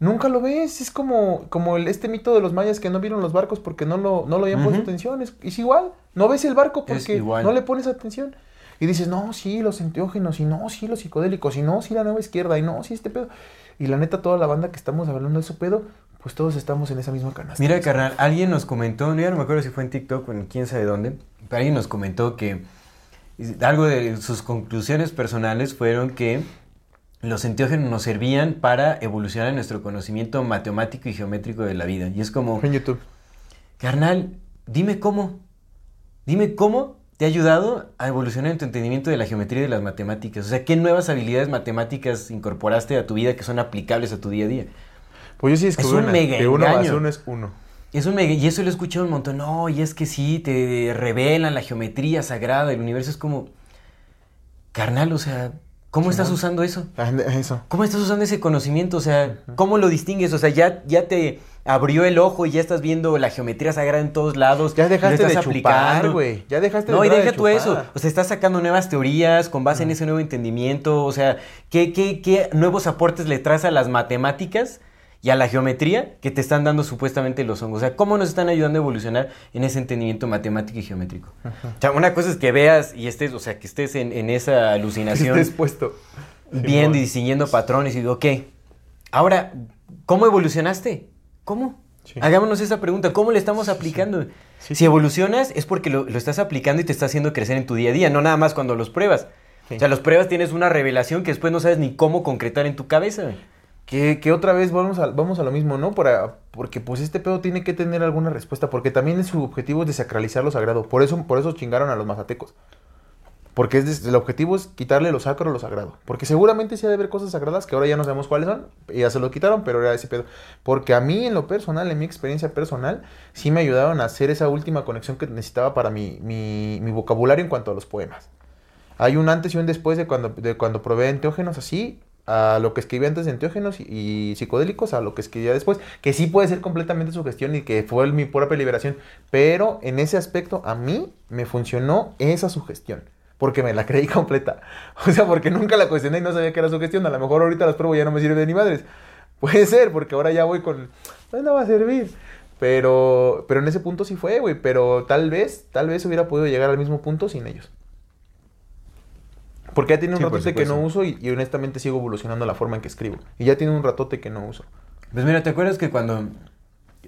Nunca lo ves, es como, como el, este mito de los mayas que no vieron los barcos porque no lo, no lo habían puesto Ujú. atención. Es, es igual, no ves el barco porque no le pones atención. Y dices, no, sí, los enteógenos, y no, sí, los psicodélicos, y no, sí, la nueva izquierda, y no, sí, este pedo. Y la neta, toda la banda que estamos hablando de ese pedo, pues todos estamos en esa misma canasta. Mira, carnal, alguien nos comentó, ya no me acuerdo si fue en TikTok o en quién sabe dónde, pero alguien nos comentó que algo de sus conclusiones personales fueron que los enteógenos nos servían para evolucionar nuestro conocimiento matemático y geométrico de la vida. Y es como, En YouTube. carnal, dime cómo. Dime cómo te ha ayudado a evolucionar en tu entendimiento de la geometría y de las matemáticas. O sea, ¿qué nuevas habilidades matemáticas incorporaste a tu vida que son aplicables a tu día a día? Pues yo sí descubrí un una, mega que uno más uno es uno. Es un mega- y eso lo he escuchado un montón. No, y es que sí, te revelan la geometría sagrada del universo. Es como, carnal, o sea, ¿cómo estás usando eso? Ah, Eso. ¿Cómo estás usando ese conocimiento? O sea, ¿cómo lo distingues? O sea, ya, ya te abrió el ojo y ya estás viendo la geometría sagrada en todos lados. Ya y dejaste de chupar, güey. Ya dejaste No, de y entrar deja de tú eso. O sea, estás sacando nuevas teorías con base en ese nuevo entendimiento. O sea, ¿qué, qué, qué nuevos aportes le traes a las matemáticas y a la geometría que te están dando supuestamente los hongos? O sea, ¿cómo nos están ayudando a evolucionar en ese entendimiento matemático y geométrico? O sea, una cosa es que veas y estés, o sea, que estés en, en esa alucinación Estés puesto. viendo y patrones y digo, ok, ahora, ¿cómo evolucionaste? ¿Cómo? Sí. Hagámonos esa pregunta, ¿cómo le estamos aplicando? Sí, si evolucionas es porque lo, lo estás aplicando y te está haciendo crecer en tu día a día, no nada más cuando los pruebas. O sea, los pruebas tienes una revelación que después no sabes ni cómo concretar en tu cabeza. Que, otra vez vamos a, vamos a lo mismo, ¿no? Para, porque pues este pedo tiene que tener alguna respuesta, porque también su objetivo es desacralizar lo sagrado. Por eso, por eso chingaron a los mazatecos. Porque es el objetivo es quitarle lo sacro a lo sagrado. Porque seguramente sí ha de haber cosas sagradas que ahora ya no sabemos cuáles son. y Ya se lo quitaron, pero era ese pedo. Porque a mí, en lo personal, en mi experiencia personal, sí me ayudaron a hacer esa última conexión que necesitaba para mi, mi, mi vocabulario en cuanto a los poemas. Hay un antes y un después de cuando, de cuando probé enteógenos así, a lo que escribí antes de enteógenos y, psicodélicos, a lo que escribía después, que sí puede ser completamente su gestión y que fue mi propia liberación, pero en ese aspecto a mí me funcionó esa sugestión. Porque me la creí completa. O sea, porque nunca la cuestioné y no sabía que era sugestión. A lo mejor ahorita las pruebo ya no me sirve de ni madres. Puede ser, porque ahora ya voy con. Pues no va a servir. Pero, pero en ese punto sí fue, güey. Pero tal vez, tal vez hubiera podido llegar al mismo punto sin ellos. Porque ya tiene un Sí, ratote que no uso y, y honestamente sigo evolucionando la forma en que escribo. Y ya tiene un ratote que no uso. Pues mira, ¿te acuerdas que cuando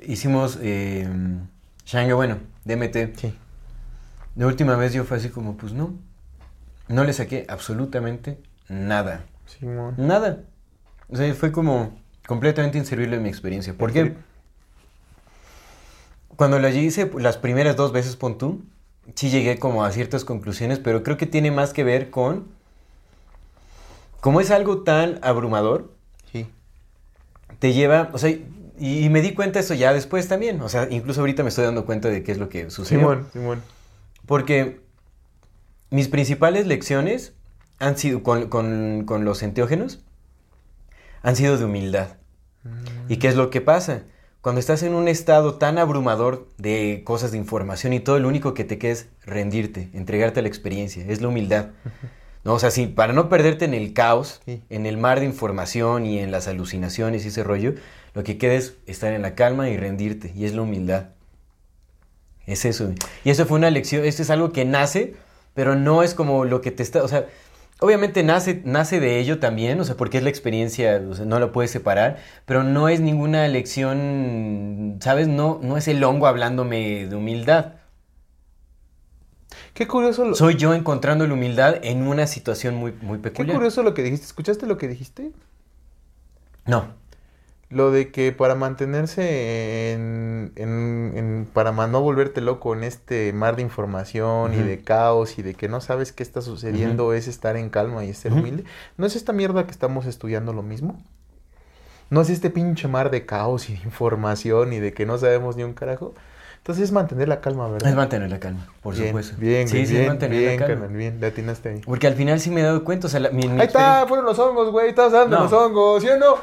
hicimos eh, bueno, DMT, Sí. la última vez yo fue así como, pues no, no le saqué absolutamente nada. Simón. Nada. O sea, fue como completamente inservible en mi experiencia. ¿Por qué? Cuando la hice las primeras dos veces, pon tú, sí llegué como a ciertas conclusiones, pero creo que tiene más que ver con... Como es algo tan abrumador, Sí. te lleva, o sea, y, y me di cuenta eso ya después también, o sea, incluso ahorita me estoy dando cuenta de qué es lo que sucedió. Simón, Simón. Porque mis principales lecciones han sido con, con- con los enteógenos, han sido de humildad. ¿Y qué es lo que pasa? Cuando estás en un estado tan abrumador de cosas de información y todo, lo único que te queda es rendirte, entregarte a la experiencia, es la humildad. ¿No? O sea, sí, para no perderte en el caos, Sí. en el mar de información y en las alucinaciones y ese rollo, lo que queda es estar en la calma y rendirte, y es la humildad. Es eso. Y eso fue una lección, esto es algo que nace, pero no es como lo que te está, o sea, obviamente nace, nace de ello también, o sea, porque es la experiencia, o sea, no lo puedes separar, pero no es ninguna lección, ¿sabes? No, no es el hongo hablándome de humildad. Qué curioso lo, Soy yo encontrando la humildad en una situación muy, muy qué peculiar. curioso lo que dijiste. ¿Escuchaste lo que dijiste? No. Lo de que para mantenerse en, en- en- para no volverte loco en este mar de información y de caos y de que no sabes qué está sucediendo es estar en calma y ser humilde. ¿No es esta mierda que estamos estudiando lo mismo? ¿No es este pinche mar de caos y de información y de que no sabemos ni un carajo? Entonces es mantener la calma, ¿verdad? Es mantener la calma, por bien, supuesto. Bien, sí, güey, sí, es bien, mantener bien, la calma. carnal, bien, le atinaste ahí. Porque al final sí me he dado cuenta, o sea, la- mi, mi Ahí está, fueron los hongos, güey, estás dando No. los hongos, ¿sí o no?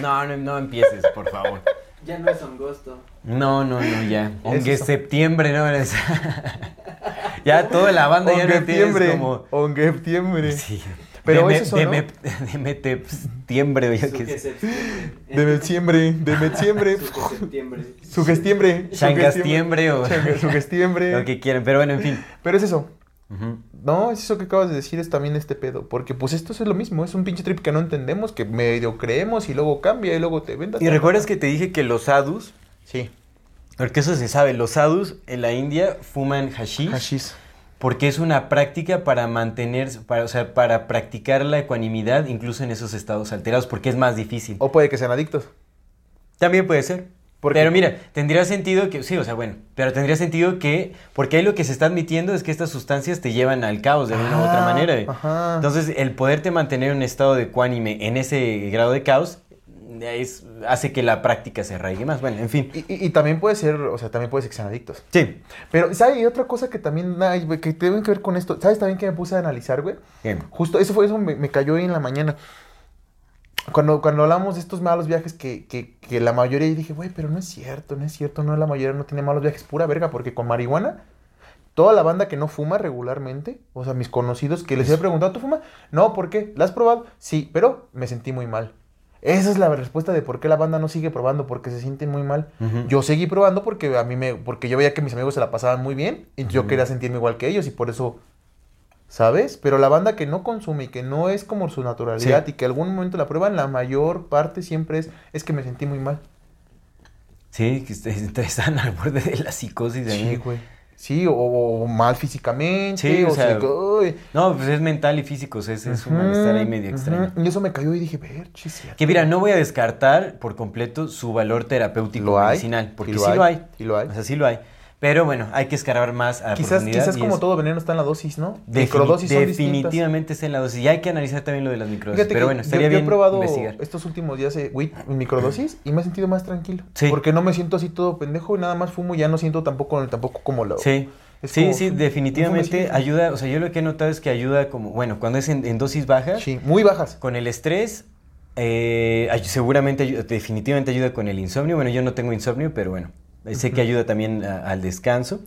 No, no, no empieces, por favor. Ya no es angosto. No, no, no, ya. Aunque Eso. septiembre, ¿no? Es- ya toda la banda ya no tienes como... ongeptiembre. Sí. Pero Deme- es eso, ¿no? deme- Demete septiembre, o ya que Suque sé. septiembre. De de septiembre. sugestiembre. Changastiembre o Sugestiembre. lo que quieran. Pero bueno, en fin. Pero es eso. No, es eso que acabas de decir, es también este pedo. Porque pues esto es lo mismo, es un pinche trip que no entendemos, que medio creemos y luego cambia y luego te vendas. Y recuerdas que te dije que los sadhus, Sí. porque eso se sabe, los sadhus en la India fuman hashish, Hashish. Porque es una práctica para mantener, para, o sea, para practicar la ecuanimidad incluso en esos estados alterados, porque es más difícil. O puede que sean adictos. También puede ser. Porque- Pero mira, tendría sentido que, sí, o sea, bueno, pero tendría sentido que, porque ahí lo que se está admitiendo es que estas sustancias te llevan al caos de una u otra Ah, manera. ajá. Entonces, el poderte mantener en un estado de ecuánime en ese grado de caos es- hace que la práctica se arraigue más. Bueno, en fin. Y, y- y también puede ser, o sea, también puede ser que sean adictos. Sí. Pero, ¿sabes? Y otra cosa que también, que tiene que ver con esto. ¿Sabes también que me puse a analizar, güey? Bien. Justo, eso fue, eso me, me cayó hoy en la mañana. Cuando, cuando hablamos de estos malos viajes que, que, que la mayoría, dije, güey, pero no es cierto, no es cierto, no, la mayoría no tiene malos viajes, pura verga, porque con marihuana, toda la banda que no fuma regularmente, o sea, mis conocidos que les he preguntado, ¿tú fumas? No, ¿por qué? ¿La has probado? Sí, pero me sentí muy mal. Esa es la respuesta de por qué la banda no sigue probando, porque se sienten muy mal. Yo seguí probando porque a mí me, porque yo veía que mis amigos se la pasaban muy bien y yo quería sentirme igual que ellos y por eso ¿Sabes? Pero la banda que no consume y que no es como su naturalidad Sí. y que algún momento la prueban, la mayor parte siempre es, es que me sentí muy mal. Sí, que est- est- están al borde de la psicosis. Sí, ahí. güey. Sí, o, o mal físicamente, Sí, o o, sea, sea. No, pues es mental y físico, o sea, es, es un Ujú, malestar ahí medio ujú. extraño. Y eso me cayó y dije, ver, chis, Que mira, no voy a descartar por completo su valor terapéutico Lo hay, medicinal, porque sí sí lo lo, hay, hay, sí lo hay. O sea, sí lo hay. Pero bueno, hay que escarbar más a Quizás, profundidad quizás como es- todo veneno está en la dosis, ¿no? defini- Microdosis son distintas. definitivamente está en la dosis. Y hay que analizar también lo de las microdosis. Fíjate Pero bueno, estaría yo, yo bien he probado investigar. estos últimos días eh, weed microdosis y me he sentido más tranquilo. Sí. Porque no me siento así todo pendejo y nada más fumo y ya no siento tampoco, tampoco como lo... Sí. Es Sí, como sí, definitivamente ayuda, o sea, yo lo que he notado es que ayuda como, bueno, cuando es en, en dosis bajas, Sí, muy bajas. con el estrés, eh, seguramente, definitivamente ayuda con el insomnio. Bueno, yo no tengo insomnio, pero bueno, sé que ayuda también a- al descanso.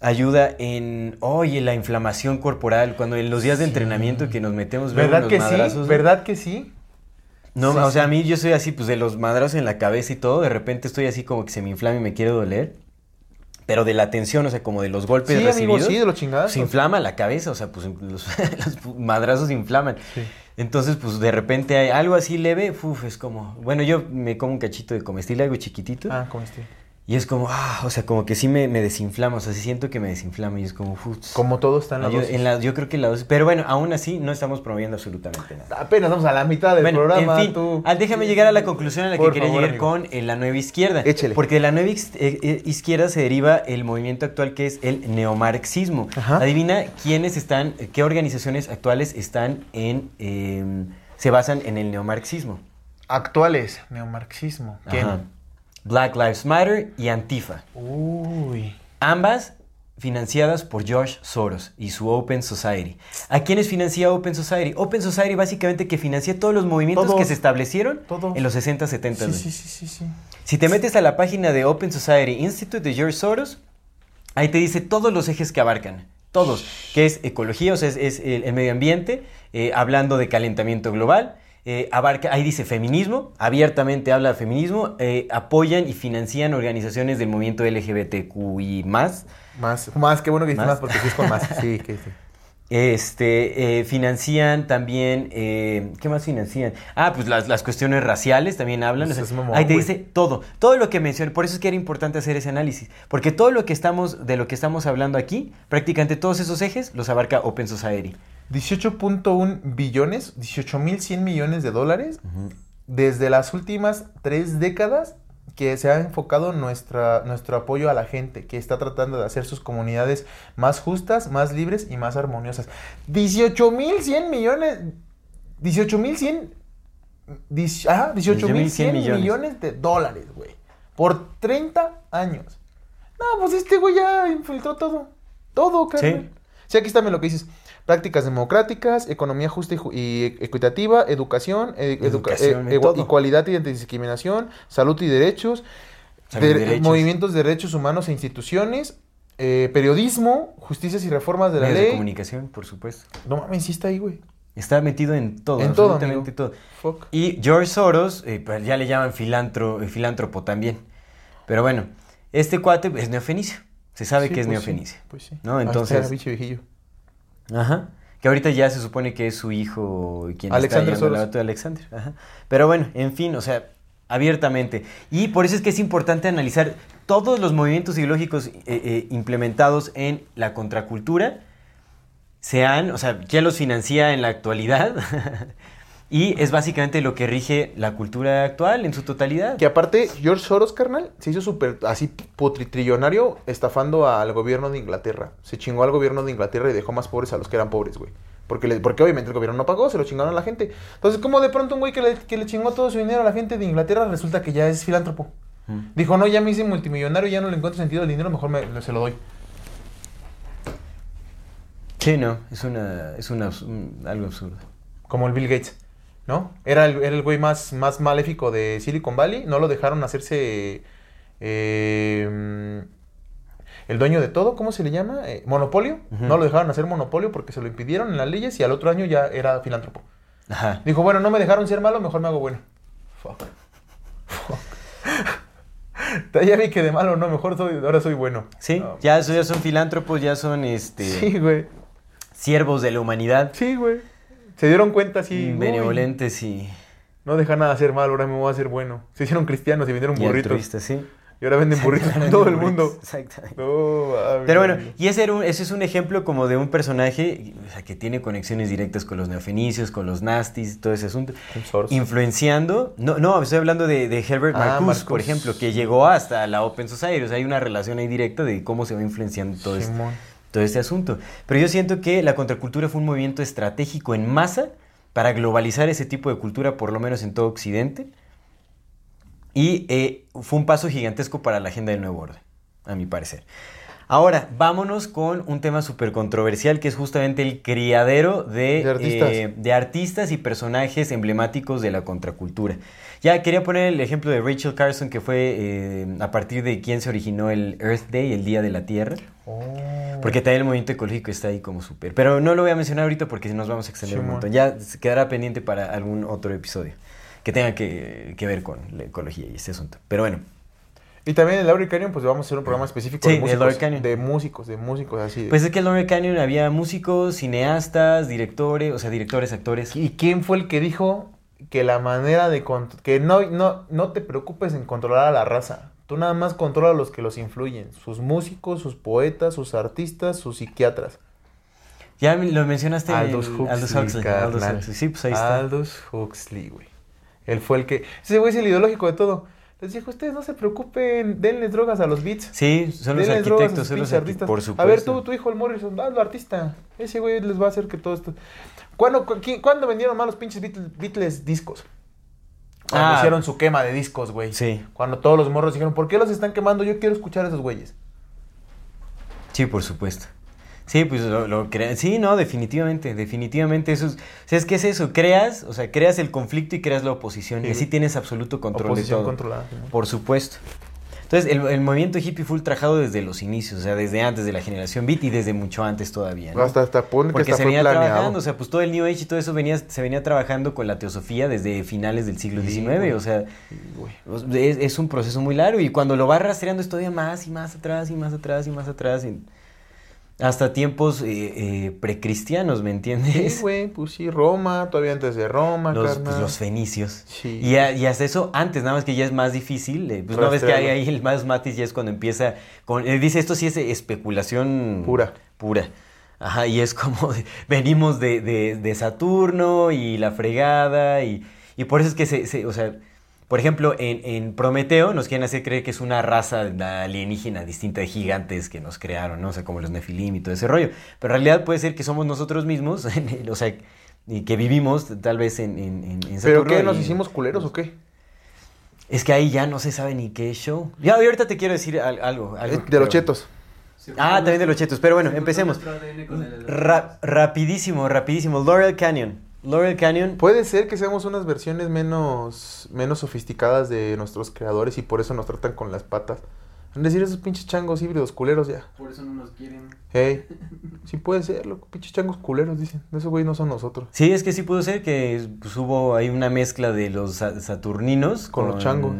Ayuda en, oye, la inflamación corporal, cuando en los días de entrenamiento que nos metemos ¿Verdad que sí? madrazos, ¿Verdad que sí? No, Sí, o sea, sí. a mí yo soy así, pues de los madrazos en la cabeza y todo, de repente estoy así como que se me inflama y me quiere doler. Pero de la tensión, o sea, como de los golpes Sí, amigo, recibidos. sí, de los chingados. Se inflama la cabeza, o sea, pues los, los madrazos inflaman. Sí. Entonces, pues de repente hay algo así leve, uf, es como, bueno, yo me como un cachito de comestible, algo chiquitito, Ah, como este. Y es como, ah, o sea, como que sí me, me desinflama, o sea, sí siento que me desinflama y es como, uf, Como todo está en la yo, dosis. en la- yo creo que la dosis, pero bueno, aún así no estamos promoviendo absolutamente nada. Apenas vamos a la mitad del Bueno, programa, en fin, tú. ah, déjame llegar a la conclusión a la que quería llegar amigo. con eh, la nueva izquierda. Échele. Porque de la nueva eh, eh, izquierda se deriva el movimiento actual que es el neomarxismo. Ajá. Adivina quiénes están, qué organizaciones actuales están en, eh, se basan en el neomarxismo. Actuales, neomarxismo. ¿Quién? Ajá. Black Lives Matter y Antifa. Uy. Ambas financiadas por George Soros y su Open Society. ¿A quiénes financia Open Society? Open Society básicamente que financia todos los movimientos Todos. que se establecieron Todos. en los 60, 70. Sí, sí, sí, sí. Si te metes a la página de Open Society Institute de George Soros, ahí te dice todos los ejes que abarcan. Todos. Que es ecología, o sea, es, el medio ambiente, eh, hablando de calentamiento global. Eh, abarca, ahí dice feminismo, abiertamente habla de feminismo, eh, apoyan y financian organizaciones del movimiento LGBTQI+, Más, más, qué bueno que dices ¿Más? porque sí es con más. Sí, que sí. Este, eh, financian también, eh, ¿qué más financian? Ah, pues las, las cuestiones raciales también hablan. Pues o sea, es mamón, ahí te dice todo, todo lo que mencioné. Por eso es que era importante hacer ese análisis. Porque todo lo que estamos, de lo que estamos hablando aquí, prácticamente todos esos ejes los abarca Open Society. 18.1 billones, 18.100 millones de dólares desde las últimas tres décadas que se ha enfocado nuestra, nuestro apoyo a la gente que está tratando de hacer sus comunidades más justas, más libres y más armoniosas. 18.100 millones, 18.100, dic- ajá, 18.100 millones. millones de dólares, güey, por 30 años. No, pues este güey ya infiltró todo, todo, carnal. Sí, aquí está lo que dices. Prácticas democráticas, economía justa y, ju- y equitativa, educación, eh, educa- Educación, eh, todo. igualdad y antidiscriminación, salud y derechos, y de- movimientos de derechos humanos e instituciones, eh, periodismo, justicias y reformas de la Medios de ley. comunicación, por supuesto. No mames, sí está ahí, güey. Está metido en todo, En todo, absolutamente todo. Fuck. Y George Soros, eh, pues ya le llaman filantro, eh, filántropo también. Pero bueno, este cuate es neofenicio. Se sabe Sí, que es pues sí, neofenicio. Pues sí. ¿No? Entonces- bicho viejillo. Ajá. Que ahorita ya se supone que es su hijo quien Alexander está Soros. la Alexander. Ajá. Pero bueno, en fin, o sea, abiertamente. Y por eso es que es importante analizar todos los movimientos ideológicos eh, eh, implementados en la contracultura, sean, o sea, quién los financia en la actualidad. y es básicamente lo que rige la cultura actual en su totalidad. Que aparte, George Soros, carnal, se hizo súper así putritrillonario estafando al gobierno de Inglaterra. Se chingó al gobierno de Inglaterra y dejó más pobres a los que eran pobres, güey. Porque, le- porque obviamente el gobierno no pagó, se lo chingaron a la gente. Entonces, como de pronto un güey que le, que le chingó todo su dinero a la gente de Inglaterra resulta que ya es filántropo? Mm. Dijo, no, ya me hice multimillonario, ya no le encuentro sentido al dinero, mejor me, se lo doy. Sí, no, es una, es una, un- algo absurdo. Como el Bill Gates, ¿no? Era el, era el güey más, más maléfico de Silicon Valley. No lo dejaron hacerse eh, el dueño de todo, ¿cómo se le llama? Eh, monopolio. No lo dejaron hacer monopolio porque se lo impidieron en las leyes y al otro año ya era filántropo. Ajá. Dijo, bueno, no me dejaron ser malo, mejor me hago bueno. Fuck. Fuck. ya vi que de malo no, mejor soy, ahora soy bueno. Sí, No. ya, ya son filántropos, ya son este Sí, güey. siervos de la humanidad, Sí, güey. Se dieron cuenta, sí. uy, benevolentes y, no deja nada hacer mal, ahora me voy a hacer bueno. Se hicieron cristianos y vendieron burritos. sí. Y ahora venden burritos en todo el mundo. Exactamente. No. Pero bueno, y ese, era un- ese es un ejemplo como de un personaje o sea, que tiene conexiones directas con los neofenicios, con los nastis, todo ese asunto. Influenciando, no, no, estoy hablando de, de Herbert Ah, Marcuse, Marcuse. por ejemplo, que llegó hasta la Open Society. O sea, hay una relación ahí directa de cómo se va influenciando todo esto. Todo este asunto. Pero yo siento que la contracultura fue un movimiento estratégico en masa para globalizar ese tipo de cultura, por lo menos en todo Occidente. Y eh, fue un paso gigantesco para la agenda del nuevo orden, a mi parecer. Ahora, vámonos con un tema súper controversial que es justamente el criadero de, De artistas. eh, de artistas y personajes emblemáticos de la contracultura. Ya quería poner el ejemplo de Rachel Carson, que fue eh, a partir de quien se originó el Earth Day, el Día de la Tierra. Oh. Porque también el movimiento ecológico está ahí como súper. Pero no lo voy a mencionar ahorita porque si nos vamos a extender un montón. Ya quedará pendiente para algún otro episodio. que tenga que, que ver con la ecología y este asunto. Pero bueno, Y también en Laurel Canyon, pues vamos a hacer un programa específico Sí, de músicos. Canyon. De músicos, de músicos, así. de- pues es que en Laurel Canyon había músicos, cineastas, directores, o sea, directores, actores. ¿Y quién fue el que dijo que la manera de... que no, no, no te preocupes en controlar a la raza? Tú nada más controla a los que los influyen. Sus músicos, sus poetas, sus artistas, sus psiquiatras. Ya lo mencionaste. Aldous el- Huxley, Aldous Huxley. Aldous. Huxley. Sí, pues ahí está. Aldous Huxley, güey. Él fue el que... Ese güey es el ideológico de todo. Les dijo, ustedes no se preocupen, denle drogas a los beats. Sí, son los arquitectos, son los artistas. Por supuesto. A ver, tú, tu hijo el Morrison, hazlo artista. Ese güey les va a hacer que todo esto... ¿Cuándo, cu- ¿cuándo vendieron más los pinches Beatles, Beatles discos? Cuando Ah. hicieron su quema de discos, güey. Sí. Cuando todos los morros dijeron, ¿por qué los están quemando? Yo quiero escuchar a esos güeyes. Sí, por supuesto. Sí, pues lo, lo Sí, no, definitivamente, definitivamente eso es... O sea, es que es eso, creas, o sea, creas el conflicto y creas la oposición Sí, y así tienes absoluto control Oposición de todo. controlada. Por supuesto. Entonces, el, el movimiento hippie fue ultrajado desde los inicios, o sea, desde antes de la generación beat y desde mucho antes todavía. ¿no? Hasta, hasta que Porque se venía planeado. trabajando, o sea, pues todo el New Age y todo eso venía, se venía trabajando con la teosofía desde finales del siglo Sí, XIX, o sea, es, es un proceso muy largo y cuando lo vas rastreando es todavía más y más atrás y más atrás y más atrás, y hasta tiempos eh, eh, precristianos, ¿me entiendes? Sí, güey, pues sí, Roma, todavía antes de Roma, los, carnal. pues, los fenicios. Sí. Y, a- y hasta eso antes, nada más que ya es más difícil. eh, pues no ves que hay ahí el más matis ya es cuando empieza con... eh, dice, esto sí es especulación... Pura. Pura. Ajá, y es como, de- venimos de, de- de Saturno y la fregada y, y por eso es que se, se- o sea, por ejemplo, en, en Prometeo nos quieren hacer creer que es una raza alienígena distinta de gigantes que nos crearon, ¿no? O sea, como los Nefilim y todo ese rollo. Pero en realidad puede ser que somos nosotros mismos, o sea, y que vivimos tal vez en, en, en- ¿Pero qué? ¿Nos y- hicimos culeros o qué? Es que ahí ya no se sabe ni qué show. Ya, ahorita te quiero decir al- algo. algo Eh, de los chetos. Ah, también de los chetos. Pero bueno, empecemos. Ra- rapidísimo, rapidísimo. Laurel Canyon. Laurel Canyon. Puede ser que seamos unas versiones menos, menos sofisticadas de nuestros creadores y por eso nos tratan con las patas. Es decir, esos pinches changos híbridos culeros ya. Por eso no nos quieren. Hey, sí puede ser, loco. Pinches changos culeros, dicen. Esos güey no son nosotros. Sí, es que sí pudo ser que pues, hubo ahí una mezcla de los sa- saturninos Con los changos.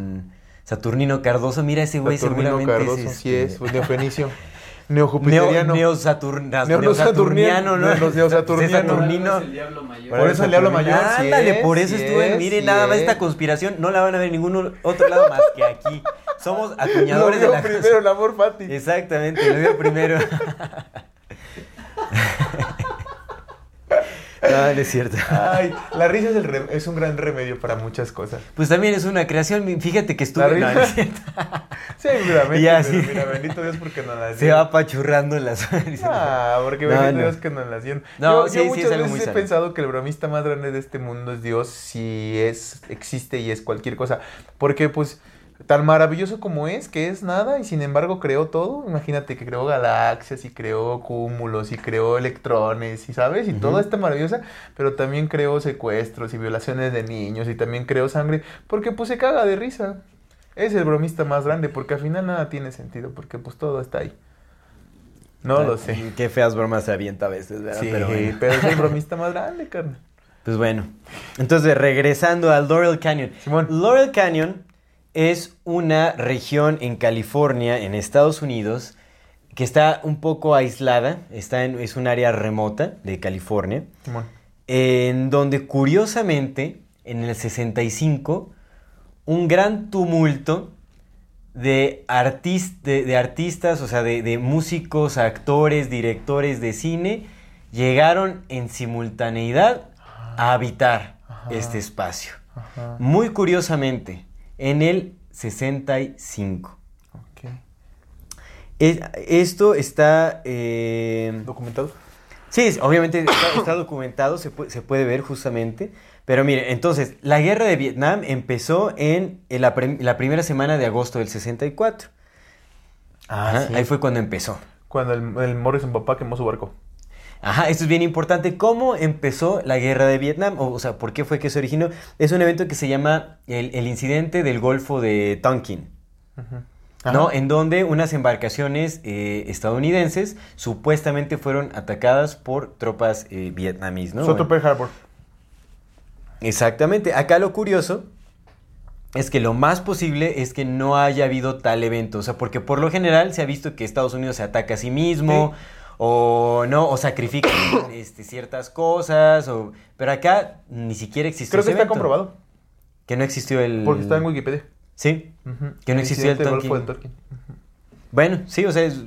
Saturnino Cardoso, mira ese güey Saturnino seguramente Cardoso, es, sí este, es. pues, Neofenicio. Neo, Neojupiteriano. neosaturn- Neo- neosaturniano, ¿no? los neosaturnianos. Saturnino. Es el diablo mayor. Por eso el diablo mayor. sí Ándale, es, por eso sí estuve. es, Miren, sí nada más es. esta conspiración no la van a ver en ningún otro lado más que aquí. Somos Lo acuñadores de vio la primero el amor Fati. Exactamente, lo vio primero. no, no es cierto. Ay, la risa es, el re- es un gran remedio para muchas cosas. Pues también es una creación. Fíjate que estuve. La no, no es risa- cierto. Sí, mira, pero bendito Dios porque no la Se va apachurrando en las. Ah, porque bendito. Dios que no la hacían. No, yo, sí, yo sí, muchas es algo muy veces he sano. pensado que el bromista más grande de este mundo es Dios, si es, existe y es cualquier cosa. Porque, pues, tan maravilloso como es, que es nada, y sin embargo creó todo. Imagínate que creó galaxias, y creó cúmulos, y creó electrones, y sabes, y toda esta maravillosa, pero también creó secuestros y violaciones de niños, y también creó sangre, porque pues se caga de risa. Es el bromista más grande, porque al final nada tiene sentido, porque pues todo está ahí. No lo sé. Qué feas bromas se avienta a veces, ¿verdad? Sí, Pero pero, es el bromista más grande, carnal. Pues bueno. Entonces, regresando al Laurel Canyon. Simón. Laurel Canyon es una región en California, en Estados Unidos, que está un poco aislada. Está en, es un área remota de California. En donde curiosamente, en el 65, un gran tumulto de, artis- de, de artistas, o sea, de, de músicos, actores, directores de cine, llegaron en simultaneidad a habitar este espacio. Ajá. Muy curiosamente, en el 65. Ok. Es- esto está... eh, ¿Documentado? Sí, obviamente está, está documentado, se puede, se puede ver justamente. Pero mire, entonces, la guerra de Vietnam empezó en, en la, prim- la primera semana de agosto del 64. Ajá, sí. Ahí fue cuando empezó. Cuando el, el Morrison papá quemó su barco. Ajá, esto es bien importante. ¿Cómo empezó la guerra de Vietnam? O, o sea, ¿por qué fue que se originó? Es un evento que se llama el, el incidente del Golfo de Tonkin. ¿no? Ajá. En donde unas embarcaciones eh, estadounidenses supuestamente fueron atacadas por tropas eh, vietnamíes, ¿no? Otro Pearl Harbor. Exactamente. Acá lo curioso es que lo más posible es que no haya habido tal evento. O sea, porque por lo general se ha visto que Estados Unidos se ataca a sí mismo. O no, o sacrifica este, ciertas cosas, o... pero acá ni siquiera existió Creo que ese está evento. comprobado. Que no existió el... Porque está en Wikipedia. Sí. Que no existió el Tonkin. de Tonkin. bueno, sí, o sea, es-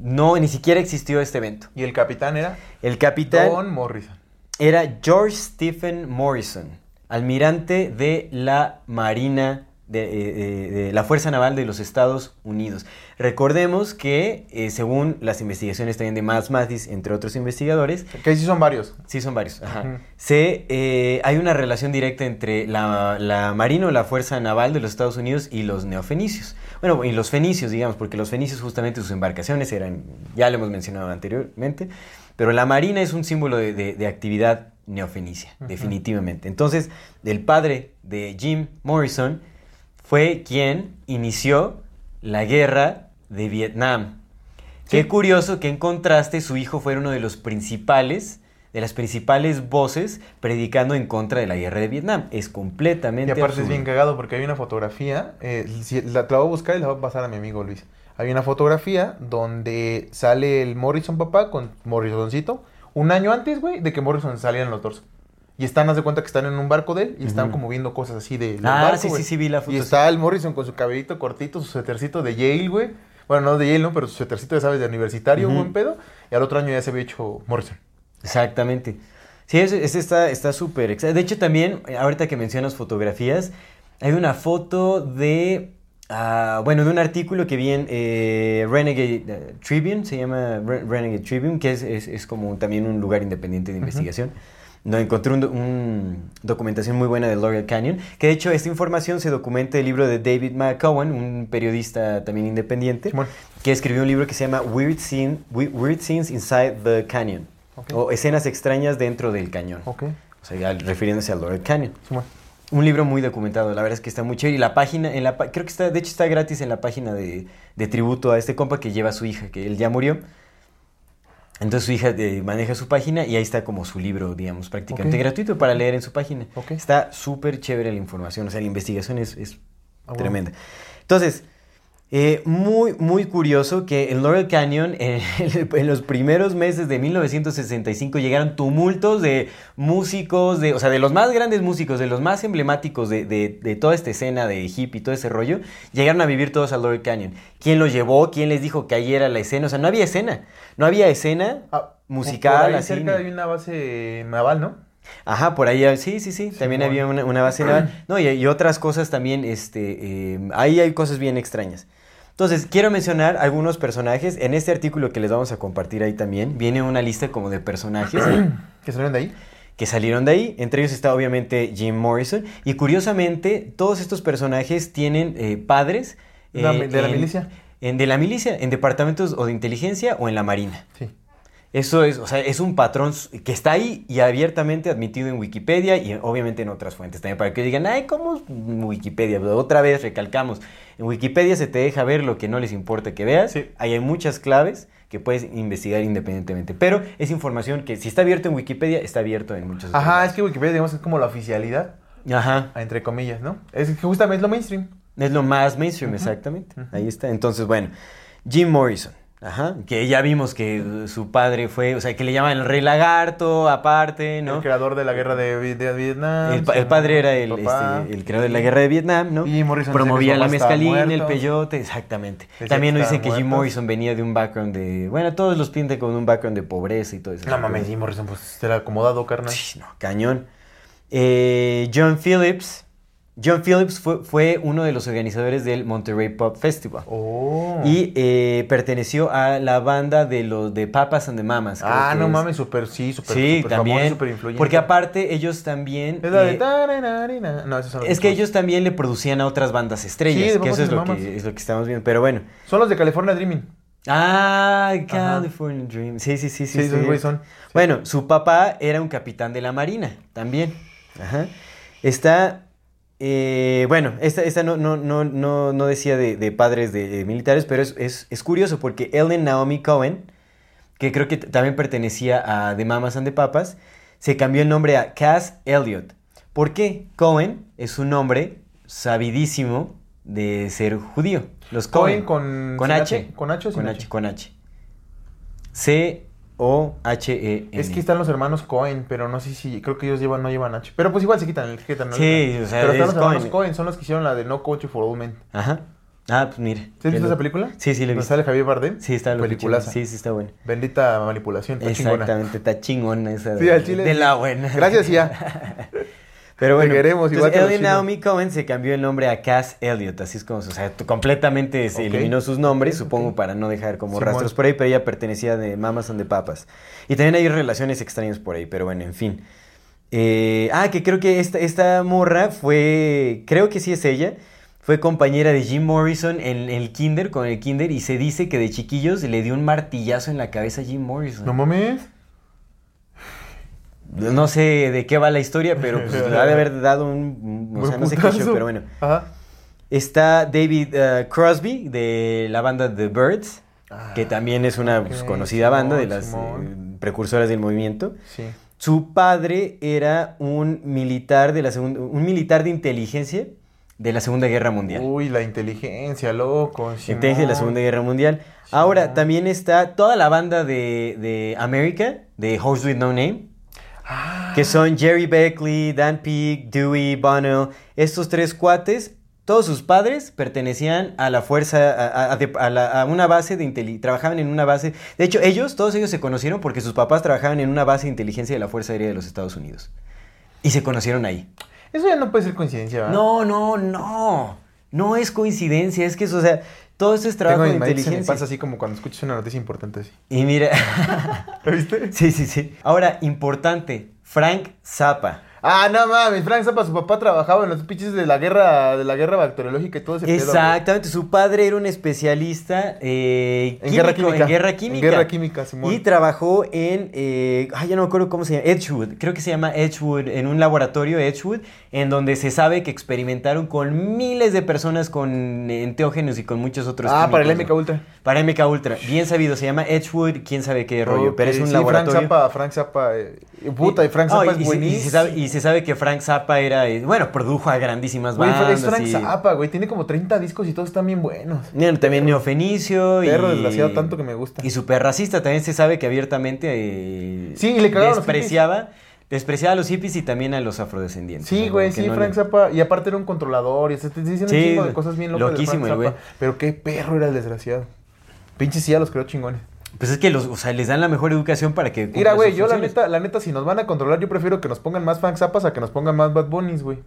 no, ni siquiera existió este evento. Y el capitán era El capitán Don Morrison. era George Stephen Morrison, almirante de la Marina de, eh, eh, de la Fuerza Naval de los Estados Unidos. Recordemos que, eh, según las investigaciones también de Miles Mathis, entre otros investigadores, Que sí son varios. Sí, son varios. Ajá. Se, eh, hay una relación directa entre la, la Marina o la Fuerza Naval de los Estados Unidos y los neofenicios. Bueno, y los fenicios, digamos, porque los fenicios justamente sus embarcaciones eran, ya lo hemos mencionado anteriormente, pero la Marina es un símbolo de, de- de actividad neofenicia, definitivamente. Entonces, el padre de Jim Morrison fue quien inició la guerra de Vietnam. Qué curioso que en contraste su hijo fuera uno de los principales, de las principales voces predicando en contra de la guerra de Vietnam. Es Y completamente aparte es bien cagado porque hay una fotografía. eh, si- la, la voy a buscar y la voy a pasar a mi amigo Luis. Hay una fotografía donde sale el Morrison papá con Morrisoncito. Un año antes, güey, de que Morrison saliera en los torsos. Y están, haz de cuenta que están en un barco de él y están como viendo cosas así de Ah, barco, sí, sí, sí, vi la foto, Y sí. está el Morrison con su cabellito cortito, su suétercito de Yale, güey. Bueno, no de Yale, ¿no? Pero su suétercito, ya sabes, de universitario, Ujú. buen pedo. Y al otro año ya se había hecho Morrison. Exactamente. Sí, ese, ese está está súper. de hecho, también, ahorita que mencionas fotografías, hay una foto de. ah, bueno, de un artículo que vi en eh, Renegade eh, Tribune, se llama Re- Renegade Tribune, que es, es- es como también un lugar independiente de investigación. Donde encontré un, do- un documentación muy buena de Laurel Canyon, que de hecho esta información se documenta en el libro de David McCowan, un periodista también independiente, que escribió un libro que se llama Weird, Scene- We- Weird Scenes Inside the Canyon, o Escenas extrañas dentro del cañón. O sea, refiriéndose al Laurel Canyon. Un libro muy documentado, la verdad es que está muy chévere. Y la página, en la, creo que está, de hecho está gratis en la página de, de tributo a este compa que lleva a su hija, que él ya murió. Entonces su hija eh, maneja su página y ahí está como su libro, digamos, prácticamente gratuito para leer en su página. Está súper chévere la información, o sea, la investigación es, es Ah, tremenda. Entonces, eh, muy, muy curioso que en Laurel Canyon, en, en los primeros meses de 1965, llegaron tumultos de músicos, de, o sea, de los más grandes músicos, de los más emblemáticos de, de- de toda esta escena de hippie y todo ese rollo, llegaron a vivir todos a Laurel Canyon. ¿Quién los llevó? ¿Quién les dijo que ahí era la escena? O sea, no había escena. No había escena Ah, musical por ahí así. cerca hay una base naval, ¿no? Ajá, por ahí, sí, sí, sí, también había una, una base naval. No, y, y otras cosas también, este, eh, ahí hay cosas bien extrañas. Entonces, quiero mencionar algunos personajes. En este artículo que les vamos a compartir ahí también, viene una lista como de personajes Que salieron de ahí. que salieron de ahí. Entre ellos está obviamente Jim Morrison. Y curiosamente, todos estos personajes tienen eh, padres. Eh, de la en- milicia. En, de la milicia, en departamentos o de inteligencia o en la marina. Sí. Eso es, o sea, es un patrón que está ahí y abiertamente admitido en Wikipedia y obviamente en otras fuentes también para que digan, ay, ¿cómo es Wikipedia? Pero otra vez recalcamos, en Wikipedia se te deja ver lo que no les importa que veas. Sí. Ahí hay muchas claves que puedes investigar independientemente. Pero es información que si está abierto en Wikipedia, está abierto en otros Ajá, es que Wikipedia, digamos, es como la oficialidad, Ajá. entre comillas, ¿no? Es que justamente es lo mainstream. Es lo más mainstream, exactamente. Ahí está. Entonces, bueno, Jim Morrison. Ajá, que ya vimos que su padre fue, o sea, que le llaman el rey lagarto, aparte, ¿no? El creador de la guerra de, Vi- de Vietnam. El, padre era el, este, el creador de la guerra de Vietnam, ¿no? Y Morrison Promovía la mezcalina, el peyote, exactamente. Decía También nos dicen que Jim. Morrison venía de un background de... Bueno, todos los pintan con un background de pobreza y todo eso. No mames, Jim Morrison, pues era acomodado, carnal. Sí, no, cañón. Eh, John Phillips. John Phillips fue, fue uno de los organizadores del Monterey Pop Festival. Oh. Y eh, perteneció a la banda de los de Papas and the Mamas. ah, no es. mames, súper, sí, súper Sí, súper famoso, también. súper influyente. porque aparte ellos también... Es la de... eh, taranarina. No, esos es que ellos también le producían a otras bandas estrellas, Sí, de que eso es lo Mamas. que, es lo que estamos viendo. Pero bueno. Son los de California Dreaming. Ah, California Dream. Sí, sí, sí, sí. Sí, sí. son. Bueno, su papá era un capitán de la marina también. Ajá. Está. Eh, bueno, esta, esta no, no, no, no, no decía de, de padres de, militares, pero es, es- es curioso porque Ellen Naomi Cohen, que creo que también pertenecía a The Mamas and the Papas, se cambió el nombre a Cass Elliot. ¿Por qué? Cohen es su nombre sabidísimo de ser judío. Los Cohen Cohen. con, con H. ¿Con H Con H? H. Con H. C-O-H-E-N. Es que están los hermanos Cohen, pero no sé si. Creo que ellos llevan, no llevan H. Pero pues igual se quitan el quitan, ¿no? Sí, o sea, Pero están es los hermanos Cohen. Son los que hicieron la de No Country for Old Men. Ajá. Ah, pues mire. ¿Sí has visto esa película? Sí, sí, la he ¿Donde visto. sale Javier Bardem? Sí, está lo Peliculaza. Sí, sí, está buena. Bendita manipulación, está chingona. Exactamente, está chingona esa. Sí, al chile. De la buena. Gracias, ya. Pero bueno, Te queremos, igual entonces, que los Ellie chinos. Naomi Cohen se cambió el nombre a Cass Elliot, así es como, o sea, completamente se eliminó sus nombres, supongo para no dejar como Simón. rastros por ahí, pero ella pertenecía de Mamas and the Papas. Y también hay relaciones extrañas por ahí, pero bueno, en fin. Eh, ah, que creo que esta, esta morra fue, creo que sí es ella, fue compañera de Jim Morrison en el kinder, con el kinder, y se dice que de chiquillos le dio un martillazo en la cabeza a Jim Morrison. No mames. No sé de qué va la historia, pero pues, le ha de haber dado un... un- O sea, no sé qué Putazo. show, pero bueno. Ajá. Está David eh, Crosby de la banda The Birds, que también es una pues, conocida banda de las eh, precursoras del movimiento. Sí. Su padre era un militar de la segunda, un militar de inteligencia de la Segunda Guerra Mundial. Uy, la inteligencia, loco. Inteligencia de la. Segunda Guerra Mundial. Ahora, también está toda la banda de, de America, de Horse with No Name, Ah. que son Jerry Beckley, Dan Peake, Dewey, Bono. Estos tres cuates, todos sus padres pertenecían a la fuerza, a, a- a de- a la- a una base de inteligencia, trabajaban en una base. De hecho, ellos, todos ellos se conocieron porque sus papás trabajaban en una base de inteligencia de la Fuerza Aérea de los Estados Unidos. Y se conocieron ahí. Eso ya no puede ser coincidencia, ¿verdad? No, no, no. No es coincidencia, es que eso, o sea, todo esto es trabajo Tengo de se me inteligencia. pasa así como cuando escuchas una noticia importante así. Y mira, ¿Lo viste? sí, sí, sí. Ahora, importante, Frank Zappa. Ah, no mames, Frank Zappa, su papá trabajaba en los pinches de la guerra, de la guerra bacteriológica y todo ese pedo. Exactamente, su padre era un especialista eh, En guerra química. En guerra En química. guerra química, Simón. Y trabajó en, eh, ay, ya no me acuerdo cómo se llama, Edgewood, creo que se llama Edgewood, en un laboratorio Edgewood, en donde se sabe que experimentaron con miles de personas con enteógenos y con muchos otros Ah, para el MK. Ultra. Para MK Ultra, bien sabido, se llama Edgewood, quién sabe qué rollo, pero es un sí, laboratorio. Frank Zappa, Frank Zappa, eh, puta, y Frank Zappa es buenísimo. Y se, sabe, y se sabe que Frank Zappa era, eh, bueno, produjo a grandísimas Güey, bandas. es Frank y- Zappa, güey, tiene como 30 discos y todos están bien buenos. Bueno, también neofenicio y... Perro desgraciado, tanto que me gusta. Y súper racista, también se sabe que abiertamente eh, Sí, y le a despreciaba, despreciaba a los hippies y también a los afrodescendientes. Sí, güey, sí, no Frank le- Zappa. Y aparte era un controlador y se te dicen Sí, un chingo de cosas bien locas loquísimo de el Frank güey. Zappa. Pero qué perro era el desgraciado. Pinche sí, ya los creo chingones. Pues es que los, o sea, les dan la mejor educación para que... Mira, güey, yo la neta, la neta, si nos van a controlar, yo prefiero que nos pongan más Zappas a que nos pongan más Bad Bunnies, güey.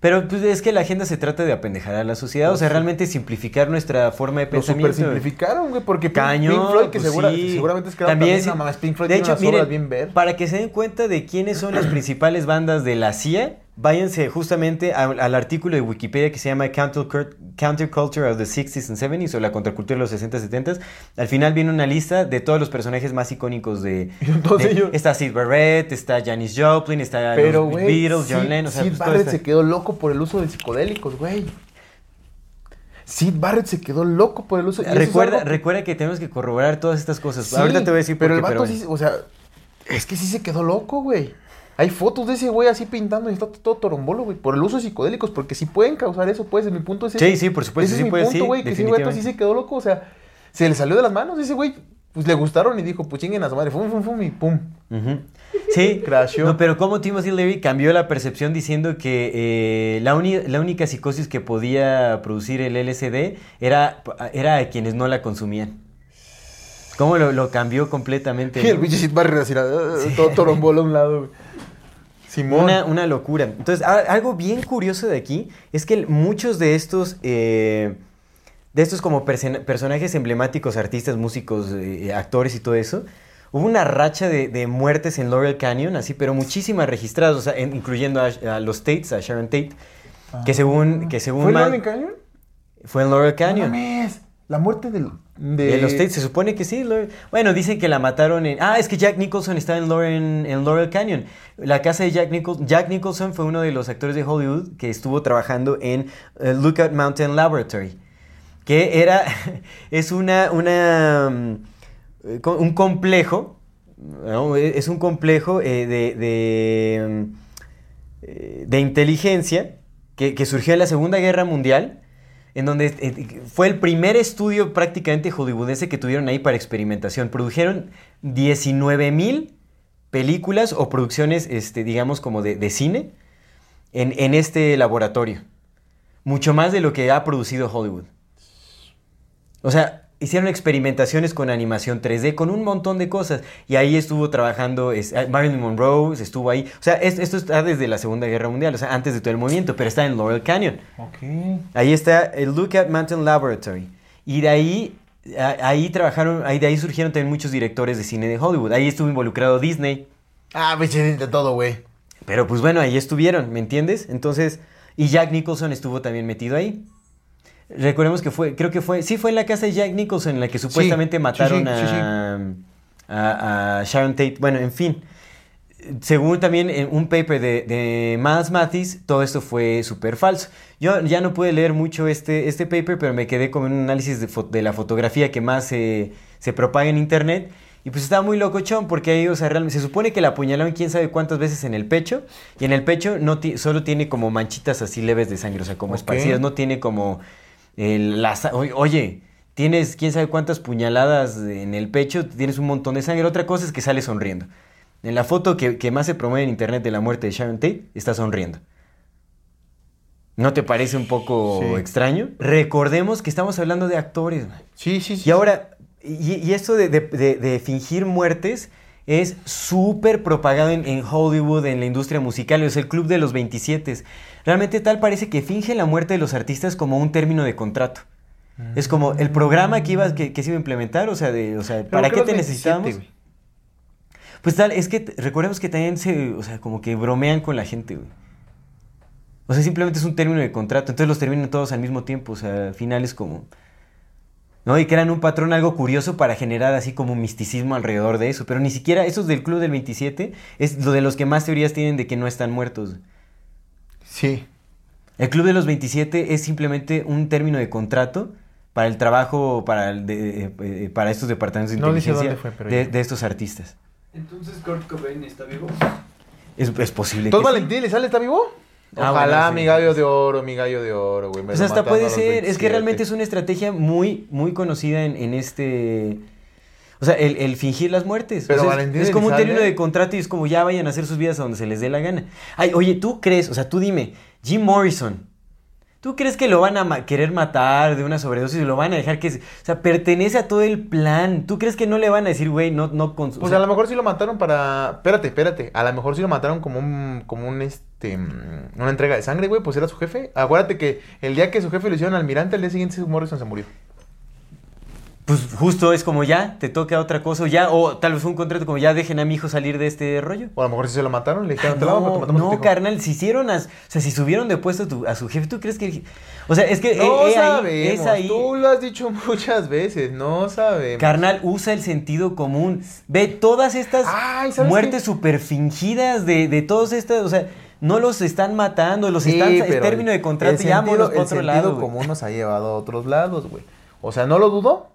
Pero pues es que la agenda se trata de apendejar a la sociedad, o sea, realmente simplificar nuestra forma de Lo pensamiento. super simplificaron, güey, porque Pink- Cañón, Pink Floyd, que pues segura- sí. seguramente es que también, no mames, Pink Floyd de tiene hecho, unas miren, bien ver. para que se den cuenta de quiénes son las principales bandas de la CIA, váyanse justamente a- al artículo de Wikipedia que se llama Countercult- Counterculture of the 60s and 70s o la contracultura de los 60s y 70s. Al final viene una lista de todos los personajes más icónicos de... De- ellos. Está Sid Barrett, está Janis Joplin, está Pero, los Beatles, John Lennon, o sea, Sid pues, Barrett se quedó loco por el uso de psicodélicos, güey. Sid Barrett se quedó loco por el uso. Recuerda, algo- recuerda que tenemos que corroborar todas estas cosas. Sí, Ahorita te voy a decir Pero el vato pero sí, o sea, es que sí se quedó loco, güey. Hay fotos de ese güey así pintando y está todo torombolo, güey. Por el uso de psicodélicos, porque sí pueden causar eso, pues. En mi punto es ese. Sí, sí, por supuesto, Ese sí es mi puede, punto, sí, güey. que ese vato sí se quedó loco, o sea, se le salió de las manos. Ese güey, pues le gustaron y dijo, pues chinguen a su madre. Fum, fum, fum y pum. Ujú. Sí, Crasheó. no, pero como Timothy Leary cambió la percepción diciendo que eh, la, la única psicosis que podía producir el LSD era, era a quienes no la consumían. ¿Cómo lo, lo cambió completamente? Y el no? Barrett así, ah, todo torombolo a un lado, güey. Simón. Una, una locura. Entonces, a- algo bien curioso de aquí es que muchos de estos, eh, de estos como person- personajes emblemáticos, artistas, músicos, eh, actores y todo eso, hubo una racha de, de muertes en Laurel Canyon, así, pero muchísimas registradas, o sea, en- incluyendo a, a los Tates, a Sharon Tate, que según, que según ¿Fue en Laurel Canyon? fue en Laurel Canyon. La muerte del, de... De los Tates, se supone que sí. Bueno, dicen que la mataron en... Ah, es que Jack Nicholson está en Laurel, en Laurel Canyon. La casa de Jack Nicholson... Jack Nicholson fue uno de los actores de Hollywood que estuvo trabajando en eh, Lookout Mountain Laboratory. Que era... es una... una mm, un complejo... Es un complejo eh, de... de, mm, eh, de inteligencia que, que surgió en la Segunda Guerra Mundial, en donde eh, fue el primer estudio prácticamente hollywoodense que tuvieron ahí para experimentación. Produjeron 19 mil películas o producciones, este, digamos, como de, de cine en, en este laboratorio. Mucho más de lo que ha producido Hollywood. O sea, hicieron experimentaciones con animación 3D, con un montón de cosas. Y ahí estuvo trabajando es, ah, Marilyn Monroe, estuvo ahí. O sea, es- esto está desde la Segunda Guerra Mundial, o sea, antes de todo el movimiento, pero está en Laurel Canyon. Ok. Ahí está el Lookout Mountain Laboratory. Y de ahí, a- ahí trabajaron, ahí de ahí surgieron también muchos directores de cine de Hollywood. Ahí estuvo involucrado Disney. Ah, bicho, de todo, güey. Pero pues bueno, ahí estuvieron, ¿me entiendes? Entonces, y Jack Nicholson estuvo también metido ahí. Recordemos que fue, creo que fue, sí fue en la casa de Jack Nicholson en la que supuestamente sí, mataron sí, sí, sí. a, a- a Sharon Tate. Bueno, en fin. Según también en un paper de, de Miles Mathis, todo esto fue súper falso. Yo ya no pude leer mucho este, este paper, pero me quedé con un análisis de, la fotografía que más se, se propaga en internet. Y pues estaba muy locochón porque ahí, o sea, realmente se supone que la apuñalaron quién sabe cuántas veces en el pecho. Y en el pecho no solo tiene como manchitas así leves de sangre, o sea, como Ok. esparcidas. No tiene como el, la oye, Oye, tienes quién sabe cuántas puñaladas en el pecho, tienes un montón de sangre. Otra cosa es que sale sonriendo. En la foto que, que más se promueve en internet de la muerte de Sharon Tate, está sonriendo. ¿No te parece un poco Sí. extraño? Recordemos que estamos hablando de actores. man. Sí, sí, sí. Y ahora, y, y esto de, de- de- de fingir muertes es súper propagado en, en Hollywood, en la industria musical, es el club de los 27. Realmente tal parece que finge la muerte de los artistas como un término de contrato. Es como el programa que, ibas, que, que se iba a implementar, o sea, de, o sea Pero ¿para ¿por qué te 27, necesitábamos? güey? Pues tal, es que recordemos que también se, o sea, como que bromean con la gente, güey. O sea, simplemente es un término de contrato, entonces los terminan todos al mismo tiempo, o sea, al final es como... ¿No? Y crean un patrón algo curioso para generar así como un misticismo alrededor de eso, pero ni siquiera esos del Club del 27 es lo de los que más teorías tienen de que no están muertos. Sí. El Club de los 27 es simplemente un término de contrato para el trabajo, para, el de- eh, eh, para estos departamentos de No dice inteligencia dónde fue, pero de, estos artistas. Entonces Kurt Cobain está vivo. Es, es posible ¿Entonces que sí. Valentín Elizalde está vivo? Ah, Ojalá, bueno, sí. mi gallo de oro, mi gallo de oro, güey. me Pues hasta puede ser, es 27. que realmente es una estrategia muy, muy conocida en, en este... O sea, el, el fingir las muertes. Pero O sea, es- Valentín es, como un término de contrato y es como ya vayan a hacer sus vidas a donde se les dé la gana. Ay, oye, ¿tú crees? O sea, tú dime, Jim Morrison, ¿tú crees que lo van a ma- querer matar de una sobredosis y lo van a dejar que... se- O sea, pertenece a todo el plan. ¿Tú crees que no le van a decir, güey, no, no... cons- o Pues sea, a lo mejor sí lo mataron para. Espérate, espérate. A lo mejor sí lo mataron como un. Como un este. mm, Una entrega de sangre, güey. Pues era su jefe. Acuérdate que el día que su jefe lo hicieron almirante, al día siguiente Morrison se murió. Pues justo es como ya, te toca otra cosa o ya, o tal vez un contrato como ya dejen a mi hijo salir de este rollo. O a lo mejor sí se lo mataron. Le dijeron, te No, vamos a a tu no, hijo". carnal, si hicieron, as- o sea, si subieron de puesto a, tu- a su jefe, ¿tú crees que...? O sea, es que No eh, eh, ahí- sabemos. es ahí, Tú lo has dicho muchas veces. No sabemos. carnal, usa el sentido común. Ve todas estas Ay, ¿sabes muertes qué? super fingidas de, de todos estas, o sea, no los están matando, los están, Sí, es pero término de contrato el y vámonos sentido- para el otro sentido lado, común nos ha llevado a otros lados, güey. O sea, no lo dudo,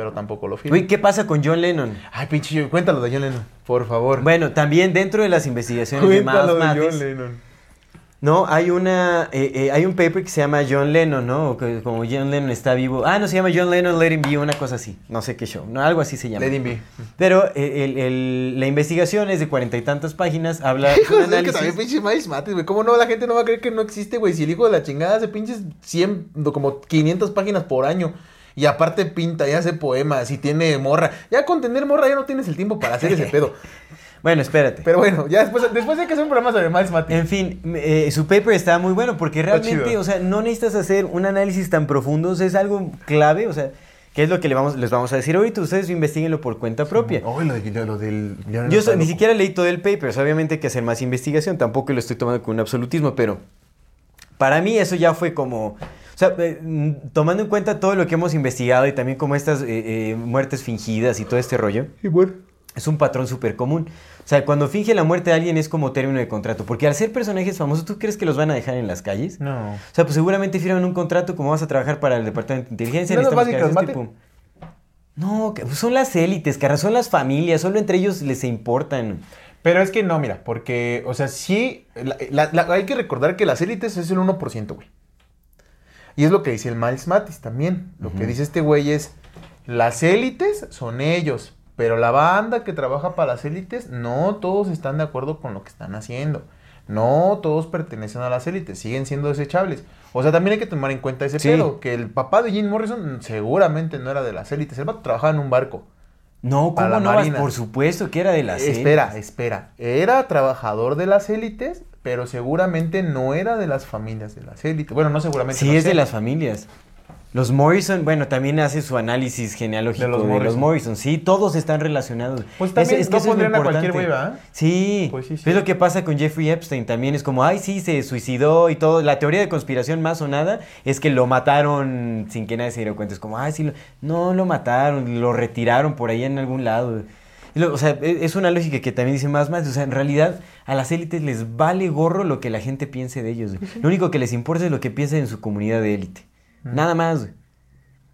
pero tampoco lo firmo. Güey, ¿qué pasa con John Lennon? Ay, pinche, cuéntalo de John Lennon, por favor. Bueno, también dentro de las investigaciones de cuéntalo Miles de Mathis, John Lennon. No, hay una, eh, eh, hay un paper que se llama John Lennon, ¿no? O que como John Lennon está vivo. Ah, no, se llama John Lennon Let Him Be, una cosa así. No sé qué show, no, algo así se llama. Let him be. Pero eh, el- el- la investigación es de cuarenta y tantas páginas, habla Hijo, un es que análisis. también pinches Miles Matis, güey. ¿Cómo no? La gente no va a creer que no existe, güey. Si el hijo de la chingada hace pinches 100, no, como 500 páginas por año. Y aparte pinta y hace poemas y tiene morra. Ya con tener morra ya no tienes el tiempo para hacer ese pedo. Bueno, espérate. Pero bueno, ya después, después hay que hacer un programa sobre Miles Matis. En fin, eh, su paper está muy bueno porque realmente, o sea, no necesitas hacer un análisis tan profundo, o sea, es algo clave, o sea, ¿qué es lo que le vamos, les vamos a decir ahorita? Ustedes investiguenlo por cuenta propia. Oh, lo, de, lo del... Yo so- ni siquiera leí todo el paper, o sea, obviamente hay que hacer más investigación, tampoco lo estoy tomando con un absolutismo, pero para mí eso ya fue como, sea, eh, tomando en cuenta todo lo que hemos investigado y también como estas eh, eh, muertes fingidas y todo este rollo, Y bueno. es un patrón súper común. O sea, cuando finge la muerte de alguien es como término de contrato, porque al ser personajes famosos, ¿tú crees que los van a dejar en las calles? No. O sea, pues seguramente firman un contrato como vas a trabajar para el departamento de inteligencia. ¿No es más necesitamos fácil que hagas los esto y pum. No, que- pues son las élites, cara, son las familias, solo entre ellos les importan. Pero es que no, mira, porque, o sea, sí, la- la- la- hay que recordar que las élites es el 1%, güey. Y es lo que dice el Miles Matis también. Lo que dice este güey es, las élites son ellos, pero la banda que trabaja para las élites, no todos están de acuerdo con lo que están haciendo. No todos pertenecen a las élites, siguen siendo desechables. O sea, también hay que tomar en cuenta ese Sí. pedo, que el papá de Jim Morrison seguramente no era de las élites, el vato trabajaba en un barco. No, ¿cómo no? Marina. Por supuesto que era de las Espera, élites. espera. Era trabajador de las élites, pero seguramente no era de las familias de las élites. Bueno, no seguramente. Sí, no es sé. de las familias. Los Morrison, bueno, también hace su análisis genealógico De de los los, Morrison. Sí, todos están relacionados. Pues también no eso es pondrían a cualquier güey, ¿verdad? Sí. Pues sí, sí. Es lo que pasa con Jeffrey Epstein también. Es como, ay, sí, se suicidó y todo. La teoría de conspiración más sonada es que lo mataron sin que nadie se diera cuenta. Es como, ay, sí, lo- no lo mataron, lo retiraron por ahí en algún lado. O sea, e- es una lógica que también dice más más. O sea, en realidad a las élites les vale gorro lo que la gente piense de ellos. güey. Lo único que les importa es lo que piensen en su comunidad de élite. Nada más. güey.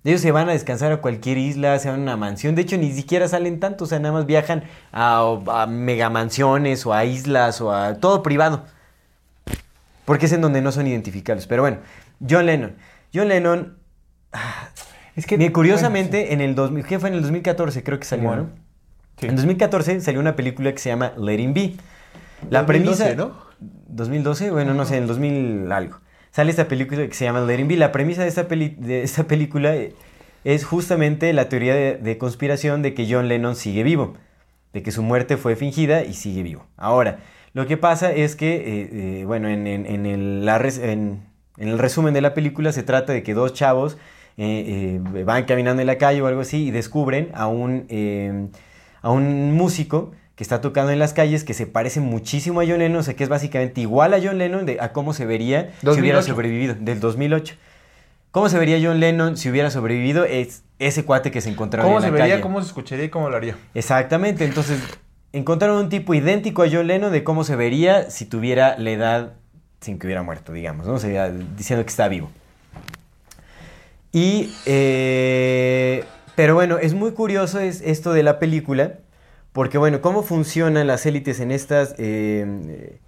Ellos se van a descansar a cualquier isla, se van a una mansión. De hecho, ni siquiera salen tanto. O sea, nada más viajan a, a megamansiones o a islas o a todo privado. Porque es en donde no son identificables. Pero bueno, John Lennon. John Lennon, Es que. Curiosamente, en el 2000, ¿qué fue? En el 2014 creo que salió, Bueno, ¿no? Sí. En 2014 salió una película que se llama Letting Be. La 2012, premisa... ¿no? 2012, bueno, no sé, en el 2000 algo. Sale esta película que se llama Letting Be. La premisa de esta, peli- de esta película eh, es justamente la teoría de, de conspiración de que John Lennon sigue vivo. De que su muerte fue fingida y sigue vivo. Ahora, lo que pasa es que, eh, eh, bueno, en, en- en el, la res- en- en el resumen de la película se trata de que dos chavos eh, van caminando en la calle o algo así y descubren a un, a un músico que está tocando en las calles que se parece muchísimo a John Lennon, o sea, que es básicamente igual a John Lennon de, a cómo se vería si hubiera 2008. sobrevivido, del 2008. ¿Cómo se vería John Lennon si hubiera sobrevivido? Es ese cuate que se encontraba ¿Cómo en la se vería, calle. cómo se escucharía y cómo lo haría? Exactamente, entonces encontraron un tipo idéntico a John Lennon de cómo se vería si tuviera la edad sin que hubiera muerto, digamos, ¿no? O sea, diciendo que está vivo. Y, eh, pero bueno, es muy curioso es esto de la película, porque bueno, cómo funcionan las élites en estas eh,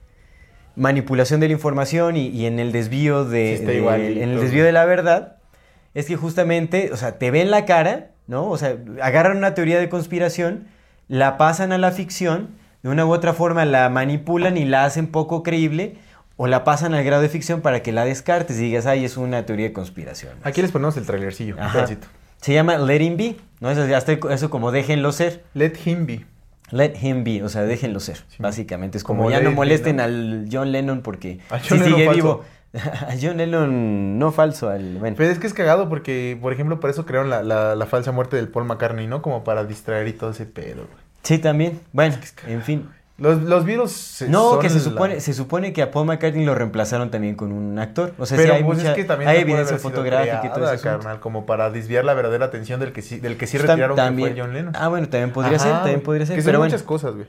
manipulación de la información y, y en el desvío de, Sí, en el desvío de la verdad, es que justamente, o sea, te ven la cara, ¿no? O sea, agarran una teoría de conspiración, la pasan a la ficción, de una u otra forma la manipulan y la hacen poco creíble, o la pasan al grado de ficción para que la descartes y digas, ay, es una teoría de conspiración. Aquí les ponemos el trailercillo. un pedacito. Se llama Letting Be, ¿no? Eso, hasta eso como déjenlo ser. Let him be. Let him be, o sea, déjenlo ser, básicamente. Es como, Como ya no molesten al John Lennon porque A John Lennon sigue falso. vivo. a John Lennon no falso, al, bueno. Pero es que es cagado porque, por ejemplo, por eso crearon la, la, la falsa muerte del Paul McCartney, ¿no? Como para distraer y todo ese pedo, güey. Sí, también. Bueno, en fin. Los, los virus se- No, son que se la- supone, se supone que a Paul McCartney lo reemplazaron también con un actor. O sea, Pero sí hay, pues mucha- es que también hay evidencia fotográfica y todo eso. carnal, como para desviar la verdadera atención del que sí, del que sí Pues retiraron también- que fue John Lennon. Ah, bueno, también podría Ajá, ser, también podría ser. Que son pero bueno, muchas cosas, güey.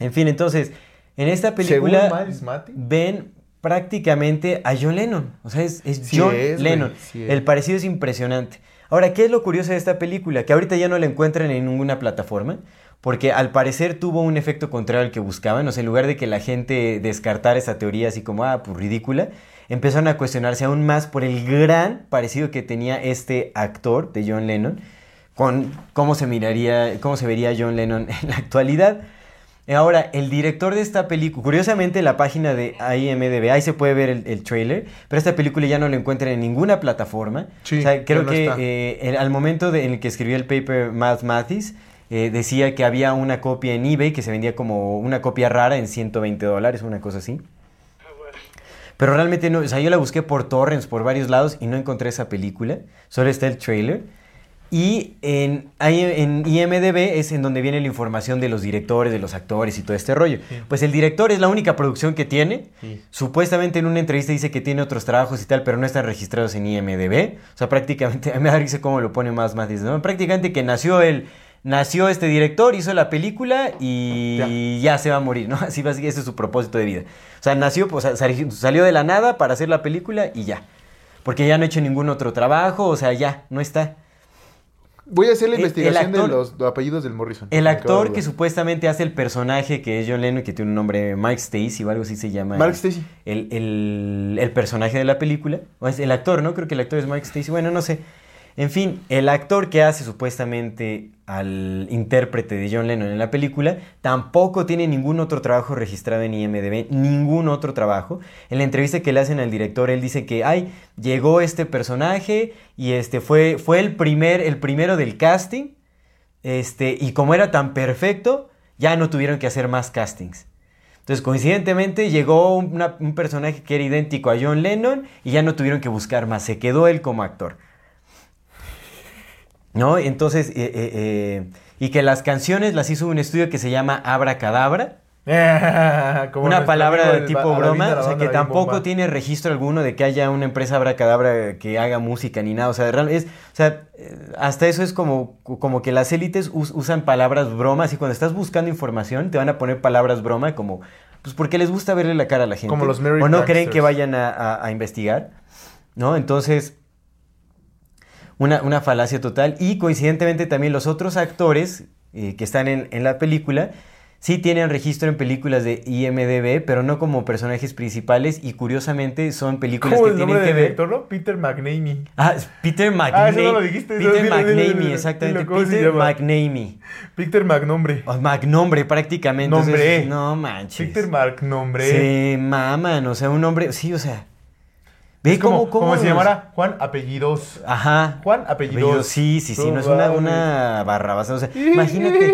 en fin, entonces, en esta película ven prácticamente a John Lennon. O sea, es, es Sí John es, Lennon. sí. El parecido es impresionante. Ahora, ¿qué es lo curioso de esta película? Que ahorita ya no la encuentran en ninguna plataforma. Porque al parecer tuvo un efecto contrario al que buscaban. O sea, en lugar de que la gente descartara esa teoría así como, ah, pues ridícula, empezaron a cuestionarse aún más por el gran parecido que tenía este actor de John Lennon con cómo se miraría, cómo se vería John Lennon en la actualidad. Ahora, el director de esta película, curiosamente la página de IMDB, ahí se puede ver el, el trailer, pero esta película ya no la encuentran en ninguna plataforma. Sí, o sea, creo no que eh, el- al momento de- en el que escribió el paper Matt Mathis, eh, decía que había una copia en eBay que se vendía como una copia rara en 120 dólares, una cosa así. Pero realmente no, o sea, yo la busqué por torrents, por varios lados y no encontré esa película, solo está el trailer. Y en, en IMDB es en donde viene la información de los directores, de los actores y todo este rollo. Pues el director es la única producción que tiene. Sí. Supuestamente en una entrevista dice que tiene otros trabajos y tal, pero no están registrados en IMDB. O sea, prácticamente, a mí me da risa cómo lo pone más, más, dice, ¿no? Prácticamente que nació el... Nació este director, hizo la película y ya, se va a morir, ¿no? Así ese es su propósito de vida. O sea, nació, pues, sal- salió de la nada para hacer la película y ya. Porque ya no ha hecho ningún otro trabajo, o sea, ya, no está. Voy a hacer la El- investigación el actor- de los apellidos del Morrison. El actor que supuestamente hace el personaje que es John Lennon, que tiene un nombre Mike Stacy o algo así se llama. Mark Stacy. El, el- el personaje de la película. O es el actor, ¿no? Creo que el actor es Mike Stacy. Bueno, no sé. En fin, el actor que hace supuestamente al intérprete de John Lennon en la película tampoco tiene ningún otro trabajo registrado en IMDb, ningún otro trabajo. En la entrevista que le hacen al director, él dice que, ay, llegó este personaje y este fue, fue el, primer, el primero del casting, este, y como era tan perfecto, ya no tuvieron que hacer más castings. Entonces, coincidentemente, llegó un personaje que era idéntico a John Lennon y ya no tuvieron que buscar más, se quedó él como actor. ¿No? Entonces, eh, eh, eh, y que las canciones las hizo un estudio que se llama Abracadabra. Como una palabra de tipo broma, o sea que tampoco tiene registro alguno de que haya una empresa abracadabra que haga música ni nada, o sea, es, o sea, eh, hasta eso es como, como que las élites us- usan palabras bromas y cuando estás buscando información te van a poner palabras broma como, pues porque les gusta verle la cara a la gente. Como los Merry O no creen que vayan a, a- a investigar, ¿no? Entonces, una, una falacia total. Y coincidentemente también los otros actores eh, que están en, en la película sí tienen registro en películas de IMDB, pero no como personajes principales. Y curiosamente son películas ¿Cómo que el tienen nombre que del ver. director, no? Peter McNamee. Ah, Peter Ah, McNamee. eso no lo dijiste, Peter McNamee, exactamente. dilo, ¿cómo se Peter? McNamee. Peter McNombre. O Magnombre, prácticamente. Nombre. Entonces, no manches. Peter McNombre. Se maman, o sea, un nombre. Sí, o sea. Ve Es como, cómo, cómo como se llamara Juan Apellidos. Ajá. Juan Apellidos. Apellido, sí, sí, sí, no es una, una barrabasa. O sea, imagínate.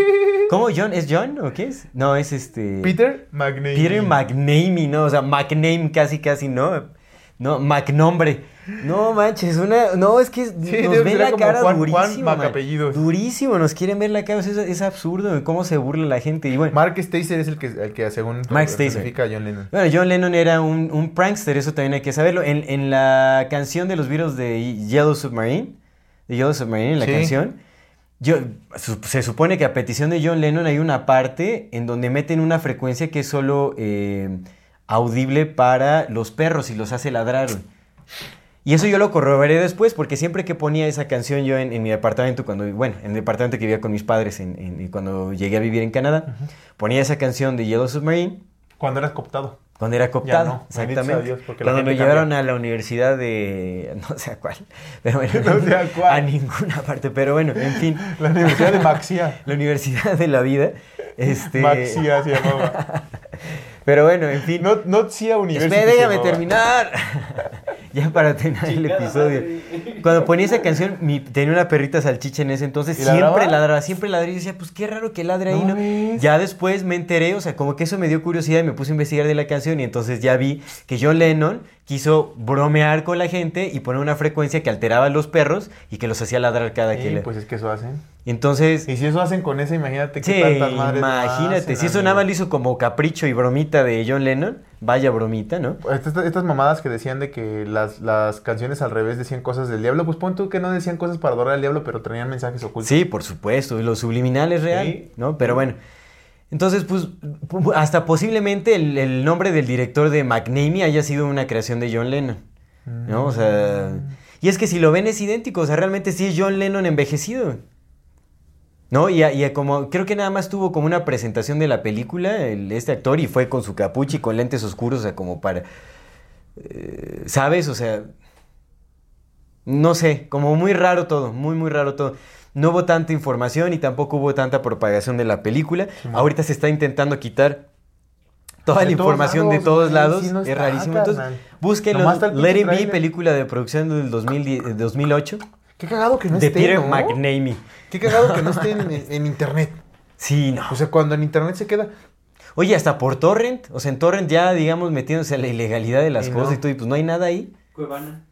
¿Cómo John? ¿Es John o qué es? No, es este. Peter McNamee. Peter McNamee, ¿no? O sea, McName casi, casi, ¿no? No, McNombre. No manches, una. No, es que nos ven la cara Juan- durísimo. Juan. Durísimo, nos quieren ver la cara. o sea, es, es absurdo cómo se burla la gente. Y bueno. Mark Stacer es el que, el que según Mark significa a John Lennon. Bueno, John Lennon era un, un prankster, eso también hay que saberlo. En, en la canción de los Beatles de Yellow Submarine, de Yellow Submarine, en la Sí. canción, yo, su- se supone que a petición de John Lennon hay una parte en donde meten una frecuencia que es solo eh, audible para los perros y los hace ladrar. Y eso yo lo corroboré después, porque siempre que ponía esa canción yo en, en mi departamento, cuando, bueno, en el departamento que vivía con mis padres en, en- cuando llegué a vivir en Canadá, ponía esa canción de Yellow Submarine Cuando eras cooptado. cuando era cooptado, no, exactamente. Dios, Cuando me llevaron a la universidad de... no sé a cuál, pero bueno, No sé a cuál. a ninguna parte, pero bueno, en fin, La Universidad de Maxia. la universidad de la vida, este... Maxia se llamaba. Pero bueno, en fin. No, no se déjame terminar. Ya para terminar el episodio. madre. Cuando ponía esa canción, mi- tenía una perrita salchicha en ese entonces. ¿Y Siempre ladraba? ladraba, siempre ladraba. Y yo decía, pues qué raro que ladre ahí, ¿No ¿no? Ya después me enteré, o sea, como que eso me dio curiosidad y me puse a investigar de la canción. Y entonces ya vi que John Lennon quiso bromear con la gente y poner una frecuencia que alteraba a los perros y que los hacía ladrar cada que pues es que eso hacen. Entonces. Y si eso hacen con esa, imagínate qué Sí, tantas madres imagínate, hacen, si eso nada más lo hizo como capricho y bromita de John Lennon, vaya bromita, ¿no? Estas, estas mamadas que decían de que las, las canciones al revés decían cosas del diablo, pues pon tú que no decían cosas para adorar al diablo, pero traían mensajes ocultos. Sí, por supuesto, lo subliminal es real, Sí. ¿no? Pero bueno, entonces, pues, pu- hasta posiblemente el, el nombre del director de McNamee haya sido una creación de John Lennon, ¿no? O sea, y es que si lo ven es idéntico, o sea, realmente sí es John Lennon envejecido, ¿no? Y, a- y a como, creo que nada más tuvo como una presentación de la película, el- este actor, y fue con su capucha y con lentes oscuros, o sea, como para, eh, ¿sabes? O sea, no sé, como muy raro todo, muy, muy raro todo. No hubo tanta información y tampoco hubo tanta propagación de la película. Ahorita se está intentando quitar toda De la información de todos lados. sí no es rarísimo. Entonces, búsquenlo. Let It Be, película de producción del 2010 eh, 2008. Qué cagado que no de esté, Peter ¿no? McNamee. Qué cagado que no esté en, en- en internet. Sí, no. O sea, cuando en internet se queda... Oye, hasta por Torrent. O sea, en Torrent ya, digamos, metiéndose a la ilegalidad de las Y cosas no. y todo. Y pues no hay nada ahí. Cuevana.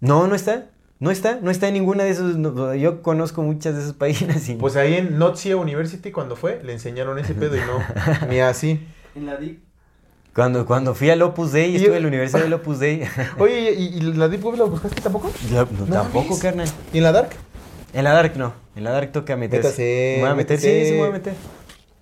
No, no está. No está. No está en ninguna de esos. no, yo conozco muchas de esas páginas y. Pues ahí en Notsia University cuando fue, le enseñaron ese pedo y no, ni así. En la DIC. Cuando, cuando fui al Opus Dei, Y estuve yo- en la Universidad del Opus Dei. Oye, ¿y, y la Deep Web la buscaste tampoco? La- no, No tampoco, mames. carnal. ¿Y en la Dark? En la Dark no. En la Dark toca meterse. Métase, ¿Me voy a meter? Sí, métese. sí, me voy a meter.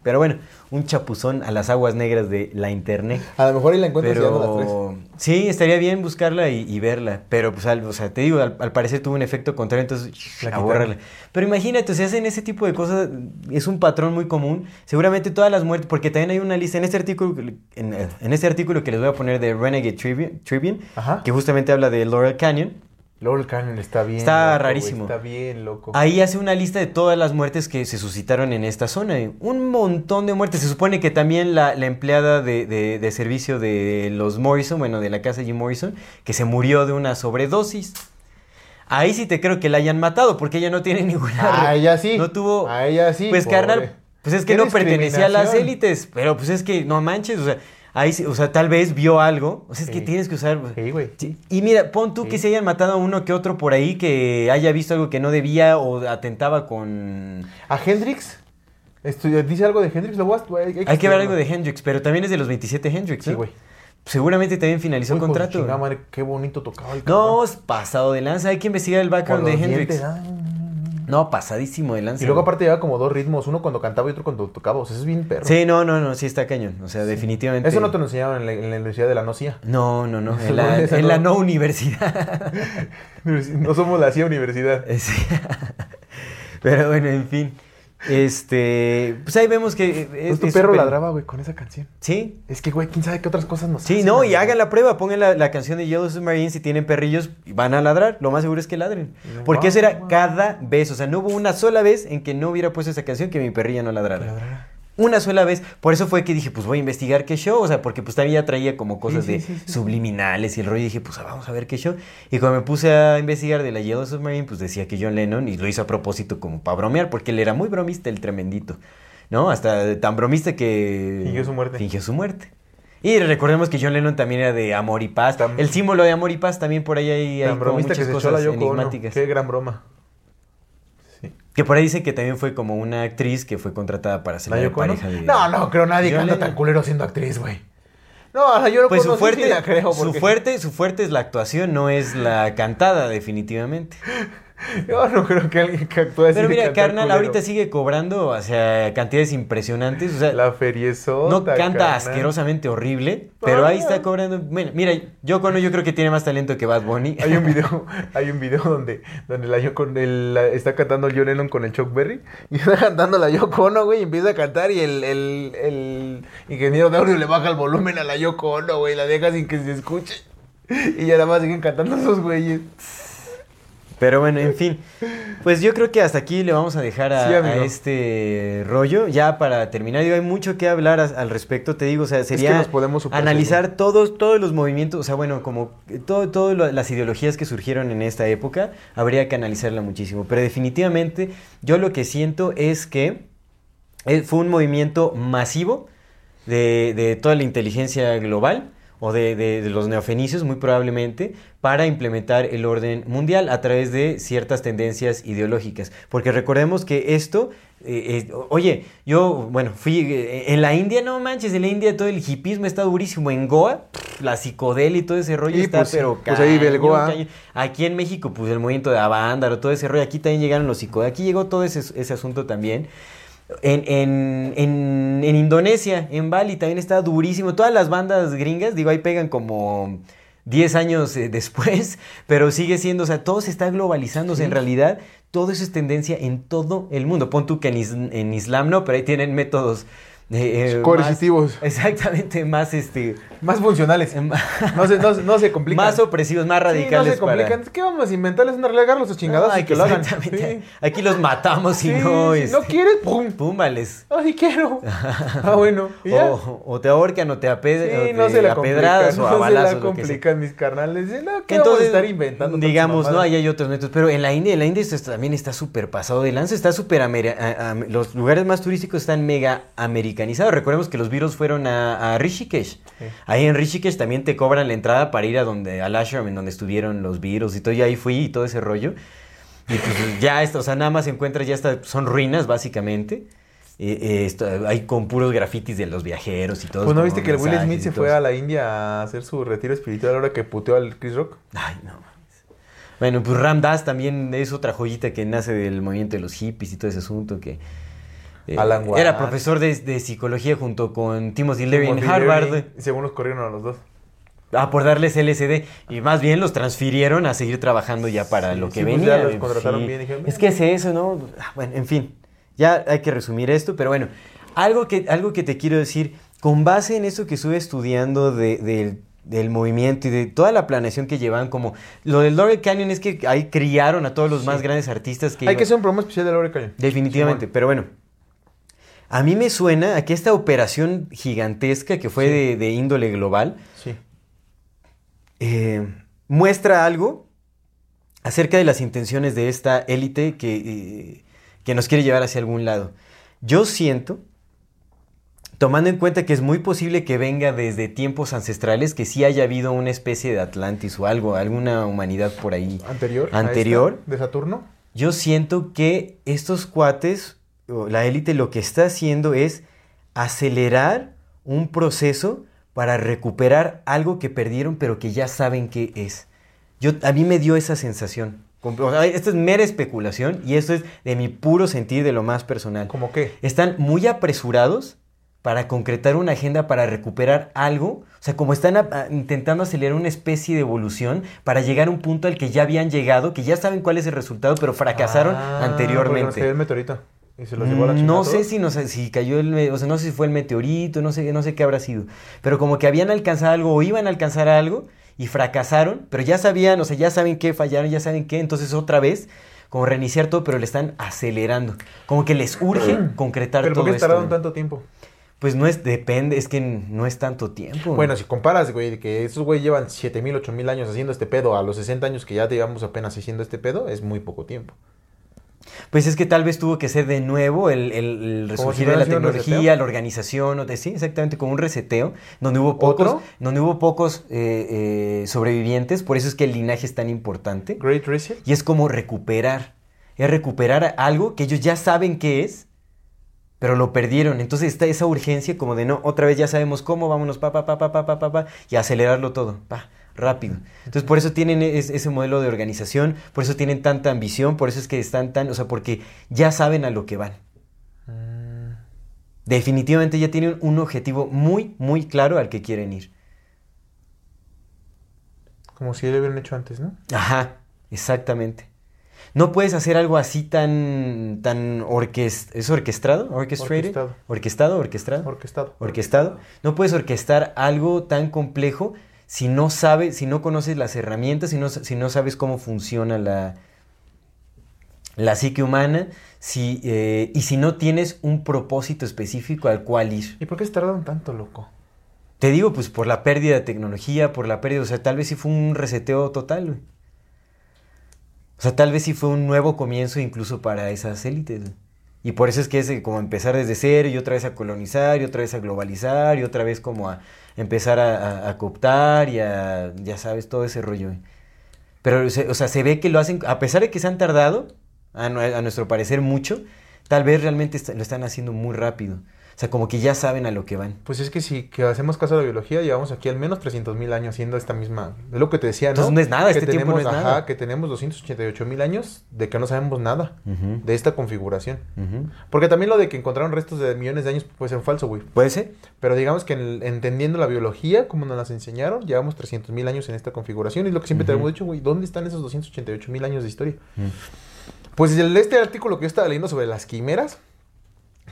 Pero bueno, un chapuzón a las aguas negras de la internet. A lo mejor ahí la encuentras ya no las. Pero sí, estaría bien buscarla y, y verla. Pero, pues, al- o sea, te digo, al, al parecer tuvo un efecto contrario, entonces, a borrarla. Pero imagínate, si hacen ese tipo de cosas, es un patrón muy común. Seguramente todas las muertes, porque también hay una lista en este artículo, en, en este artículo que les voy a poner de Renegade Tribune, Tribune que justamente habla de Laurel Canyon. Laurel Canyon está bien. Está loco, rarísimo. Está bien, loco. Ahí hace una lista de todas las muertes que se suscitaron en esta zona. Un montón de muertes. Se supone que también la, la empleada de, de- de servicio de los Morrison, bueno, de la casa Jim Morrison, que se murió de una sobredosis. Ahí sí te creo que la hayan matado, porque ella no tiene ninguna... A ella sí. No tuvo... A ella sí. Pues pobre. carnal, pues es que no pertenecía a las élites, pero pues es que no manches, o sea, ahí sí, o sea, tal vez vio algo, o sea, es que tienes que usar... Sí, güey. Y mira, pon tú que se hayan matado a uno que otro por ahí que haya visto algo que no debía o atentaba con... A Hendrix. ¿Dice algo de Hendrix? Lo a- hay, Hay que ver algo de Hendrix, pero también es de los 27 Hendrix, Sí, güey. Seguramente también finalizó de su contrato. chingada madre, qué bonito tocaba el No, es pasado de lanza. Hay que investigar el background de Hendrix. dientes, ah. No, pasadísimo de lanza. Y luego aparte llevaba como dos ritmos, uno cuando cantaba y otro cuando tocaba. O sea, es bien perro. Sí, no, no, no, sí está cañón. O sea, definitivamente. Eso no te lo enseñaban en la, en la Universidad de la Nocia. No, no, no. En la, eso en la no. universidad. No somos la CIA Universidad. Sí. Pero bueno, en fin. Este. Pues ahí vemos que. es- Pues tu es perro súper- ladraba, güey, con esa canción. Sí, Es que, güey, quién sabe qué otras cosas nos Sí, hacen, no, y güey. hagan la prueba, pongan la, la canción de Yellow Submarine, si tienen perrillos, van a ladrar, lo más seguro es que ladren. Porque eso era cada vez, o sea, no hubo una sola vez en que no hubiera puesto esa canción que mi perrilla no ladrara. Ladrara. Una sola vez, por eso fue que dije, pues voy a investigar qué show, o sea, porque pues también ya traía como cosas sí, de sí, sí, sí. subliminales y el rollo, y dije, pues ah, vamos a ver qué show. Y cuando me puse a investigar de la Yellow Submarine, pues decía que John Lennon, y lo hizo a propósito como para bromear, porque él era muy bromista, el tremendito, ¿no? Hasta tan bromista que... Fingió su muerte. Fingió su muerte. Y recordemos que John Lennon también era de amor y paz. Tam- el símbolo de amor y paz también por ahí hay, Tan bromista que se echó la cosas Yoko enigmáticas. Qué gran broma. Que por ahí dice que también fue como una actriz que fue contratada para ser ¿La la pareja de... No, no, creo nadie canta Lennon. tan culero siendo actriz, güey. No, a la Yoko Pues Ono su fuerte, sí la creo. su porque- fuerte, su fuerte es la actuación, no es la cantada, definitivamente. Yo no creo que alguien que actúe así Pero mira, carnal, culero. ahorita sigue cobrando, o sea, cantidades impresionantes, o sea, La feriezota, no canta carnal. asquerosamente horrible, pero ahí está cobrando. Mira, yo con yo creo que tiene más talento que Bad Bunny. Hay un video, hay un video donde, donde la Yoko el- la- está cantando John Lennon con el Chuck Berry y está cantando la Yoko Ono, güey, y empieza a cantar y el, el, el ingeniero de audio le baja el volumen a la Yoko Ono, güey, la deja sin que se escuche. Y ya nada más siguen cantando esos güeyes. Pero bueno, en fin. Pues yo creo que hasta aquí le vamos a dejar a, Sí, amigo. a este rollo. Ya para terminar, digo, hay mucho que hablar a- al respecto, te digo, o sea, sería nos podemos analizar todos, todos los movimientos, o sea, bueno, como todo lo- las ideologías que surgieron en esta época, habría que analizarla muchísimo. Pero definitivamente, yo lo que siento es que eh, fue un movimiento masivo de, de toda la inteligencia global o de, de- de los neofenicios muy probablemente para implementar el orden mundial a través de ciertas tendencias ideológicas. Porque recordemos que esto, eh, eh, oye, yo, bueno, fui eh, en la India, no manches, en la India todo el hipismo está durísimo. En Goa, pff, la psicodelia y todo ese rollo Y está, pues pero pues ahí ve el Goa. Aquí en México, pues el movimiento de Avándaro, todo ese rollo, aquí también llegaron los psicodélicos, aquí llegó todo ese, ese asunto también. En, en, en, en Indonesia, en Bali, también está durísimo. Todas las bandas gringas, digo, ahí pegan como 10 años eh, después, pero sigue siendo, o sea, todo se está globalizándose en realidad. Todo eso es tendencia en todo el mundo. Pon tú que en, is- en Islam no, pero ahí tienen métodos eh, eh, Coercitivos. más- exactamente, más este. Más funcionales. No se, no, no se complican. Más opresivos, más Sí, no radicales. se complican. para- ¿Qué vamos a inventarles una regla? Agarrarlos a chingados y que lo hagan. Sí. Aquí los matamos y Sí, no. si este, no quieres, pum. Púmbales. Ay, quiero. Ah, bueno. O, o te ahorcan o te, aped Sí, no se la complican, o a no se balazos. la complican mis carnales. No, ¿qué Entonces, vamos a estar inventando? digamos, no, ahí hay otros métodos, pero en la India, en la India esto también está súper pasado de lanza, está súper, los lugares más turísticos están mega americanizados, recordemos que los virus fueron a, a Rishikesh, ahí en Rishikesh también te cobran la entrada para ir a donde, al ashram, en donde estuvieron los virus y todo, y ahí fui y todo ese rollo, y pues ya esto, o sea, nada más encuentras, ya está, son ruinas básicamente, eh, eh, esto, hay con puros grafitis de los viajeros y todo. Pues no viste que el Will Smith se fue a la India a hacer su retiro espiritual ahora que puteó al Chris Rock. Ay, no mames. Bueno, pues Ram Dass también es otra joyita que nace del movimiento de los hippies y todo ese asunto que... eh, Alan era profesor de, de psicología junto con Timothy Leary en Harvard. Leary, según nos corrieron a los dos. Ah, por darles LSD. Y más bien los transfirieron a seguir trabajando ya para Sí, lo que sí, pues venía. ya los contrataron bien, dijeron, es que es eso, ¿no? Ah, Bueno, en fin. Ya hay que resumir esto, pero bueno. Algo que, algo que te quiero decir, con base en eso que estuve estudiando de- del- del movimiento y de toda la planeación que llevan, como lo del Laurel Canyon es que ahí criaron a todos los más grandes artistas que Hay iban- que hacer un programa especial de Laura Canyon. Definitivamente, Simón. pero bueno. A mí me suena a que esta operación gigantesca que fue Sí. de, de índole global Sí. eh, muestra algo acerca de las intenciones de esta élite que, eh, que nos quiere llevar hacia algún lado. Yo siento, tomando en cuenta que es muy posible que venga desde tiempos ancestrales, que sí haya habido una especie de Atlantis o algo, alguna humanidad por ahí Anterior. a Anterior. esta, de Saturno. yo siento que estos cuates, la élite, lo que está haciendo es acelerar un proceso para recuperar algo que perdieron, pero que ya saben qué es. Yo, a mí me dio esa sensación. O sea, esto es mera especulación y esto es de mi puro sentir, de lo más personal. ¿Cómo qué? Están muy apresurados para concretar una agenda para recuperar algo. O sea, como están a- intentando acelerar una especie de evolución para llegar a un punto al que ya habían llegado, que ya saben cuál es el resultado, pero fracasaron Ah, anteriormente. cayó el meteorito. Y se los llevó a la No sé si, nos, si cayó el, o sea, no sé si fue el meteorito, no sé, no sé qué habrá sido. Pero como que habían alcanzado algo o iban a alcanzar algo y fracasaron, pero ya sabían, o sea, ya saben qué fallaron, ya saben qué, entonces otra vez, como reiniciar todo, pero le están acelerando. Como que les urge concretar ¿Pero por todo qué esto. tardaron güey. tanto tiempo? Pues no es, depende, es que no es tanto tiempo. Bueno, si comparas, güey, que esos güey llevan 7000, 8000 años haciendo este pedo a los 60 años que ya llevamos apenas haciendo este pedo, es muy poco tiempo. Pues es que tal vez tuvo que ser de nuevo el, el- resurgir de la tecnología, la organización, o de- sí, exactamente, como un reseteo, donde hubo pocos, ¿Otro? donde hubo pocos eh, eh, sobrevivientes, por eso es que el linaje es tan importante. Great Reset. Y es como recuperar, es recuperar algo que ellos ya saben qué es, pero lo perdieron. Entonces está esa urgencia como de no, otra vez ya sabemos cómo, vámonos, pa, pa, pa, pa, pa, pa, pa, pa, y acelerarlo todo, pa, rápido. Entonces por eso tienen es- ese modelo de organización, por eso tienen tanta ambición, por eso es que están tan, o sea, porque ya saben a lo que van. Definitivamente ya tienen un objetivo muy, muy claro al que quieren ir. Como si lo hubieran hecho antes, ¿no? Ajá, exactamente. No puedes hacer algo así tan, tan orquest ¿es orquestado? Orchestrated? Orquestado. Orquestado, orquestado. Orquestado. Orquestado. No puedes orquestar algo tan complejo si no sabes, si no conoces las herramientas, si no, si no sabes cómo funciona la, la psique humana, si, eh, y si no tienes un propósito específico al cual ir. ¿Y por qué se tardaron tanto, loco? Te digo, pues por la pérdida de tecnología, por la pérdida, o sea, tal vez sí fue un reseteo total, güey. O sea, tal vez sí fue un nuevo comienzo incluso para esas élites, güey. Y por eso es que es como empezar desde cero y otra vez a colonizar y otra vez a globalizar y otra vez como a empezar a, cooptar y a, ya sabes, todo ese rollo. Pero, o sea, se ve que lo hacen, a pesar de que se han tardado, a, nue- a nuestro parecer mucho, tal vez realmente lo están haciendo muy rápido. O sea, como que ya saben a lo que van. Pues es que si que hacemos caso a la biología, llevamos aquí al menos 300 mil años haciendo esta misma... Es lo que te decía, ¿no? Entonces no es nada, que este tiempo no tenemos, es ajá, nada. que tenemos 288 mil años de que no sabemos nada de esta configuración. Porque también lo de que encontraron restos de millones de años puede ser falso, güey. ¿Puede ser? Pero digamos que en- entendiendo la biología, como nos las enseñaron, llevamos 300 mil años en esta configuración. Y es lo que siempre te hemos dicho, güey, ¿dónde están esos 288 mil años de historia? Pues el, este artículo que yo estaba leyendo sobre las quimeras,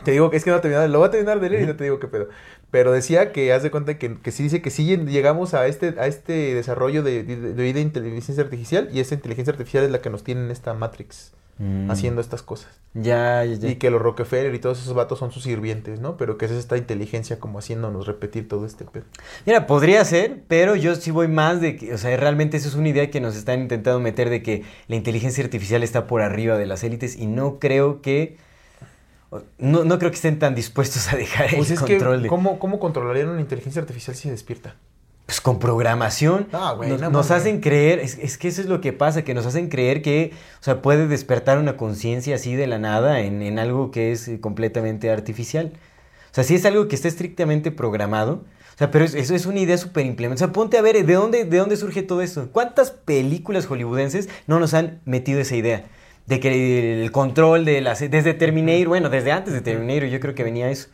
te digo que es que no terminar, lo voy a terminar de leer y no te digo qué pedo. Pero decía que haz de cuenta que, que sí dice que sí llegamos a este, a este desarrollo de, de, de, de inteligencia artificial y esa inteligencia artificial es la que nos tiene en esta Matrix Mm. haciendo estas cosas. Ya, ya, ya. Y que los Rockefeller y todos esos vatos son sus sirvientes, ¿no? Pero que es esta inteligencia como haciéndonos repetir todo este pedo. Mira, podría ser, pero yo sí voy más de que, o sea, realmente eso es una idea que nos están intentando meter de que la inteligencia artificial está por arriba de las élites y no creo que, no, no creo que estén tan dispuestos a dejar Pues el es que, control de... ¿cómo, ¿cómo controlarían una inteligencia artificial si se despierta? Pues con programación. Ah, güey, nos, no nos mames. hacen creer, es, es que eso es lo que pasa, que nos hacen creer que, o sea, puede despertar una conciencia así de la nada en, en algo que es eh, completamente artificial. O sea, sí es algo que está estrictamente programado. O sea, pero es- eso es una idea súper implementada. O sea, ponte a ver, ¿de dónde, ¿de dónde surge todo esto? ¿Cuántas películas hollywoodenses no nos han metido esa idea? De que el control de las... Desde Terminator, bueno, desde antes de Terminator yo creo que venía eso.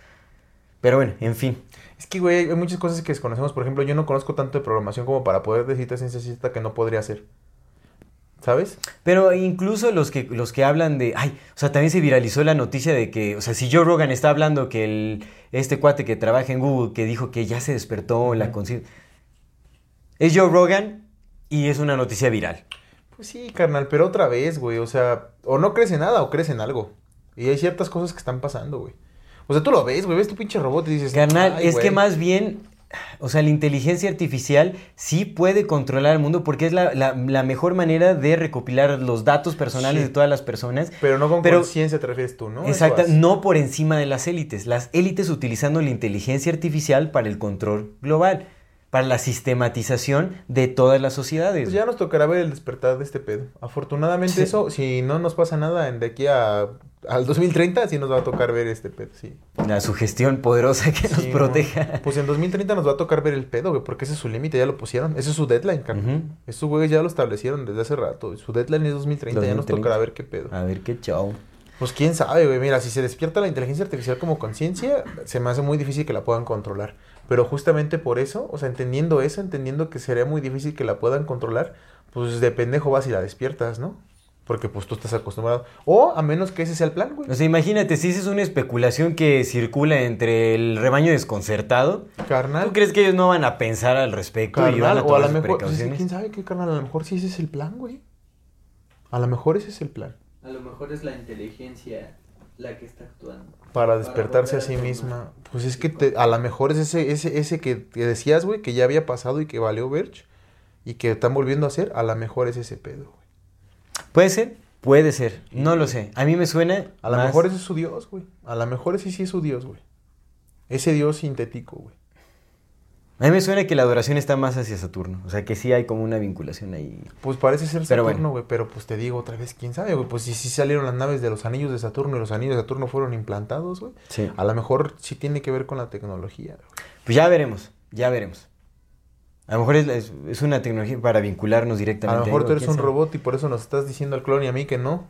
Pero bueno, en fin. Es que, güey, hay muchas cosas que desconocemos. Por ejemplo, yo no conozco tanto de programación como para poder decirte ciencia cierta que no podría hacer. ¿Sabes? Pero incluso los que, los que hablan de... Ay, o sea, también se viralizó la noticia de que... O sea, si Joe Rogan está hablando que el, este cuate que trabaja en Google, que dijo que ya se despertó la conciencia... Es Joe Rogan y es una noticia viral. Pues sí, carnal, pero otra vez, güey. O sea, o no crece nada o crece en algo. Y hay ciertas cosas que están pasando, güey. O sea, tú lo ves, güey, ves tu pinche robot y dices... Carnal, "Ay, es que güey". más bien, o sea, la inteligencia artificial sí puede controlar el mundo porque es la, la- la mejor manera de recopilar los datos personales Sí. de todas las personas. Pero no con conciencia te refieres tú, ¿no? Exacto, no por encima de las élites. Las élites utilizando la inteligencia artificial para el control global, para la sistematización de todas las sociedades. Pues ya nos tocará ver el despertar de este pedo. Afortunadamente Sí. eso, si no nos pasa nada de aquí a, al 2030, sí nos va a tocar ver este pedo, sí. La sugestión poderosa que nos proteja. no. Pues en 2030 nos va a tocar ver el pedo, güey, porque ese es su límite, ya lo pusieron. Ese es su deadline, carnal. Ujú. Esos güeyes ya lo establecieron desde hace rato. Su deadline es 2030, ya nos 2030. tocará ver qué pedo. A ver qué chau. Pues quién sabe, güey. Mira, si se despierta la inteligencia artificial como conciencia, se me hace muy difícil que la puedan controlar. Pero justamente por eso, o sea, entendiendo eso, entendiendo que sería muy difícil que la puedan controlar, pues de pendejo vas y la despiertas, ¿no? Porque pues tú estás acostumbrado. O a menos que ese sea el plan, güey. O sea, imagínate, si esa es una especulación que circula entre el rebaño desconcertado, Carnal. ¿tú crees que ellos no van a pensar al respecto y van a o a lo mejor, pues, quién sabe qué, carnal, a lo mejor sí ese es el plan, güey. A lo mejor ese es el plan. A lo mejor es la inteligencia la que está actuando. Para despertarse a sí misma. Pues es que te- a lo mejor es ese, ese, ese que, que decías, güey, que ya había pasado y que valió Verge y que están volviendo a hacer, a lo mejor es ese pedo, güey. Puede ser, puede ser, no lo sé. A mí me suena. A lo más- mejor ese es su Dios, güey. A lo mejor ese sí es su Dios, güey. Ese Dios sintético, güey. A mí me suena que la adoración está más hacia Saturno. O sea, que sí hay como una vinculación ahí. Pues parece ser Pero Saturno, güey. Pero pues te digo otra vez, quién sabe, güey. Pues si sí salieron las naves de los anillos de Saturno y los anillos de Saturno fueron implantados, güey. Sí. A lo mejor sí tiene que ver con la tecnología, güey. Pues ya veremos, ya veremos. A lo mejor es, es- es una tecnología para vincularnos A directamente. lo mejor ahí, tú eres un sabe. robot y por eso nos estás diciendo al clon y a mí que no.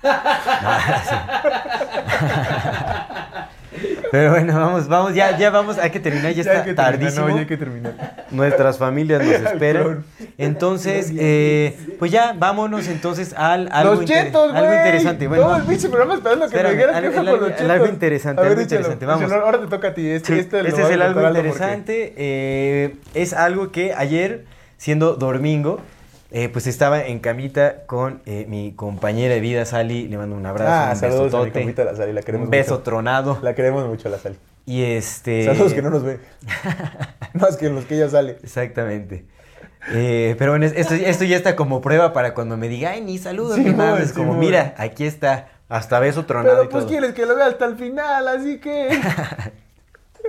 Pero bueno, vamos, vamos, ya, ya vamos, hay que terminar, ya, está tardísimo. que terminar. Nuestras familias nos esperan. Entonces, eh, pues ya, vámonos entonces al algo, los inter- chetos, algo interesante. Bueno, Todo el pinche programa esperando que Espérame, me dijeras al- qué fue con algo- los chetos. algo interesante, ver, algo échalo, interesante, vamos. échalo, Ahora te toca a ti. Este, Sí, este, este es el algo interesante. eh, es algo que ayer, siendo domingo, eh, pues estaba en camita con eh, mi compañera de vida, Sally. Le mando un abrazo, Ah, un saludos a mi besotote, compita la Sally, la queremos un beso mucho. tronado. La queremos mucho, la Sally. Y este... Saludos que no nos ve. Más que en los que ella sale. Exactamente. Eh, pero bueno, esto, esto ya está como prueba para cuando me diga, ay, ni saludos, Sí, ni nada. mon, Es sí, como, mira, aquí está, hasta beso tronado Pero y pues todo. quieres que lo vea hasta el final, así que.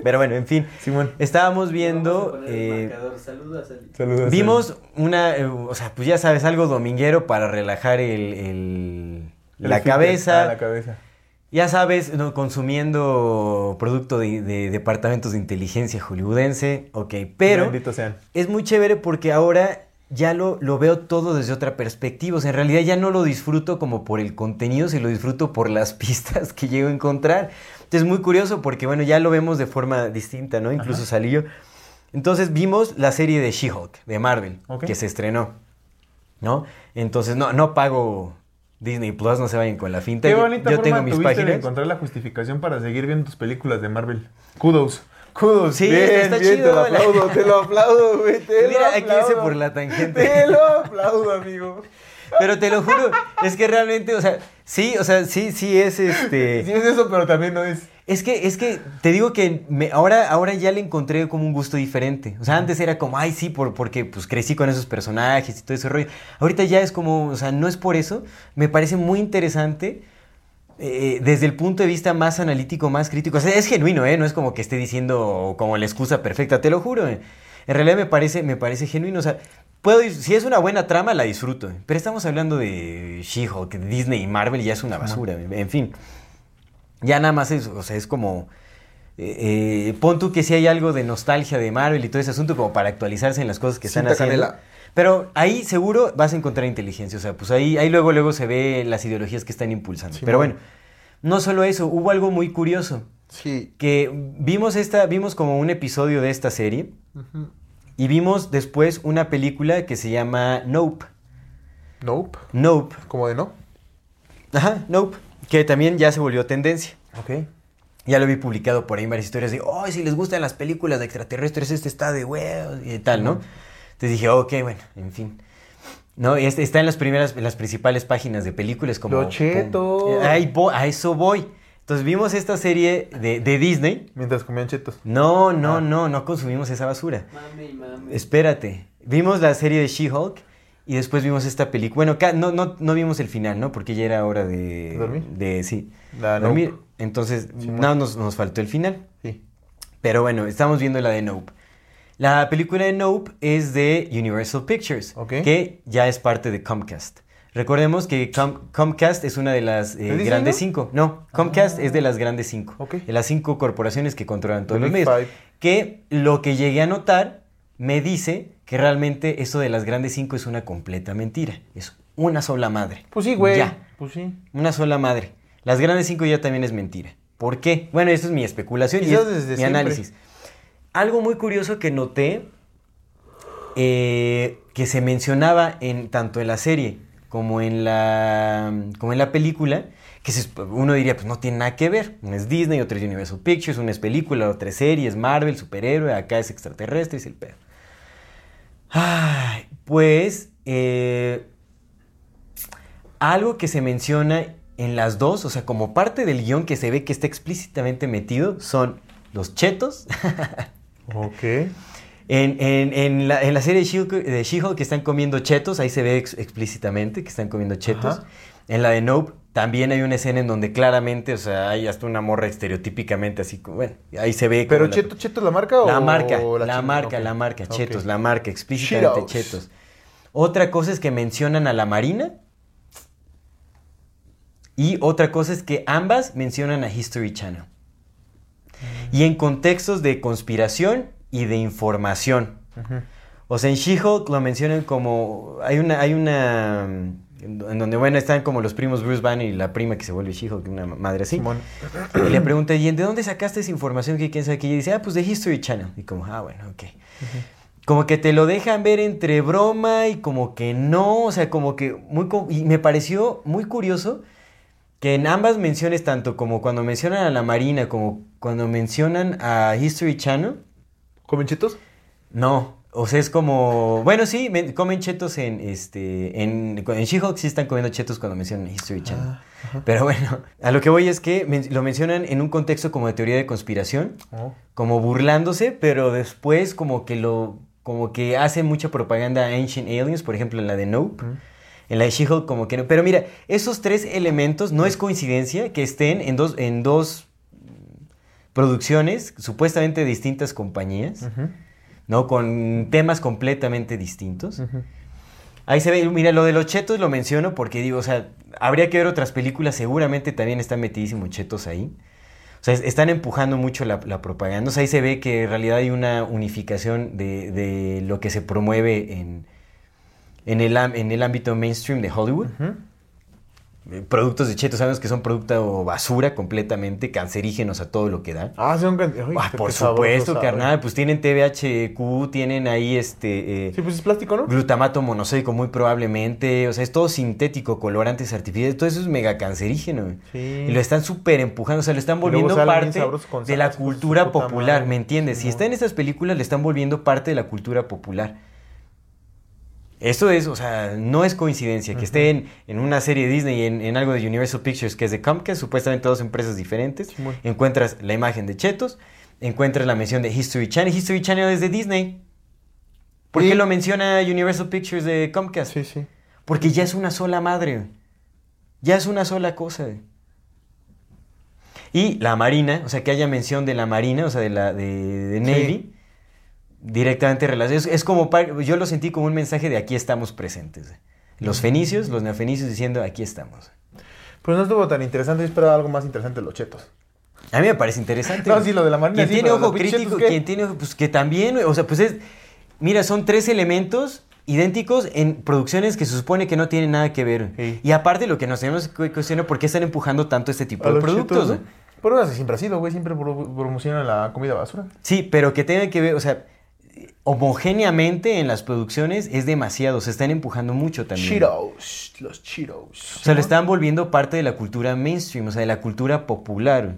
Pero bueno, en fin. Simón. Estábamos viendo... eh, marcador. Saludos, Ali. Saludos. Vimos una, eh, o sea, pues ya sabes, algo dominguero para relajar el, el- El la esfínter. cabeza. Ah, la cabeza. Ya sabes, ¿no? consumiendo producto de, de departamentos de inteligencia hollywoodense, ok, pero Benditos sean. es muy chévere porque ahora ya lo, lo veo todo desde otra perspectiva, o sea, en realidad ya no lo disfruto como por el contenido, sino lo disfruto por las pistas que llego a encontrar. Entonces es muy curioso porque, bueno, ya lo vemos de forma distinta, ¿no? Incluso salió. Entonces vimos la serie de She-Hulk, de Marvel, que se estrenó, ¿no? Entonces no, no pago Disney Plus, no se vayan con la finta. Qué Yo- bonita yo, forma tengo mis de páginas. encontrar la justificación para seguir viendo tus películas de Marvel. Kudos. Kudos. Sí, bien, está bien, chido, Te lo la- aplaudo, te lo aplaudo, güey. Te Mira, lo aquí hice por la tangente. Te lo aplaudo, amigo. Pero te lo juro, es que realmente, o sea, sí, o sea, sí, sí es este. Sí es eso, pero también no es. Es que, es que te digo que me- ahora, ahora ya le encontré como un gusto diferente. O sea, antes era como, ay, sí, por, porque pues crecí con esos personajes y todo ese rollo. Ahorita ya es como, o sea, no es por eso. Me parece muy interesante eh, desde el punto de vista más analítico, más crítico. O sea, es genuino, ¿eh? No es como que esté diciendo como la excusa perfecta, te lo juro. ¿eh? En realidad me parece, me parece genuino. O sea, puedo, si es una buena trama, la disfruto. ¿eh? Pero estamos hablando de She-Hulk, Disney y Marvel, ya es una basura. En fin. Ya nada más es, o sea, es como... eh, eh, pon tú que si hay algo de nostalgia de Marvel y todo ese asunto como para actualizarse en las cosas que están haciendo. canela. Pero ahí seguro vas a encontrar inteligencia. O sea, pues ahí, ahí luego, luego se ve las ideologías que están impulsando. Sí, Pero bueno. no solo eso, hubo algo muy curioso. Sí. Que vimos esta, vimos como un episodio de esta serie. Y vimos después una película que se llama Nope. Nope. Nope. Como de no. Ajá, Nope. Que también ya se volvió tendencia. Ok. Ya lo vi publicado por ahí en varias historias de, oh, si les gustan las películas de extraterrestres, este está de huevos y tal, ¿no? Entonces dije, ok, bueno, en fin. No, y este está en las primeras, en las principales páginas de películas como... Los chetos. como- Ahí vo- a eso voy. Entonces vimos esta serie de, de Disney. Mientras comían chetos. No, no, Ah. no, no consumimos esa basura. Mame y mame. Espérate. Vimos la serie de She-Hulk y después vimos esta película. Bueno, no, no, no vimos el final, ¿no? Porque ya era hora de... ¿Dormir? De, sí. La dormir. Nope. Entonces, Sí, no, nos, nos faltó el final. Sí. Pero bueno, estamos viendo la de Nope. La película de Nope es de Universal Pictures, que ya es parte de Comcast. Recordemos que Com- Comcast es una de las eh, ¿De Disney, grandes no? Ah. cinco. No, Comcast es de las grandes cinco. De las cinco corporaciones que controlan todos The los medios. Five. Que lo que llegué a notar me dice que realmente esto de las grandes cinco es una completa mentira. Es una sola madre. Pues sí, güey. Ya. Pues sí. Una sola madre. Las grandes cinco ya también es mentira. ¿Por qué? Bueno, esto es mi especulación y Quizás es desde mi siempre. análisis. Algo muy curioso que noté eh, que se mencionaba en tanto en la serie como en la como en la película que uno diría pues no tiene nada que ver una es Disney otra es Universal Pictures una es película otra es serie es Marvel superhéroe acá es extraterrestre es el pedo Ay, pues eh, algo que se menciona en las dos, o sea, como parte del guion que se ve que está explícitamente metido, son los chetos. Ok. En, en- en la, en la serie de She-Hulk que están comiendo chetos, ahí se ve ex- explícitamente que están comiendo chetos. Ajá. En la de Nope también hay una escena en donde claramente, o sea, hay hasta una morra estereotípicamente así, como, bueno, ahí se ve. ¿Pero como la- Cheto, Cheto la marca o la marca, la, marca, la marca, chetos, la marca, explícitamente Cheetos. chetos. Otra cosa es que mencionan a la Marina. Y otra cosa es que ambas mencionan a History Channel. Y en contextos de conspiración y de información. O sea, en She-Hulk lo mencionan como. Hay una. Hay una en donde, bueno, están como los primos Bruce Banner y la prima que se vuelve She-Hulk, una madre así. Y le pregunta, ¿y de dónde sacaste esa información que quién sabe qué? Y dice, ah, pues de History Channel. Y como, ah, bueno, ok. Como que te lo dejan ver entre broma y como que no, o sea, como que muy... Y me pareció muy curioso que en ambas menciones, tanto como cuando mencionan a la Marina como cuando mencionan a History Channel, ¿Comen chetos? no. O sea, es como... Bueno, sí, men- comen chetos en... este En, en She-Hulk sí están comiendo chetos cuando mencionan History Channel. Ah, Pero bueno, a lo que voy es que men- lo mencionan en un contexto como de teoría de conspiración, Oh. como burlándose, pero después como que lo como que hacen mucha propaganda a Ancient Aliens, por ejemplo, en la de Nope. En la de She-Hulk como que no. Pero mira, esos tres elementos no es coincidencia que estén en dos en dos producciones supuestamente de distintas compañías, ¿no? Con temas completamente distintos. Ahí se ve, mira, lo de los chetos lo menciono porque digo, o sea, habría que ver otras películas, seguramente también están metidísimos chetos ahí. O sea, es- están empujando mucho la, la propaganda. O sea, ahí se ve que en realidad hay una unificación de, de lo que se promueve en, en, el, en el ámbito mainstream de Hollywood. Eh, Productos de chetos, sabemos que son producto basura completamente, cancerígenos a todo lo que da. Ah, son can- Ay, qué por sabroso supuesto, sabe. carnal, pues tienen TBHQ, tienen ahí este... eh, Sí, pues es plástico, ¿no? glutamato monosódico muy probablemente, o sea, es todo sintético, colorantes artificiales, todo eso es mega cancerígeno. Sí. Y lo están súper empujando, o sea, lo están volviendo parte de la cultura popular. ¿me entiendes? Si está en estas películas, le están volviendo parte de la cultura popular. Esto es, o sea, no es coincidencia que esté en, en una serie de Disney y en, en algo de Universal Pictures que es de Comcast, supuestamente dos empresas diferentes. Encuentras la imagen de Chetos, encuentras la mención de History Channel. History Channel es de Disney. ¿Por qué lo menciona Universal Pictures de Comcast? Sí, sí. Porque ya es una sola madre. Ya es una sola cosa. Y la Marina, o sea, que haya mención de la Marina, o sea, de la de, de Navy, directamente relacionado. Es, es como, yo lo sentí como un mensaje de aquí estamos presentes. Los fenicios, los neofenicios diciendo aquí estamos. Pues no estuvo tan interesante. Yo esperaba algo más interesante de los chetos. A mí me parece interesante. No, sí, lo de la Marina Quien sí, tiene ojo crítico, chetos, quien tiene ojo, pues que también, o sea, pues es, mira, son tres elementos idénticos en producciones que se supone que no tienen nada que ver. Sí. Y aparte lo que nos tenemos que cuestionar, ¿por qué están empujando tanto este tipo de productos? ¿no? güey? Pero así siempre ha sido, güey. Siempre pro- promocionan la comida basura. Sí, pero que tenga que ver, o sea, homogéneamente en las producciones es demasiado, se están empujando mucho también. Cheetos. Los Cheetos. O sea, lo están volviendo parte de la cultura mainstream, o sea, de la cultura popular.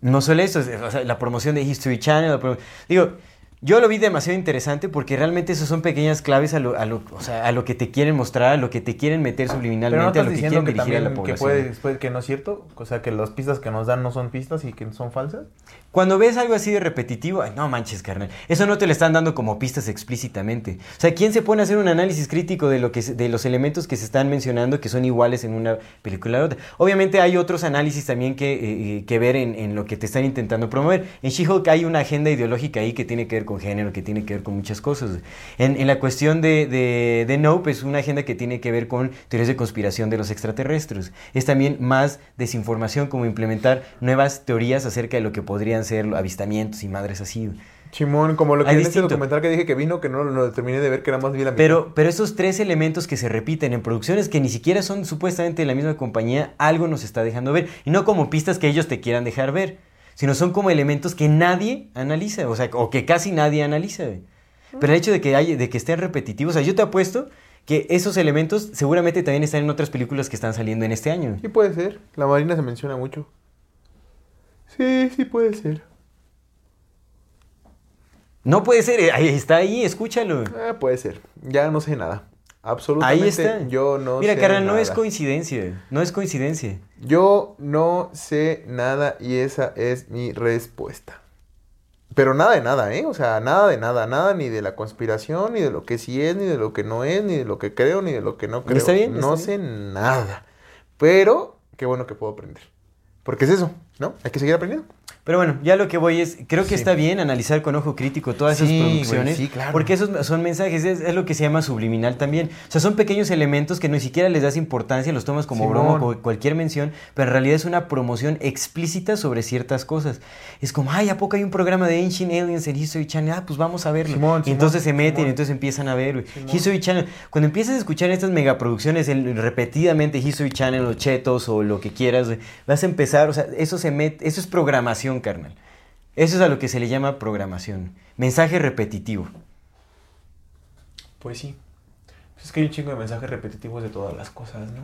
No solo eso, o sea, la promoción de History Channel. la Digo, yo lo vi demasiado interesante porque realmente esas son pequeñas claves a lo, a lo, o sea, a lo que te quieren mostrar, a lo que te quieren meter no subliminalmente, a lo que quieren que dirigir a la que población. puede, puede- que no es cierto. O sea, que las pistas que nos dan no son pistas y que son falsas. Cuando ves algo así de repetitivo, ay, no manches, carnal. Eso no te lo están dando como pistas explícitamente. O sea, ¿quién se pone a hacer un análisis crítico de, lo que, de los elementos que se están mencionando que son iguales en una película y otra? Obviamente hay otros análisis también que, eh, eh, que ver en, en lo que te están intentando promover. En She-Hulk hay una agenda ideológica ahí que tiene que ver con género, que tiene que ver con muchas cosas. En, en la cuestión de, de, de Nope es una agenda que tiene que ver con teorías de conspiración de los extraterrestres. Es también más desinformación como implementar nuevas teorías acerca de lo que podrían ser avistamientos y madres así. Chimón, como lo que en este documental que dije que vino, que no lo terminé de ver, que era más bien la mitad. Pero, pero esos tres elementos que se repiten en producciones que ni siquiera son supuestamente de la misma compañía, algo nos está dejando ver. Y no como pistas que ellos te quieran dejar ver, sino son como elementos que nadie analiza, o sea, o que casi nadie analiza. Pero el hecho de que, hay, de que estén repetitivos, o sea, yo te apuesto que esos elementos seguramente también están en otras películas que están saliendo en este año. Sí puede ser. La Marina se menciona mucho. Sí, sí puede ser. No puede ser, eh, ahí está ahí, escúchalo. Ah, puede ser. Ya no sé nada. Absolutamente. Ahí está. Yo no Mira, sé carnal, no nada. es coincidencia, no es coincidencia. Yo no sé nada y esa es mi respuesta. Pero nada de nada, ¿eh? O sea, nada de nada, nada ni de la conspiración, ni de lo que sí es, ni de lo que no es, ni de lo que creo, ni de lo que no creo. Está bien, No sé nada. Pero qué bueno que puedo aprender. Porque es eso, ¿no? Hay que seguir aprendiendo. Pero bueno, ya lo que voy es, creo que Sí. está bien analizar con ojo crítico todas esas güey, producciones, sí, claro. porque esos son mensajes, es, es lo que se llama subliminal también. O sea, son pequeños elementos que ni siquiera les das importancia, los tomas como broma, como cualquier mención, pero en realidad es una promoción explícita sobre ciertas cosas. Es como, ay, ¿a poco hay un programa de Ancient Aliens en History Channel? Ah, pues vamos a verlo. Simón, y entonces se meten, Simón. y entonces empiezan a ver. güey. History Channel, cuando empiezas a escuchar estas megaproducciones el- repetidamente, History Channel o Chetos o lo que quieras, güey, vas a empezar, o sea, eso se mete, eso es programación, carnal. Eso es a lo que se le llama programación. Mensaje repetitivo. Pues sí. Pues es que hay un chingo de mensajes repetitivos de todas las cosas, ¿no?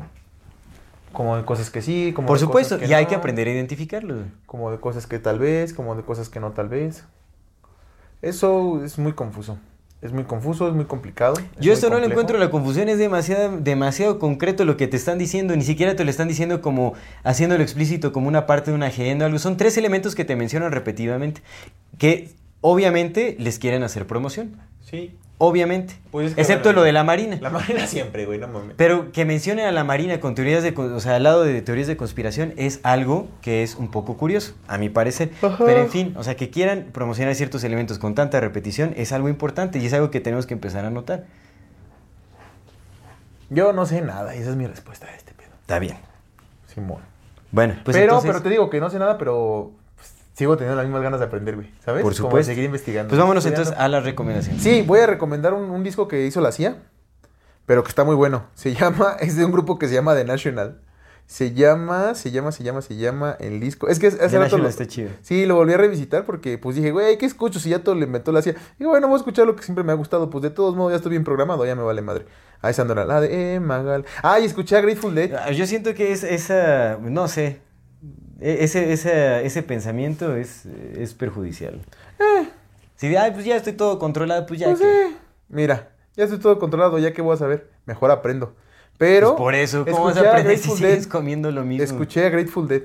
Como de cosas que sí, como Por de supuesto, cosas y hay que aprender a identificarlo. Como de cosas que tal vez, como de cosas que no tal vez. Eso es muy confuso. Es muy confuso, es muy complicado. es Yo esto no le encuentro la confusión, es demasiado, demasiado concreto lo que te están diciendo, ni siquiera te lo están diciendo como haciéndolo explícito como una parte de una agenda o algo. Son tres elementos que te mencionan repetidamente, que obviamente les quieren hacer promoción. Sí. Obviamente. Pues es que, Excepto bueno, lo de la Marina. La marina siempre, güey, no mames. Pero que mencionen a la Marina con teorías de, o sea, al lado de teorías de conspiración es algo que es un poco curioso, a mi parecer. Ajá. Pero en fin, o sea, que quieran promocionar ciertos elementos con tanta repetición es algo importante y es algo que tenemos que empezar a notar. Yo no sé nada, y esa es mi respuesta a este pedo. Está bien. Simón. Bueno, pues pero, entonces, pero te digo que no sé nada, pero sigo teniendo las mismas ganas de aprender, güey. ¿Sabes? por Como supuesto. seguir investigando. Pues vámonos entonces a las recomendaciones. Sí, voy a recomendar un, un disco que hizo la CIA, pero que está muy bueno. Se llama, es de un grupo que se llama The National. Se llama, se llama, se llama, se llama el disco. Es que hace The rato lo- está chido. Sí, lo volví a revisitar porque pues dije, güey, ¿qué escucho si ya todo lo inventó la CIA? Y bueno, voy a escuchar lo que siempre me ha gustado. Pues de todos modos ya estoy bien programado, ya me vale madre. Ah, esa la de eh, Magal. Ah, y escuché a Grateful Dead. Ah, Yo siento que es esa, no sé, ese, ese, ese pensamiento es, es perjudicial. Si de, ay, pues ya estoy todo controlado, pues ya Pues, que... eh, Mira, ya estoy todo controlado, ya que voy a saber. Mejor aprendo. Pero. Pues por eso, ¿cómo vas a aprender si sigues comiendo lo mismo? Escuché a Grateful Dead.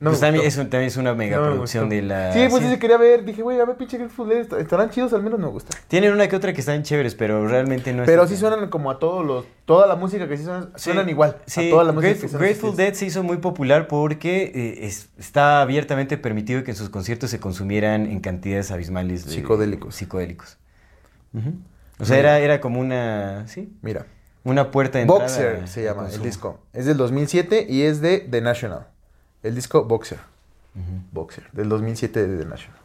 No pues también es, un- también es una mega No producción de la... Sí, pues sí, quería ver. Dije, güey, a ver, pinche Grateful Dead. est- Estarán chidos, al menos me gusta. Tienen una que otra que están chéveres, pero realmente no Pero están sí suenan como a todos los. Toda la música que sí suenan, Sí, suenan igual. Sí, a toda la música Grateful, que Grateful. Dead se hizo muy popular porque eh, es- está abiertamente permitido que en sus conciertos se consumieran en cantidades abismales de Psicodélicos. psicodélicos. O sea, era, era como una, sí, Mira. una puerta de entrada Boxer se llama el disco. Es del 2007 y es de The National. El disco Boxer. Boxer, del 2007 de The National.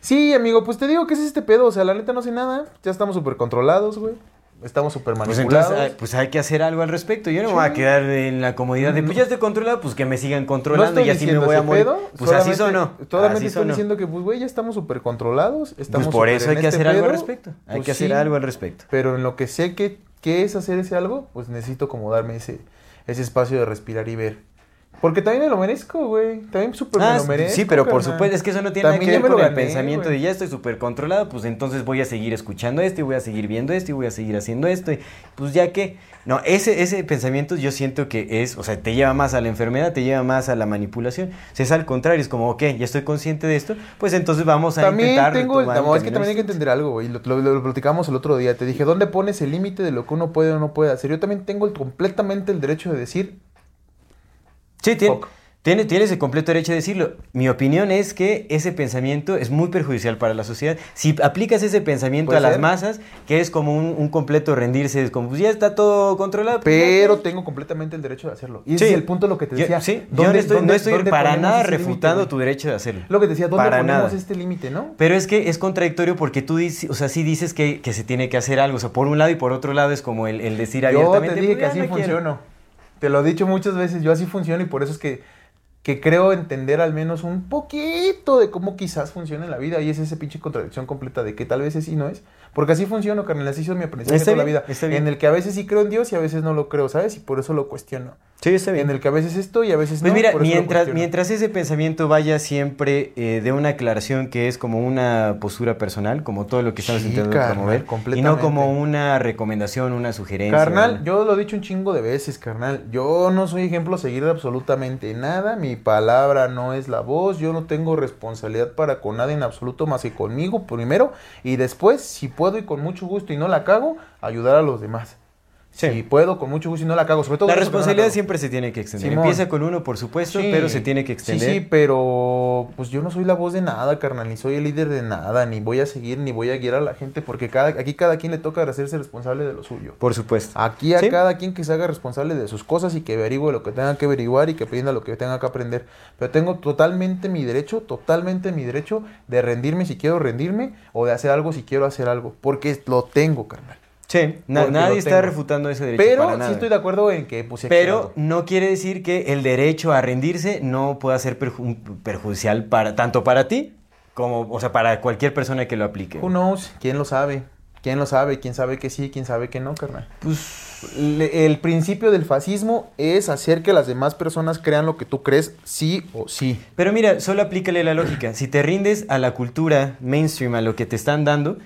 Sí, amigo, pues te digo que es este pedo. O sea, la neta no sé nada. Ya estamos súper controlados, güey. Estamos súper Pues manipulados. entonces, pues hay que hacer algo al respecto. Yo no me voy a quedar en la comodidad de, pues ya estoy controlado, pues que me sigan controlando y así me voy a morir. pedo, Pues así solamente- sonó. Solamente Así estoy sonó. diciendo que, pues, güey, ya estamos súper controlados. Estamos Pues por eso hay que este hacer algo al respecto. Hay Pues que hacer sí, algo al respecto. Pero en lo que sé que, que es hacer ese algo, pues necesito como darme ese, ese espacio de respirar y ver. Porque también me lo merezco, güey. También súper me Ah, lo merezco. sí, pero por supuesto, es que eso no tiene También nada que ver con el pensamiento güey. de ya estoy súper controlado, pues entonces voy a seguir escuchando esto y voy a seguir viendo esto y voy a seguir haciendo esto. Y pues ya que, no, ese, ese pensamiento yo siento que es, o sea, te lleva más a la enfermedad, te lleva más a la manipulación. O sea, es al contrario, es como, ok, ya estoy consciente de esto, pues entonces vamos a También intentar tengo el no, es que también hay que entender algo, güey. Lo, lo- lo platicamos el otro día. Te dije, ¿dónde pones el límite de lo que uno puede o no puede hacer? Yo también tengo el- completamente el derecho de decir, Sí, tiene, tienes el completo derecho de decirlo. Mi opinión es que ese pensamiento es muy perjudicial para la sociedad. Si aplicas ese pensamiento a las masas, que es como un, un completo rendirse, es como, pues ya está todo controlado. pues pero tengo completamente el derecho de hacerlo. Y Sí. ese es el punto de lo que te Yo- decía. sí, yo ¿Dónde- no estoy, no estoy para nada refutando tu derecho de hacerlo. Lo que te decía, ¿dónde Para ponemos nada. este límite, no? Pero es que es contradictorio porque tú dices, o sea, sí dices que, que se tiene que hacer algo. O sea, por un lado y por otro lado es como el, el decir Yo abiertamente. te dije pues, que así no quiero. Te lo he dicho muchas veces, yo así funciono y por eso es que, que creo entender al menos un poquito de cómo quizás funciona en la vida y es esa pinche contradicción completa de que tal vez sí no es. Porque así funciono, carnal, así es mi aprendizaje toda la vida. En el que a veces sí creo en Dios y a veces no lo creo, ¿sabes? Y por eso lo cuestiono. Sí, está bien. En el que a veces esto y a veces Pues no. mira, eso lo mientras, mientras ese pensamiento vaya siempre eh, de una aclaración que es como una postura personal, como todo lo que estamos Sí, intentando promover, y no como una recomendación, una sugerencia. Carnal, yo lo he dicho un chingo de veces, carnal. Yo no soy ejemplo a seguir de absolutamente nada. Mi palabra no es la voz. Yo no tengo responsabilidad para con nadie en absoluto más que conmigo primero. Y después, si puedo y con mucho gusto y no la cago, ayudar a los demás. Sí. Si puedo con mucho gusto y no la cago. Sobre todo La no responsabilidad siempre se tiene que extender. Simón. Empieza con uno, por supuesto, Sí. pero se tiene que Sí, extender. sí, pero pues yo no soy la voz de nada, carnal, ni soy el líder de nada, ni voy a seguir, ni voy a guiar a la gente, porque cada, aquí cada quien le toca hacerse responsable de lo suyo. Por supuesto. Aquí a Sí. cada quien que se haga responsable de sus cosas y que averigüe lo que tenga que averiguar y que aprenda lo que tenga que aprender. Pero tengo totalmente mi derecho, totalmente mi derecho de rendirme si quiero rendirme o de hacer algo si quiero hacer algo. Porque lo tengo, carnal. Sí, na- nadie está refutando ese derecho. Pero para sí nada. estoy de acuerdo en que pues, sí hacer Pero no quiere decir que el derecho a rendirse no pueda ser perju- perjudicial para tanto para ti como, o sea, para cualquier persona que lo aplique. Who knows? ¿Quién lo sabe? ¿Quién lo sabe? ¿Quién sabe que sí? ¿Quién sabe que no, carnal? Pues Le- el principio del fascismo es hacer que las demás personas crean lo que tú crees sí o sí. Pero mira, solo aplícale la lógica. Si te rindes a la cultura mainstream, a lo que te están dando,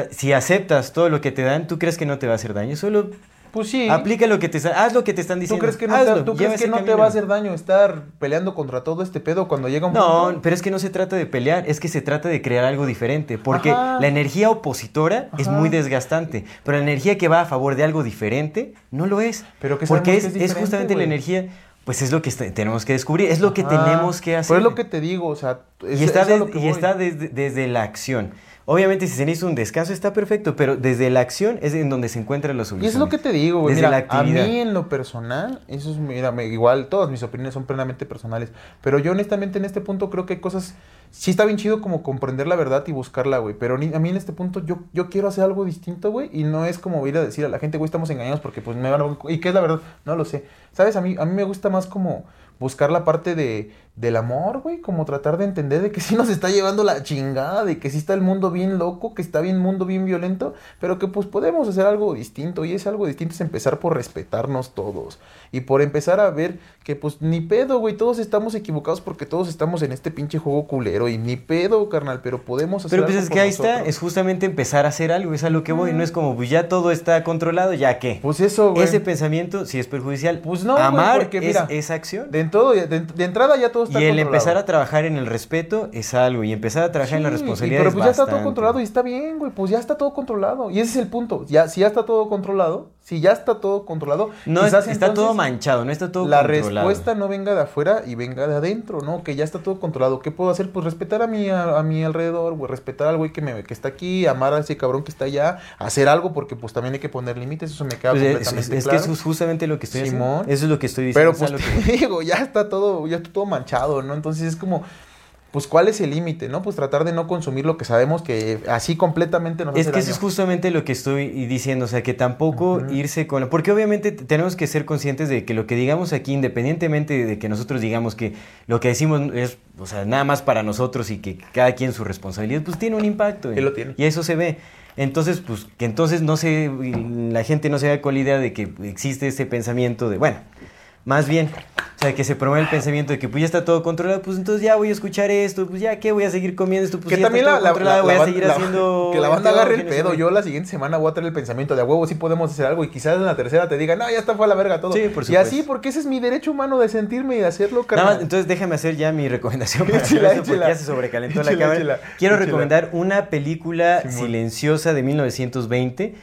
sea, si aceptas todo lo que te dan, ¿tú crees que no te va a hacer daño? Solo Pues sí. aplica lo que te están, haz lo que te están ¿Tú diciendo. crees que no, hazlo, te, tú crees que no te va a hacer daño estar peleando contra todo este pedo cuando llega un No, punto? pero es que no se trata de pelear, es que se trata de crear algo diferente, porque Ajá. la energía opositora es muy desgastante, pero la energía que va a favor de algo diferente no lo es. Pero que porque es, que es es justamente la energía, pues es lo que est- tenemos que descubrir, es lo que Ajá. tenemos que hacer. Pues es lo que te digo, o sea, es- y está, es lo que y voy. está desde, desde la acción. Obviamente, si se necesita un descanso, está perfecto, pero desde la acción es en donde se encuentra la Y solución. es lo que te digo, güey. Desde Mira, la actividad. a mí en lo personal, eso es, mira, me- igual, todas mis opiniones son plenamente personales. Pero yo honestamente en este punto creo que hay cosas, sí está bien chido como comprender la verdad y buscarla, güey. Pero ni- a mí en este punto yo, yo quiero hacer algo distinto, güey. Y no es como ir a decir a la gente, güey, estamos engañados porque pues me van a... ¿Y qué es la verdad? No lo sé. ¿Sabes? A mí, a mí me gusta más como buscar la parte de, del amor, güey, como tratar de entender de que sí nos está llevando la chingada, de que sí está el mundo bien loco, que está bien mundo bien violento, pero que pues podemos hacer algo distinto y ese algo distinto es empezar por respetarnos todos y por empezar a ver que pues ni pedo, güey, todos estamos equivocados porque todos estamos en este pinche juego culero y ni pedo, carnal, pero podemos hacer Pero pues algo es que ahí está, es justamente empezar a hacer algo, es a lo que voy, no es como, pues ya todo está controlado, ya qué. Pues eso, güey. Ese pensamiento sí es perjudicial. Pues no, Amar porque es mira, esa acción. de, en todo, de, de entrada ya todo está Y el controlado. empezar a trabajar en el respeto es algo, y empezar a trabajar en la responsabilidad Pero es pues ya está todo controlado y está bien, güey. Pues ya está todo controlado. Y ese es el punto. Ya, si ya está todo controlado, si ya está todo controlado, No, quizás está todo manchado, no está todo La controlado. respuesta no venga de afuera y venga de adentro, ¿no? Que ya está todo controlado. ¿Qué puedo hacer? Pues respetar a mi, a, a mi alrededor, güey. Respetar al güey que, me, que está aquí, amar a ese cabrón que está allá, hacer algo porque pues también hay que poner límites. Eso me queda Pues es, completamente es que claro. eso es justamente lo que estoy Simón. haciendo. Eso es lo que estoy diciendo. Pero es pues lo que te digo, ya está todo, ya está todo manchado, ¿no? Entonces es como, pues cuál es el límite, ¿no? Pues tratar de no consumir lo que sabemos que así completamente nos Es hace que eso es justamente lo que estoy diciendo, o sea, que tampoco irse con... Porque obviamente tenemos que ser conscientes de que lo que digamos aquí, independientemente de que nosotros digamos que lo que decimos es, o sea, nada más para nosotros y que cada quien su responsabilidad, pues tiene un impacto. Sí lo tiene. Y eso se ve. Entonces, pues, que entonces no se... La gente no se da con la idea de que existe ese pensamiento de, bueno, más bien, o sea, que se promueve el pensamiento de que pues ya está todo controlado, pues entonces ya voy a escuchar esto, pues ya, ¿qué? Voy a seguir comiendo esto, pues que ya también está la, todo la- controlado, la- voy la a seguir haciendo... que la banda agarre el pedo. Yo la siguiente semana voy a traer el pensamiento de a huevo, sí podemos hacer algo. Y quizás en la tercera te diga, no, ya está fue a la verga todo. Sí, por y supuesto. así, porque ese es mi derecho humano de sentirme y de hacerlo, Nada carnal. más, entonces déjame hacer ya mi recomendación para porque ya se sobrecalentó la cámara. Quiero recomendar una película silenciosa de 1920 ¿de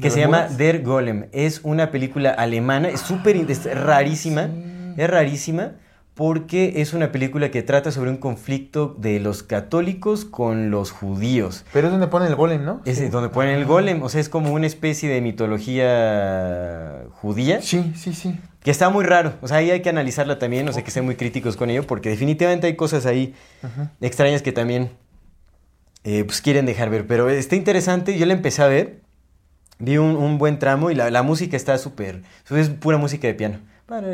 que se llama? Der Golem. Es una película alemana, es súper, rarísima, es rarísima porque es una película que trata sobre un conflicto de los católicos con los judíos. Pero es donde ponen el golem, ¿no? Es sí. donde ponen el golem, o sea, es como una especie de mitología judía. Sí, sí, sí. Que está muy raro. O sea, ahí hay que analizarla también. O sea, que ser muy críticos con ello. Porque definitivamente hay cosas ahí extrañas que también eh, pues quieren dejar ver. Pero está interesante. Yo la empecé a ver. Vi un, un buen tramo y la, la música está súper. Es pura música de piano.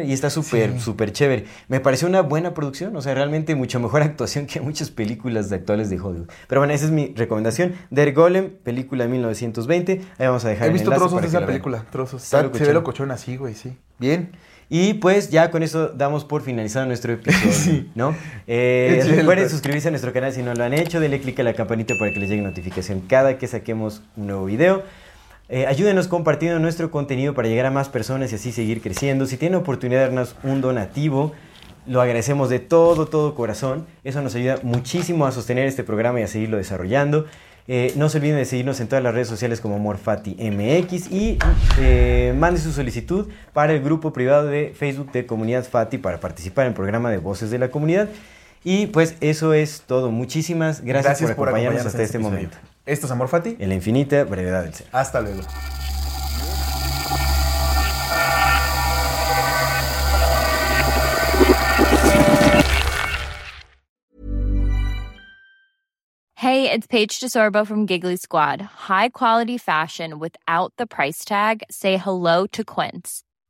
Y está súper, Sí. súper chévere. Me pareció una buena producción. O sea, realmente mucho mejor actuación que muchas películas de actuales de Hollywood. Pero bueno, esa es mi recomendación. Der Golem, película de 1920. Ahí vamos a dejar He el visto trozos de esa película, trozos. Está se ve locochón. así, güey, sí. Bien. Y pues ya con eso damos por finalizado nuestro episodio, Sí. ¿no? Eh, recuerden suscribirse a nuestro canal si no lo han hecho, denle click a la campanita para que les llegue notificación cada que saquemos un nuevo video. Eh, ayúdenos compartiendo nuestro contenido para llegar a más personas y así seguir creciendo. Si tienen oportunidad de darnos un donativo, lo agradecemos de todo, todo corazón. Eso nos ayuda muchísimo a sostener este programa y a seguirlo desarrollando. Eh, no se olviden de seguirnos en todas las redes sociales como MorFatiMX y eh, mande su solicitud para el grupo privado de Facebook de Comunidad Fati para participar en el programa de Voces de la Comunidad. Y pues eso es todo. Muchísimas gracias, por acompañarnos hasta este episodio. momento. Esto es Amor Fati. En la infinita brevedad del ser. Hasta luego. Hey, it's Paige DeSorbo from Giggly Squad. High quality fashion without the price tag. Say hello to Quince.